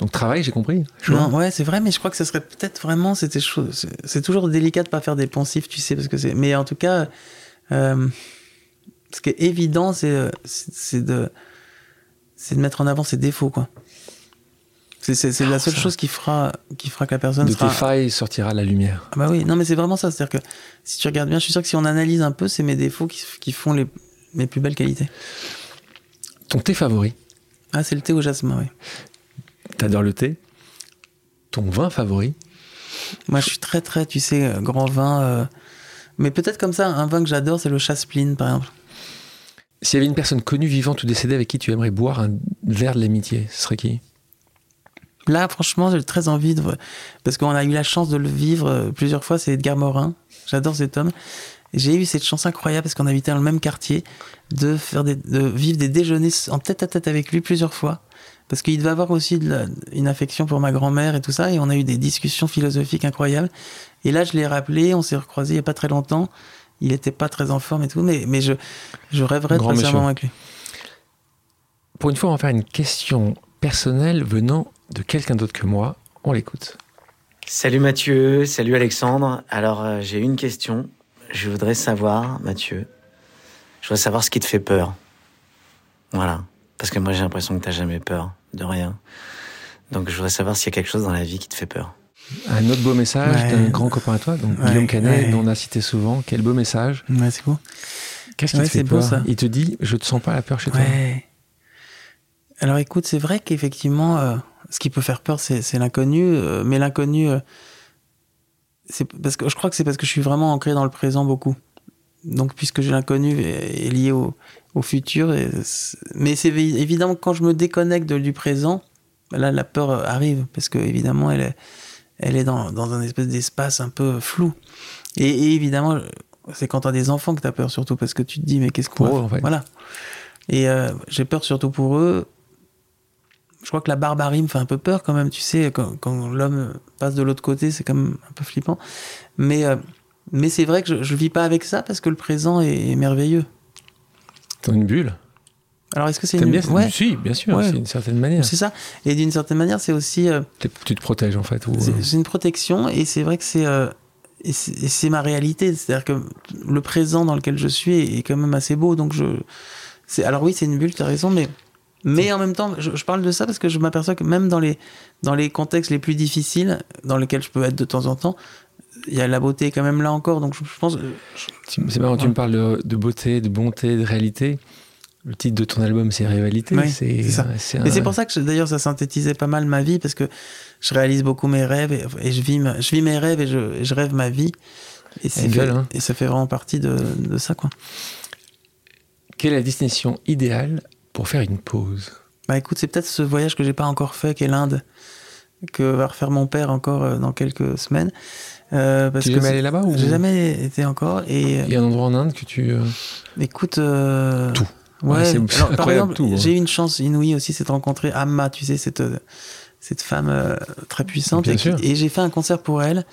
Donc travail, j'ai compris. Non, ouais, c'est vrai, mais je crois que ce serait peut-être vraiment, c'était. C'est toujours délicat de pas faire des poncifs, tu sais, parce que c'est. Mais en tout cas, euh, ce qui est évident, c'est euh, c'est c'est de, c'est de mettre en avant ses défauts, quoi. C'est la seule ça. chose qui fera, qui fera que la personne De sera. tes failles sortira la lumière. Ah bah oui, non mais c'est vraiment ça. C'est-à-dire que si tu regardes bien, je suis sûr que si on analyse un peu, c'est mes défauts qui, qui font les, mes plus belles qualités. Ton thé favori Ah, c'est le thé au jasmin, oui. T'adores le thé Ton vin favori Moi, je suis très, très, tu sais, euh, grand vin. euh, Mais peut-être comme ça, un vin que j'adore, c'est le Chaspline, par exemple. S'il y avait une personne connue, vivante ou décédée avec qui tu aimerais boire un verre de l'amitié, ce serait qui? Là, franchement, j'ai très envie de. Parce qu'on a eu la chance de le vivre euh, plusieurs fois, c'est Edgar Morin. J'adore cet homme. J'ai eu cette chance incroyable parce qu'on habitait dans le même quartier de faire des, de vivre des déjeuners en tête à tête avec lui plusieurs fois. Parce qu'il devait avoir aussi de la- une affection pour ma grand-mère et tout ça. Et on a eu des discussions philosophiques incroyables. Et là, je l'ai rappelé, on s'est recroisés il y a pas très longtemps. Il était pas très en forme et tout, mais, mais je, je rêverais Grand de passer un moment avec lui. Pour une fois, on va faire une question personnelle venant de quelqu'un d'autre que moi. On l'écoute. Salut Mathieu, salut Alexandre. Alors euh, j'ai une question. Je voudrais savoir, Mathieu, je voudrais savoir ce qui te fait peur. Voilà. Parce que moi j'ai l'impression que t'as jamais peur de rien. Donc je voudrais savoir s'il y a quelque chose dans la vie qui te fait peur. Un autre beau message Ouais. d'un grand copain à toi, donc Ouais, Guillaume Canet, ouais. dont on a cité souvent. Quel beau message. Ouais, c'est beau. Qu'est-ce qui Ouais, te fait c'est beau, peur ça. Il te dit Je te sens pas la peur chez toi. Ouais. Alors écoute, c'est vrai qu'effectivement, euh, ce qui peut faire peur, c'est c'est l'inconnu, euh, mais l'inconnu, euh, c'est parce que je crois que c'est parce que je suis vraiment ancré dans le présent beaucoup. donc, puisque l'inconnu est, est lié au, au futur. et mais c'est évi- évidemment quand je me déconnecte du présent, là, la peur arrive, parce que évidemment, elle est, elle est dans, dans un espèce d'espace un peu flou. Et, et évidemment, c'est quand tu as des enfants que tu as peur, surtout, parce que tu te dis, mais qu'est-ce qu'on en fait. Voilà. Et euh, j'ai peur surtout pour eux. Je crois que la barbarie me fait un peu peur quand même, tu sais, quand, quand l'homme passe de l'autre côté, c'est quand même un peu flippant. Mais, euh, mais c'est vrai que je, je vis pas avec ça parce que le présent est, est merveilleux. Dans une bulle? Alors est-ce que c'est une... bien ouais, bulle Si, bien sûr, Ouais. c'est d'une certaine manière. c'est ça. Et d'une certaine manière, c'est aussi euh, Tu te protèges en fait. ou- c'est une protection et c'est vrai que c'est euh, c'est ma réalité. C'est-à-dire que le présent dans lequel je suis est, est quand même assez beau. Donc je, alors oui, c'est une bulle, tu as raison, mais mais en même temps, je, je parle de ça parce que je m'aperçois que même dans les dans les contextes les plus difficiles, dans lesquels je peux être de temps en temps, il y a la beauté quand même là encore. Donc je, je pense, C'est marrant, tu me parles de, de beauté, de bonté, de réalité. Le titre de ton album, c'est Rivalité. Oui, c'est ça. un- c'est pour ça que d'ailleurs ça synthétisait pas mal ma vie parce que je réalise beaucoup mes rêves et, et je, vis ma- je vis mes rêves et je, et je rêve ma vie. Et, gueule, fait- hein. et ça fait vraiment partie de, de ça quoi. Quelle est la destination idéale pour faire une pause Bah écoute, c'est peut-être ce voyage que j'ai pas encore fait, qui est l'Inde, que va refaire mon père encore euh, dans quelques semaines. Euh, parce Tu es que jamais allé là-bas ou... J'ai jamais été encore. Et Il y a un endroit en Inde que tu. euh, écoute. euh, Tout. Ouais. Ouais, c'est Alors, par incroyable, exemple, tout, hein. j'ai eu une chance inouïe aussi, c'est de rencontrer Amma, tu sais, cette, euh, cette femme euh, très puissante. Bien et, sûr. et j'ai fait un concert pour elle.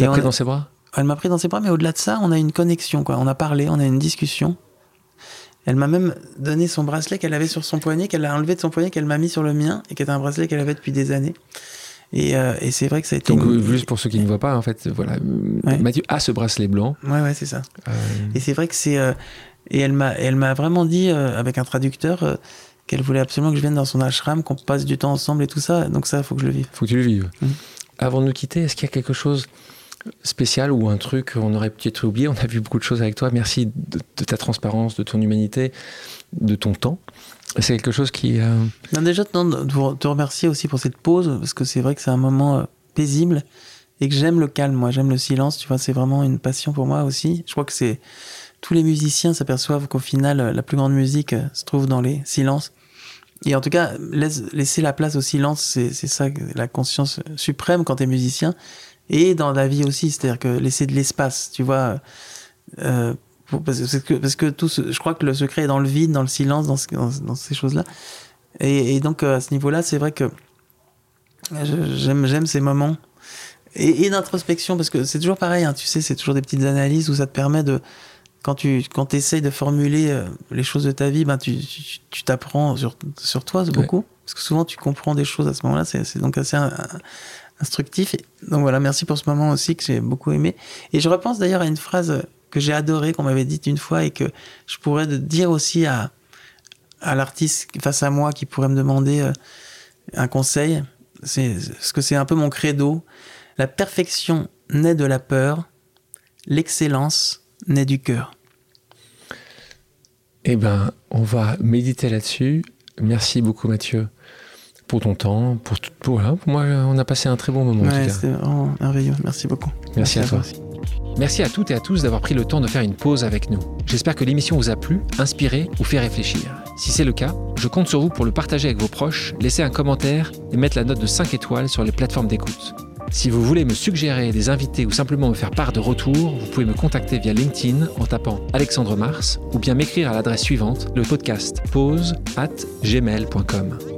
On pris a- dans ses bras? Elle m'a pris dans ses bras, mais au-delà de ça, on a une connexion, quoi. On a parlé, on a une discussion. Elle m'a même donné son bracelet qu'elle avait sur son poignet, qu'elle a enlevé de son poignet, qu'elle m'a mis sur le mien, et qui est un bracelet qu'elle avait depuis des années. Et, euh, et c'est vrai que ça a été. Donc, une- euh, juste pour ceux qui ne voient pas, en fait, voilà. euh, Ouais. Mathieu a ce bracelet blanc. Ouais, ouais, c'est ça. euh, Et c'est vrai que c'est. euh, et elle m'a, elle m'a vraiment dit, avec un traducteur, qu'elle voulait absolument que je vienne dans son ashram, qu'on passe du temps ensemble et tout ça. Donc ça, il faut que je le vive. faut que tu le vives. Mhm. Avant de nous quitter, est-ce qu'il y a quelque chose spécial ou un truc qu'on aurait peut-être oublié On a vu beaucoup de choses avec toi. Merci de, ta transparence, de ton humanité, de ton temps. C'est quelque chose qui. euh, Non, déjà, non, de te remercier aussi pour cette pause, parce que c'est vrai que c'est un moment euh, paisible et que j'aime le calme, moi, j'aime le silence, tu vois, c'est vraiment une passion pour moi aussi. Je crois que c'est. Tous les musiciens s'aperçoivent qu'au final, euh, la plus grande musique se trouve dans les silences. Et en tout cas, laisse- laisser la place au silence, c'est ça, la conscience suprême quand t'es musicien. Et dans la vie aussi, c'est-à-dire que laisser de l'espace, tu vois. euh, pour- parce, que- parce que, tout ce- je crois que le secret est dans le vide, dans le silence, dans, ce- dans- dans ces choses-là. Et, et donc, euh, à ce niveau-là, c'est vrai que j'aime j'aime ces moments. Et, et d'introspection, parce que c'est toujours pareil, hein, tu sais, c'est toujours des petites analyses où ça te permet de. Quand tu quand essayes de formuler euh, les choses de ta vie, ben tu tu- tu t'apprends sur, sur toi, Ouais. beaucoup. Parce que souvent, tu comprends des choses à ce moment-là, c'est c'est donc assez instructif. Donc voilà, merci pour ce moment aussi que j'ai beaucoup aimé. Et je repense d'ailleurs à une phrase que j'ai adorée, qu'on m'avait dite une fois et que je pourrais dire aussi à, à l'artiste face à moi qui pourrait me demander euh, un conseil. C'est ce que c'est un peu mon credo. La perfection naît de la peur, l'excellence naît du cœur. Eh ben, on va méditer là-dessus. Merci beaucoup, Mathieu, pour ton temps. Pour, voilà, pour moi, on a passé un très bon moment. en Ouais, c'était vraiment merveilleux. Merci beaucoup. Merci à toi. aussi. Merci à toutes et à tous d'avoir pris le temps de faire une pause avec nous. J'espère que l'émission vous a plu, inspiré ou fait réfléchir. Si c'est le cas, je compte sur vous pour le partager avec vos proches, laisser un commentaire et mettre la note de 5 étoiles sur les plateformes d'écoute. Si vous voulez me suggérer des invités ou simplement me faire part de retours, vous pouvez me contacter via LinkedIn en tapant Alexandre Mars ou bien m'écrire à l'adresse suivante, le podcast pause at gmail.com.